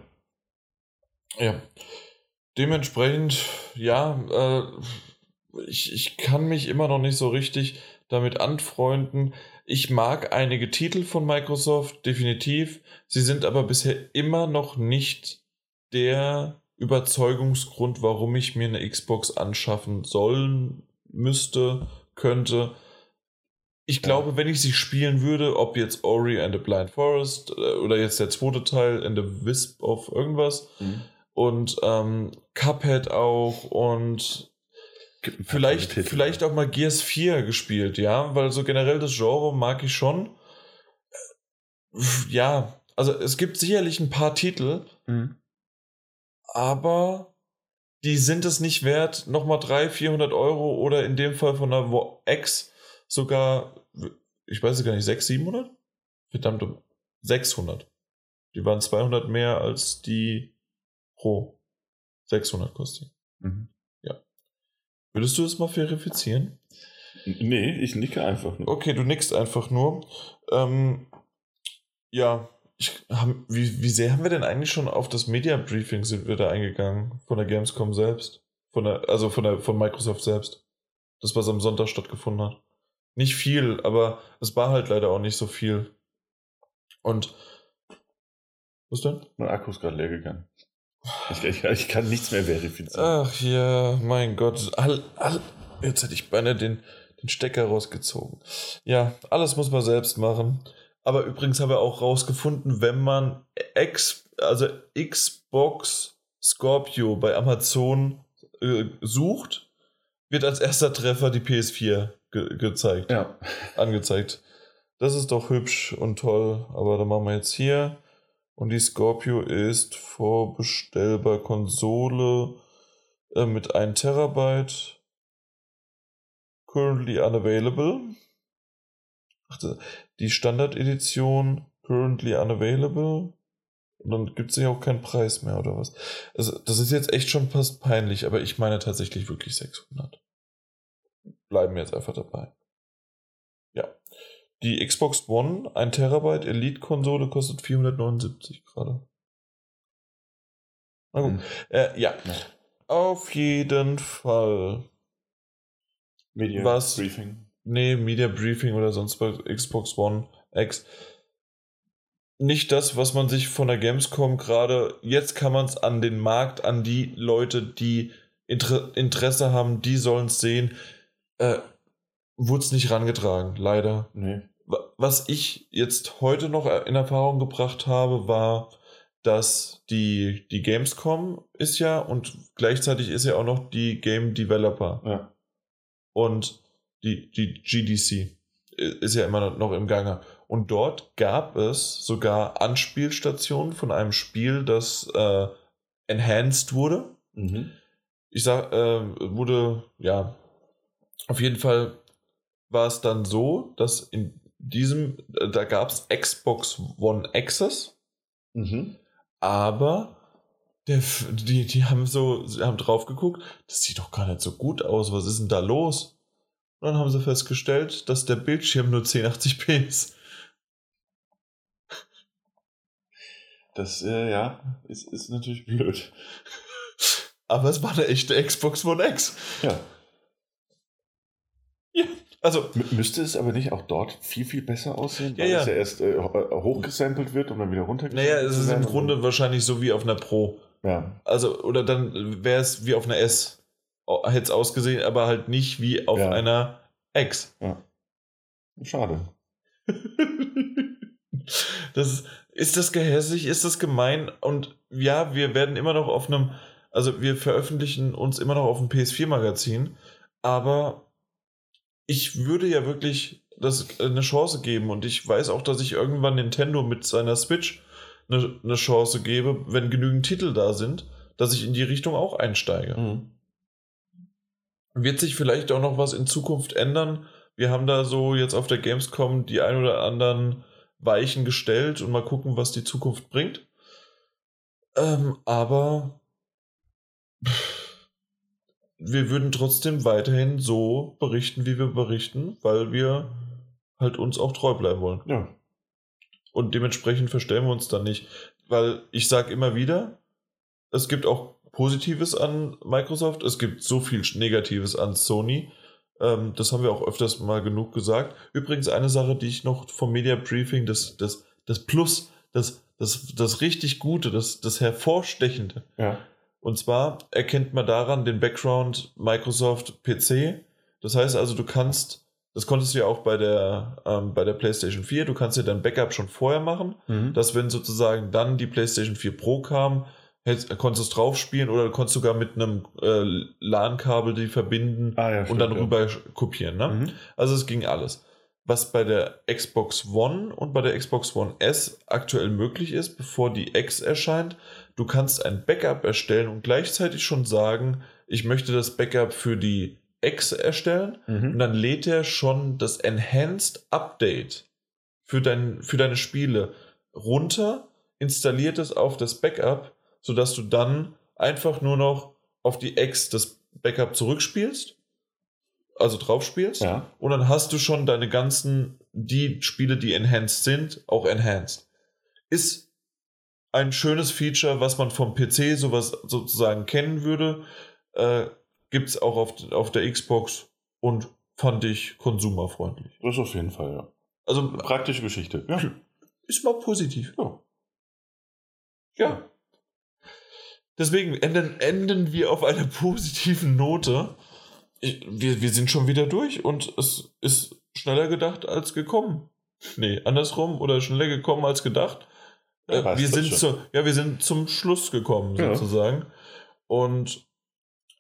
Ja. Dementsprechend, ja, äh, ich, ich kann mich immer noch nicht so richtig damit anfreunden. Ich mag einige Titel von Microsoft, definitiv. Sie sind aber bisher immer noch nicht der Überzeugungsgrund, warum ich mir eine Xbox anschaffen sollen müsste, könnte ich glaube, wenn ich sie spielen würde, ob jetzt Ori and the Blind Forest äh, oder jetzt der zweite Teil in the Wisp of irgendwas mhm. und ähm, Cuphead auch und vielleicht, vielleicht auch mal Gears 4 gespielt, ja, weil so generell das Genre mag ich schon. Ja, also es gibt sicherlich ein paar Titel, mhm. aber die sind es nicht wert, nochmal 300, 400 Euro oder in dem Fall von der X sogar, ich weiß gar nicht, 600, 700? Verdammt, 600. Die waren 200 mehr als die Pro. 600 kostet. Mhm. Würdest du das mal verifizieren? Nee, ich nicke einfach nur. Okay, du nickst einfach nur. Ähm, ja, ich, haben, wie, wie sehr haben wir denn eigentlich schon auf das Media Briefing sind wir da eingegangen? Von der Gamescom selbst? Von der, also von der von Microsoft selbst. Das, was am Sonntag stattgefunden hat. Nicht viel, aber es war halt leider auch nicht so viel. Und was denn? Mein Akku ist gerade leer gegangen. Ich, ich, ich, kann nichts mehr verifizieren. Ach ja, mein Gott. All, all, jetzt hätte ich beinahe den, den Stecker rausgezogen. Ja, alles muss man selbst machen. Aber übrigens haben wir auch rausgefunden, wenn man X, also Xbox Scorpio bei Amazon äh, sucht, wird als erster Treffer die PS4 ge gezeigt. Ja. Angezeigt. Das ist doch hübsch und toll. Aber dann machen wir jetzt hier. Und die Scorpio ist vorbestellbar Konsole äh, mit 1 Terabyte. Currently unavailable. Ach, die Standard-Edition currently unavailable. Und dann gibt es ja auch keinen Preis mehr oder was. Also, das ist jetzt echt schon fast peinlich, aber ich meine tatsächlich wirklich 600. Bleiben wir jetzt einfach dabei. Die Xbox One, 1 Terabyte Elite-Konsole, kostet 479 gerade. Na gut. Hm. Äh, ja. ja. Auf jeden Fall. Media was, Briefing. Nee, Media Briefing oder sonst bei Xbox One X. Nicht das, was man sich von der Gamescom gerade, jetzt kann man es an den Markt, an die Leute, die Inter Interesse haben, die sollen es sehen. Äh, Wurde es nicht rangetragen, leider. Nee. Was ich jetzt heute noch in Erfahrung gebracht habe, war, dass die, die Gamescom ist ja und gleichzeitig ist ja auch noch die Game Developer. Ja. Und die, die GDC ist ja immer noch im Gange. Und dort gab es sogar Anspielstationen von einem Spiel, das äh, enhanced wurde. Mhm. Ich sag, äh, wurde, ja, auf jeden Fall war es dann so, dass in diesem, äh, da gab es Xbox One Access, mhm. aber der, die, die haben so, haben drauf geguckt, das sieht doch gar nicht so gut aus, was ist denn da los? Und dann haben sie festgestellt, dass der Bildschirm nur 1080p ist. Das, äh, ja, ist, ist natürlich blöd. Aber es war eine echte Xbox One X. Ja. Also. M müsste es aber nicht auch dort viel, viel besser aussehen, weil ja, ja. es ja erst äh, hochgesampelt wird und dann wieder runtergesampelt Naja, es ist im Grunde wahrscheinlich so wie auf einer Pro. Ja. Also, oder dann wäre es wie auf einer S hätte es ausgesehen, aber halt nicht wie auf ja. einer X. Ja. Schade. das ist, ist das gehässig, ist das gemein und ja, wir werden immer noch auf einem, also wir veröffentlichen uns immer noch auf dem PS4-Magazin, aber ich würde ja wirklich das eine Chance geben und ich weiß auch, dass ich irgendwann Nintendo mit seiner Switch eine, eine Chance gebe, wenn genügend Titel da sind, dass ich in die Richtung auch einsteige. Mhm. Wird sich vielleicht auch noch was in Zukunft ändern? Wir haben da so jetzt auf der Gamescom die ein oder anderen Weichen gestellt und mal gucken, was die Zukunft bringt. Ähm, aber wir würden trotzdem weiterhin so berichten, wie wir berichten, weil wir halt uns auch treu bleiben wollen. Ja. Und dementsprechend verstellen wir uns dann nicht. Weil ich sage immer wieder, es gibt auch Positives an Microsoft, es gibt so viel Negatives an Sony. Ähm, das haben wir auch öfters mal genug gesagt. Übrigens eine Sache, die ich noch vom Media Briefing, das, das, das Plus, das, das, das richtig Gute, das, das Hervorstechende. Ja. Und zwar erkennt man daran den Background Microsoft PC. Das heißt also, du kannst, das konntest du ja auch bei der, ähm, bei der PlayStation 4, du kannst dir dein Backup schon vorher machen, mhm. dass wenn sozusagen dann die PlayStation 4 Pro kam, hättest, konntest es drauf spielen oder du konntest sogar mit einem äh, LAN-Kabel die verbinden Ah, ja, und stimmt, dann ja. rüber kopieren. Ne? Mhm. Also es ging alles. Was bei der Xbox One und bei der Xbox One S aktuell möglich ist, bevor die X erscheint, du kannst ein Backup erstellen und gleichzeitig schon sagen, ich möchte das Backup für die X erstellen und Mhm. dann lädt er schon das Enhanced Update für, dein, für deine Spiele runter, installiert es auf das Backup, sodass du dann einfach nur noch auf die X das Backup zurückspielst, also drauf spielst, Ja. und dann hast du schon deine ganzen, die Spiele, die enhanced sind, auch enhanced. Ist ein schönes Feature, was man vom PC sowas sozusagen kennen würde. Äh, Gibt es auch auf, auf der Xbox und fand ich konsumerfreundlich. Das auf jeden Fall, ja. Also Praktische Geschichte. Ja. ist mal positiv. Ja. Ja. Deswegen enden, enden wir auf einer positiven Note. Ich, wir, wir sind schon wieder durch und es ist schneller gedacht als gekommen. Nee, andersrum oder schneller gekommen als gedacht. Ja, wir, sind zu, ja, wir sind zum Schluss gekommen, Ja. sozusagen. Und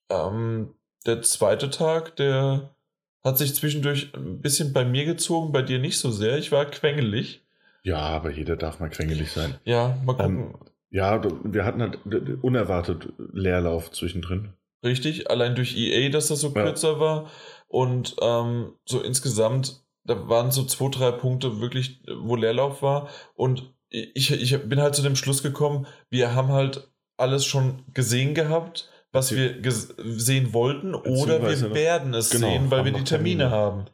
ähm, der zweite Tag, der hat sich zwischendurch ein bisschen bei mir gezogen, bei dir nicht so sehr. Ich war quengelig. ja, aber jeder darf mal quengelig sein. Ja, mal gucken. Ähm, Ja, wir hatten halt unerwartet Leerlauf zwischendrin. Richtig, allein durch EA, dass das so Ja. kürzer war. Und ähm, so insgesamt, da waren so zwei, drei Punkte wirklich, wo Leerlauf war. Und ich, ich bin halt zu dem Schluss gekommen, wir haben halt alles schon gesehen gehabt, was wir sehen wollten, oder wir werden es genau, sehen, weil wir die Termine, Termine. haben.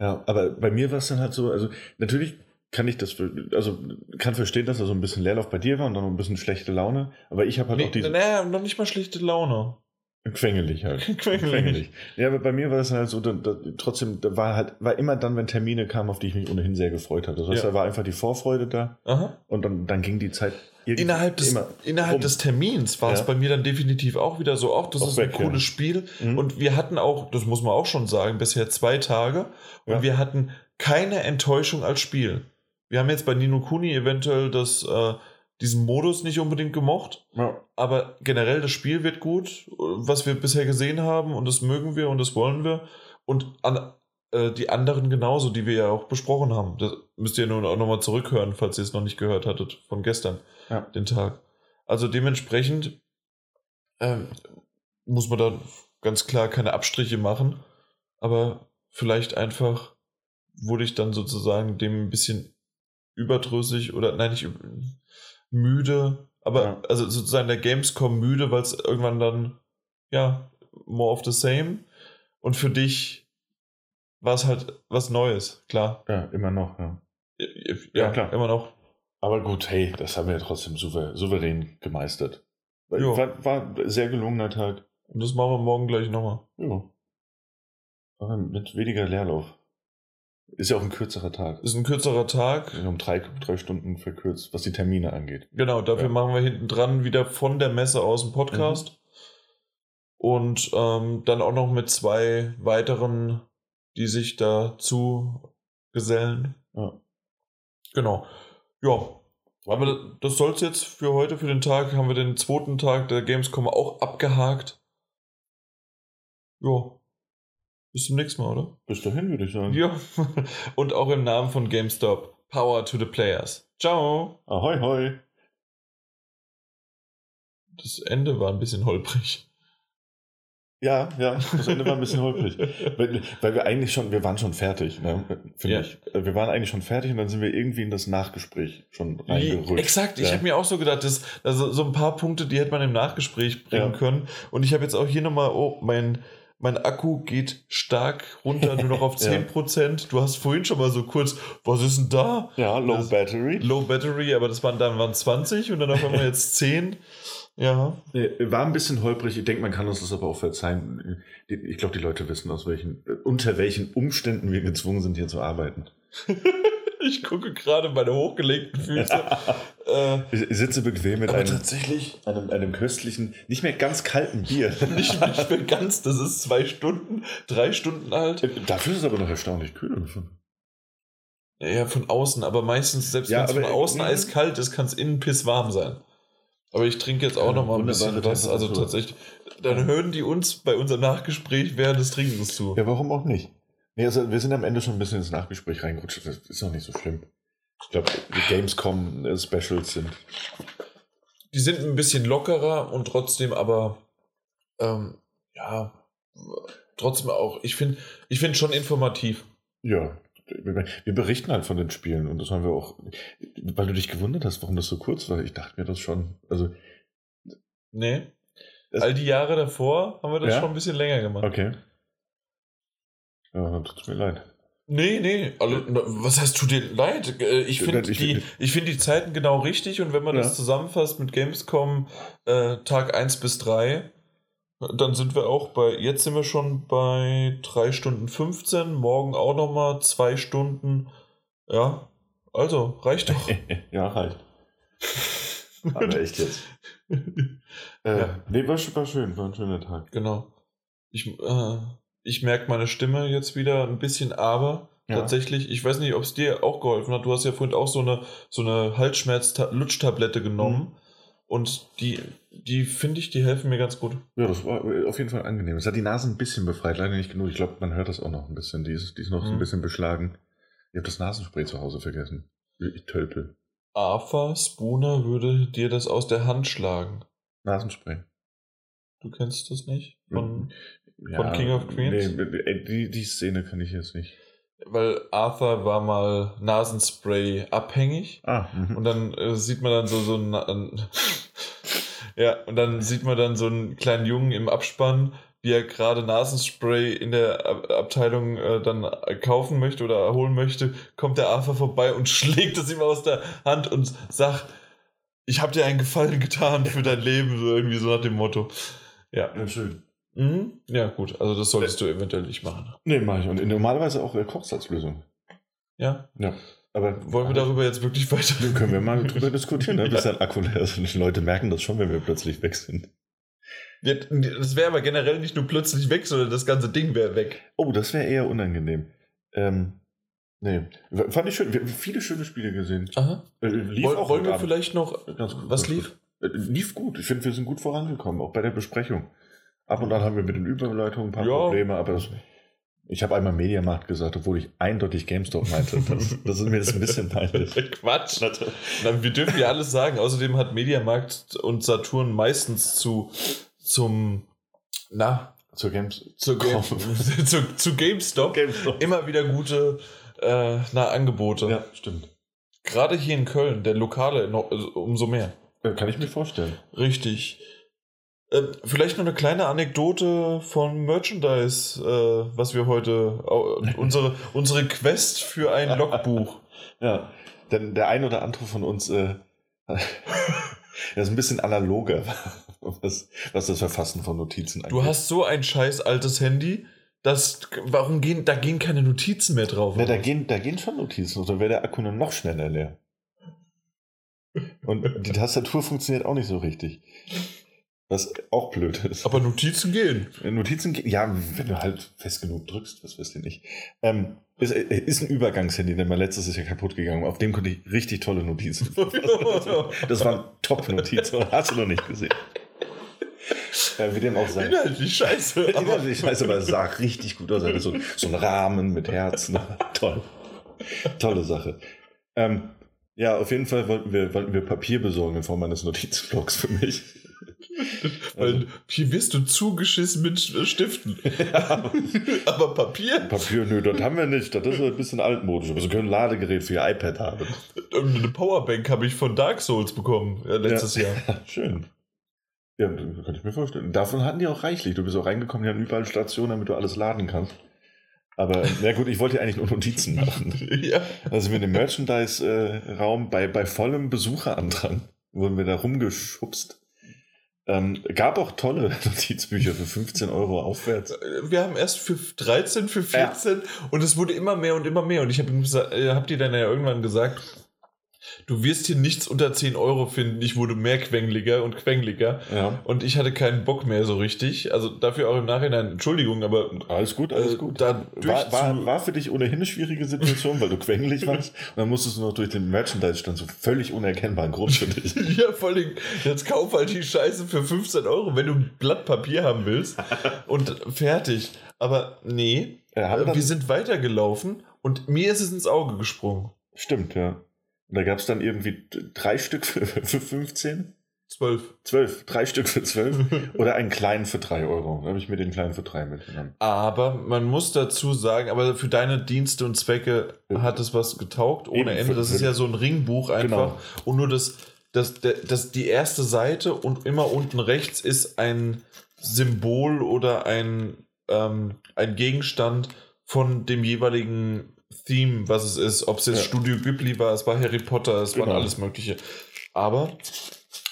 Ja, aber bei mir war es dann halt so, also natürlich kann ich das, also kann verstehen, dass da so ein bisschen Leerlauf bei dir war und dann noch ein bisschen schlechte Laune, aber ich habe halt Nee, auch diese naja, noch nicht mal schlechte Laune. Quengelig halt. Quengelig. Ja, aber bei mir war das dann halt so, da, da, trotzdem, da war halt, war immer dann, wenn Termine kamen, auf die ich mich ohnehin sehr gefreut hatte. Das heißt, Ja. da war einfach die Vorfreude da Aha. und dann, dann ging die Zeit irgendwie Innerhalb des, innerhalb rum. des Termins war es Ja. bei mir dann definitiv auch wieder so, auch das Auch ist weg, ein cooles ja. Spiel. Mhm. Und wir hatten auch, das muss man auch schon sagen, bisher zwei Tage und wir hatten keine Enttäuschung als Spiel. Wir haben jetzt bei Nino Kuni eventuell das, äh, diesen Modus nicht unbedingt gemocht, ja. Aber generell das Spiel wird gut, was wir bisher gesehen haben und das mögen wir und das wollen wir. Und an, äh, die anderen genauso, die wir ja auch besprochen haben. Das müsst ihr nun auch nochmal zurückhören, falls ihr es noch nicht gehört hattet von gestern, Ja. den Tag. Also dementsprechend ähm, muss man da ganz klar keine Abstriche machen, aber vielleicht einfach wurde ich dann sozusagen dem ein bisschen überdrüssig oder nein, nicht müde, aber Ja. also sozusagen der Gamescom müde, weil es irgendwann dann ja more of the same und für dich war es halt was Neues, klar. ja, immer noch, ja. Ja, Ja, klar. immer noch. Aber gut, hey, das haben wir ja trotzdem souver souverän gemeistert. Jo. War, war ein sehr gelungener Tag. Und das machen wir morgen gleich nochmal. Ja. Mit weniger Leerlauf. Ist ja auch ein kürzerer Tag. Ist ein kürzerer Tag. Um drei, drei Stunden verkürzt, was die Termine angeht. Genau, dafür Ja. machen wir hinten dran wieder von der Messe aus einen Podcast. Und ähm, dann auch noch mit zwei weiteren, die sich dazu gesellen. Ja. Genau. Ja. Aber das soll es jetzt für heute, für den Tag. Haben wir den zweiten Tag der Gamescom auch abgehakt. Ja. Bis zum nächsten Mal, oder? Bis dahin würde ich sagen. Ja. Und auch im Namen von GameStop. Power to the Players. Ciao. Ahoi, hoi. Das Ende war ein bisschen holprig. Ja, ja, das Ende war ein bisschen holprig. Weil, weil wir eigentlich schon, wir waren schon fertig, ne, finde Ja. ich. Wir waren eigentlich schon fertig und dann sind wir irgendwie in das Nachgespräch schon reingerutscht. Exakt, ich ja. habe mir auch so gedacht, dass, also so ein paar Punkte, die hätte man im Nachgespräch bringen Ja. können. Und ich habe jetzt auch hier nochmal, oh, mein, mein Akku geht stark runter, nur noch auf Ja. 10%. Du hast vorhin schon mal so kurz, was ist denn da? Ja, Low Das- Battery. Low Battery, aber das waren dann waren 20 und dann auf einmal jetzt 10. Ja, War ein bisschen holprig. Ich denke, man kann uns das aber auch verzeihen. Ich glaube, die Leute wissen, aus welchen, unter welchen Umständen wir gezwungen sind, hier zu arbeiten. ich gucke gerade meine hochgelegten Füße. äh, Ich sitze bequem mit einem, tatsächlich einem, einem köstlichen, nicht mehr ganz kalten Bier. nicht, nicht mehr ganz, das ist zwei Stunden, drei Stunden alt. Dafür ist es aber noch erstaunlich kühl. Ja, von außen, aber meistens, selbst Ja, wenn es von außen mhm. eiskalt ist, kann es innen pisswarm sein. Aber ich trinke jetzt auch Ja, noch mal ein bisschen was. Also tatsächlich, dann hören die uns bei unserem Nachgespräch während des Trinkens zu. Ja, warum auch nicht? Nee, also wir sind am Ende schon ein bisschen ins Nachgespräch reingerutscht. Das ist auch nicht so schlimm. Ich glaube, die Gamescom-Specials sind. Die sind ein bisschen lockerer und trotzdem aber, ähm, ja, trotzdem auch, ich finde ich find schon informativ. Ja. Wir berichten halt von den Spielen und das haben wir auch. Weil du dich gewundert hast, warum das so kurz war. Ich dachte mir das schon. Also, Nee. All die Jahre davor haben wir das Ja? schon ein bisschen länger gemacht. okay. Ja, dann tut's mir leid. Nee, nee, also, was heißt tut dir leid? Äh, Ich finde ich- die, ich find die Zeiten genau richtig und wenn man Ja. das zusammenfasst mit Gamescom äh, Tag 1 bis 3, dann sind wir auch bei, jetzt sind wir schon bei 3 Stunden 15, morgen auch nochmal 2 Stunden. Ja, also, reicht doch. ja, halt. Aber echt jetzt. Äh, Ja. Nee, war, war schön, war ein schöner Tag. Genau. Ich, äh, ich merke meine Stimme jetzt wieder ein bisschen, aber Ja. tatsächlich, ich weiß nicht, ob es dir auch geholfen hat. Du hast ja vorhin auch so eine, so eine Halsschmerz-Lutschtablette genommen. Mhm. Und die, die finde ich, die helfen mir ganz gut. Ja, das war auf jeden Fall angenehm. Es hat die Nase ein bisschen befreit, leider nicht genug. Ich glaube, man hört das auch noch ein bisschen. Die ist, die ist noch so ein Mhm. bisschen beschlagen. Ich habe das Nasenspray zu Hause vergessen. Ich tölpel. Arthur Spooner würde dir das aus der Hand schlagen. Nasenspray. Du kennst das nicht? Von, Ja, Von King of Queens? Nee, die, die Szene kann ich jetzt nicht. Weil Arthur war mal Nasenspray abhängig. Ah, mhm. Und dann äh, sieht man dann so, so ein, ein ja, und dann sieht man dann so einen kleinen Jungen im Abspann, wie er gerade Nasenspray in der Ab Abteilung äh, dann kaufen möchte oder holen möchte, kommt der Arthur vorbei und schlägt es ihm aus der Hand und sagt, ich habe dir einen Gefallen getan für dein Leben, so irgendwie so nach dem Motto. Ja. ja, schön. Mhm. Ja, gut, also das solltest du eventuell nicht machen. Nee, mache ich. Und normalerweise auch äh, Kochsalzlösung. Ja. Ja. Aber Wollen wir darüber jetzt wirklich weiter? Können wir mal drüber diskutieren, ne? bis Ja. dein Akku leer ist. Und die Leute merken das schon, wenn wir plötzlich weg sind. Ja, Das wäre aber generell nicht nur plötzlich weg, sondern das ganze Ding wäre weg. Oh, das wäre eher unangenehm. Ähm, nee, fand ich schön. Wir haben viele schöne Spiele gesehen. Aha. Äh, lief Woll, auch wollen wir Abend. vielleicht noch. Ganz gut, was lief? Gut. Äh, Lief gut. Ich finde, wir sind gut vorangekommen, auch bei der Besprechung. Ab und an haben wir mit den Überleitungen ein paar Ja. Probleme, aber das, ich habe einmal Mediamarkt gesagt, obwohl ich eindeutig GameStop meinte. Das, das ist mir jetzt ein bisschen peinlich. Quatsch. Na, wir dürfen ja alles sagen. Außerdem hat Mediamarkt und Saturn meistens zu zum na Zur Games zu, Game, zu, zu GameStop GameStop. immer wieder gute äh, na, Angebote. Ja, stimmt. Gerade hier in Köln, der Lokale noch, also umso mehr. Ja, Kann ich mir vorstellen. Richtig. Ähm, vielleicht noch eine kleine Anekdote von Merchandise, äh, was wir heute, au- unsere, unsere Quest für ein Logbuch. Ja, denn der ein oder andere von uns äh, ist ein bisschen analoger, was, was das Verfassen von Notizen angeht. Du hast so ein scheiß altes Handy, das, warum gehen, da gehen keine Notizen mehr drauf. Ja, da gehen, da gehen schon Notizen, oder wäre der Akku nur noch schneller leer. Und die Tastatur funktioniert auch nicht so richtig. Was auch blöd ist. Aber Notizen gehen. Notizen, ge- ja, wenn du halt fest genug drückst, das wirst du nicht. Ähm, ist, äh, ist ein Übergangshandy, denn mein letztes ist ja kaputt gegangen. Auf dem konnte ich richtig tolle Notizen. Das waren Top-Notizen, hast du noch nicht gesehen. Äh, wie dem auch sei. Inhaltlich scheiße. Aber Inhaltlich scheiße, aber es sah richtig gut aus. Hatte so, so ein Rahmen mit Herzen. Toll. Tolle Sache. Ähm, ja, auf jeden Fall wollten wir, wollten wir Papier besorgen in Form eines Notizblocks für mich. weil hier wirst du zugeschissen mit Stiften. Aber Papier? Papier, nö, das haben wir nicht. Das ist ein bisschen altmodisch. Aber so können ein Ladegerät für ihr iPad haben. Eine Powerbank habe ich von Dark Souls bekommen äh, letztes Jahr. Schön. Ja, kann ich mir vorstellen. Davon hatten die auch reichlich. Du bist auch reingekommen, die haben überall Stationen, damit du alles laden kannst. Aber, na gut, ich wollte ja eigentlich nur Notizen machen. ja. Also mit dem Merchandise-Raum bei, bei vollem Besucherandrang wurden wir da rumgeschubst. Ähm, gab auch tolle Notizbücher für 15 Euro aufwärts. Wir haben erst für 13, für 14 und es wurde immer mehr und immer mehr. Und ich habe äh, hab dir dann ja irgendwann gesagt, Du wirst hier nichts unter 10 Euro finden. Ich wurde mehr quengliger und quengliger. Ja. Und ich hatte keinen Bock mehr so richtig. Also dafür auch im Nachhinein Entschuldigung, aber Alles gut, alles äh, gut. da War, war, war für dich ohnehin eine schwierige Situation, weil du quengelig warst. Und dann musstest du noch durch den Merchandise-Stand so völlig unerkennbaren Grund für dich. Ja, vor allem, jetzt kauf halt die Scheiße für 15 Euro, wenn du ein Blatt Papier haben willst. Und fertig. Aber nee, Äh, wir sind weitergelaufen und mir ist es ins Auge gesprungen. Stimmt, ja. Und da gab es dann irgendwie drei Stück für, für 15? Zwölf. Zwölf. Drei Stück für 12? Oder einen kleinen für 3 Euro. Da habe ich mir den kleinen für 3 mitgenommen. Aber man muss dazu sagen, aber für deine Dienste und Zwecke hat es was getaugt, ohne Eben, Ende. Das ist ja so ein Ringbuch einfach. Genau. Und nur das, das, das, das, die erste Seite und immer unten rechts ist ein Symbol oder ein, ähm, ein Gegenstand von dem jeweiligen Theme, was es ist. Ob es jetzt Ja. Studio Ghibli war, es war Harry Potter, es Genau. waren alles Mögliche. Aber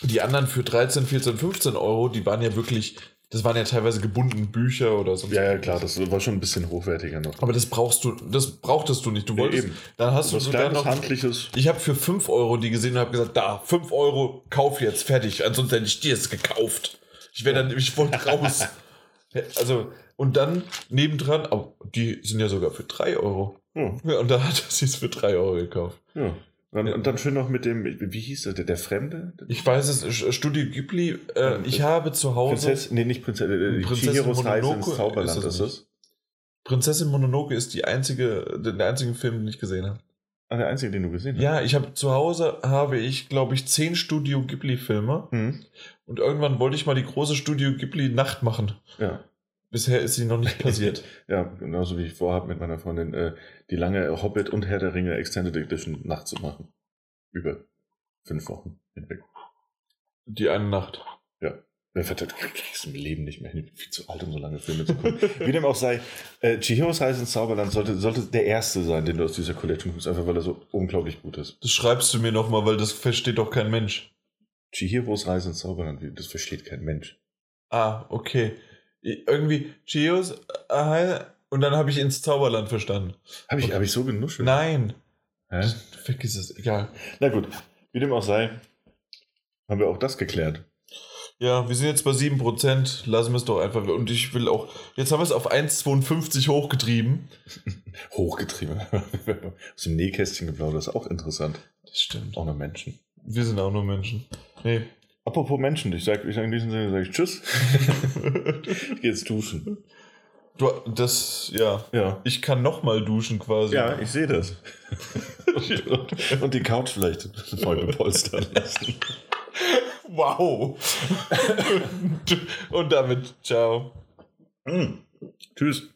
die anderen für 13, 14, 15 Euro, die waren ja wirklich, das waren ja teilweise gebundene Bücher oder so. Ja, ja, klar, das war schon ein bisschen hochwertiger noch. Aber das brauchst du, das brauchtest du nicht. Du wolltest, eben. dann hast du sogar noch. handliches. Ich habe für 5 Euro die gesehen und habe gesagt, da, 5 Euro, kauf jetzt, fertig. Ansonsten hätte ich dir es gekauft. Ich wäre dann, ich wollte raus. also, und dann nebendran, oh, die sind ja sogar für 3 Euro. Ja, Ja, und da hat er sie es für 3 Euro gekauft. ja. Dann, Ja. Und dann schön noch mit dem, wie hieß der, der, der Fremde? Ich weiß es, Studio Ghibli, äh, ich habe zu Hause. Prinzessin, nee, nicht Prinzessin, äh, Prinzessin Reise Mononoke Zauberland ist ist das das? Prinzessin Mononoke ist die einzige, der, einzige Film, den ich gesehen habe. Ah, der einzige, den du gesehen hast. Ja, ich habe zu Hause habe ich, glaube ich, 10 Studio Ghibli-Filme. Mhm. Und irgendwann wollte ich mal die große Studio Ghibli Nacht machen. Ja. Bisher ist sie noch nicht passiert. Ja, genauso wie ich vorhabe mit meiner Freundin, äh, die lange Hobbit und Herr der Ringe Extended Edition Nacht zu machen. Über fünf Wochen hinweg. die eine Nacht. Wer vertritt, kriegst du im Leben nicht mehr hin. Ich bin viel zu alt, um so lange Filme zu gucken. Wie dem auch sei, äh, Chihiros Reise ins Zauberland sollte, sollte der erste sein, den du aus dieser Collection guckst, einfach weil er so unglaublich gut ist. Das schreibst du mir nochmal, weil das versteht doch kein Mensch. Chihiros Reise ins Zauberland, das versteht kein Mensch. Ah, okay. Irgendwie Chios äh, und dann habe ich ins Zauberland verstanden. Habe ich, Okay. hab ich so genuschelt? Nein, Hä? vergiss es, egal. Na gut, wie dem auch sei, haben wir auch das geklärt. Ja, wir sind jetzt bei 7%, lassen wir es doch einfach. Und ich will auch, jetzt haben wir es auf 1,52 hochgetrieben. Hochgetrieben. Aus dem Nähkästchen geplaudert, das ist auch interessant. Das stimmt. Auch nur Menschen. Wir sind auch nur Menschen. Nee. Apropos Menschen, ich sage ich sag in diesem Sinne sag ich Tschüss. ich gehe jetzt duschen. Du, das, ja. Ja. Ich kann nochmal duschen quasi. Ja, ich sehe das. Und die Couch vielleicht neu bepolstern lassen. Wow. Und damit, ciao. Mm. Tschüss.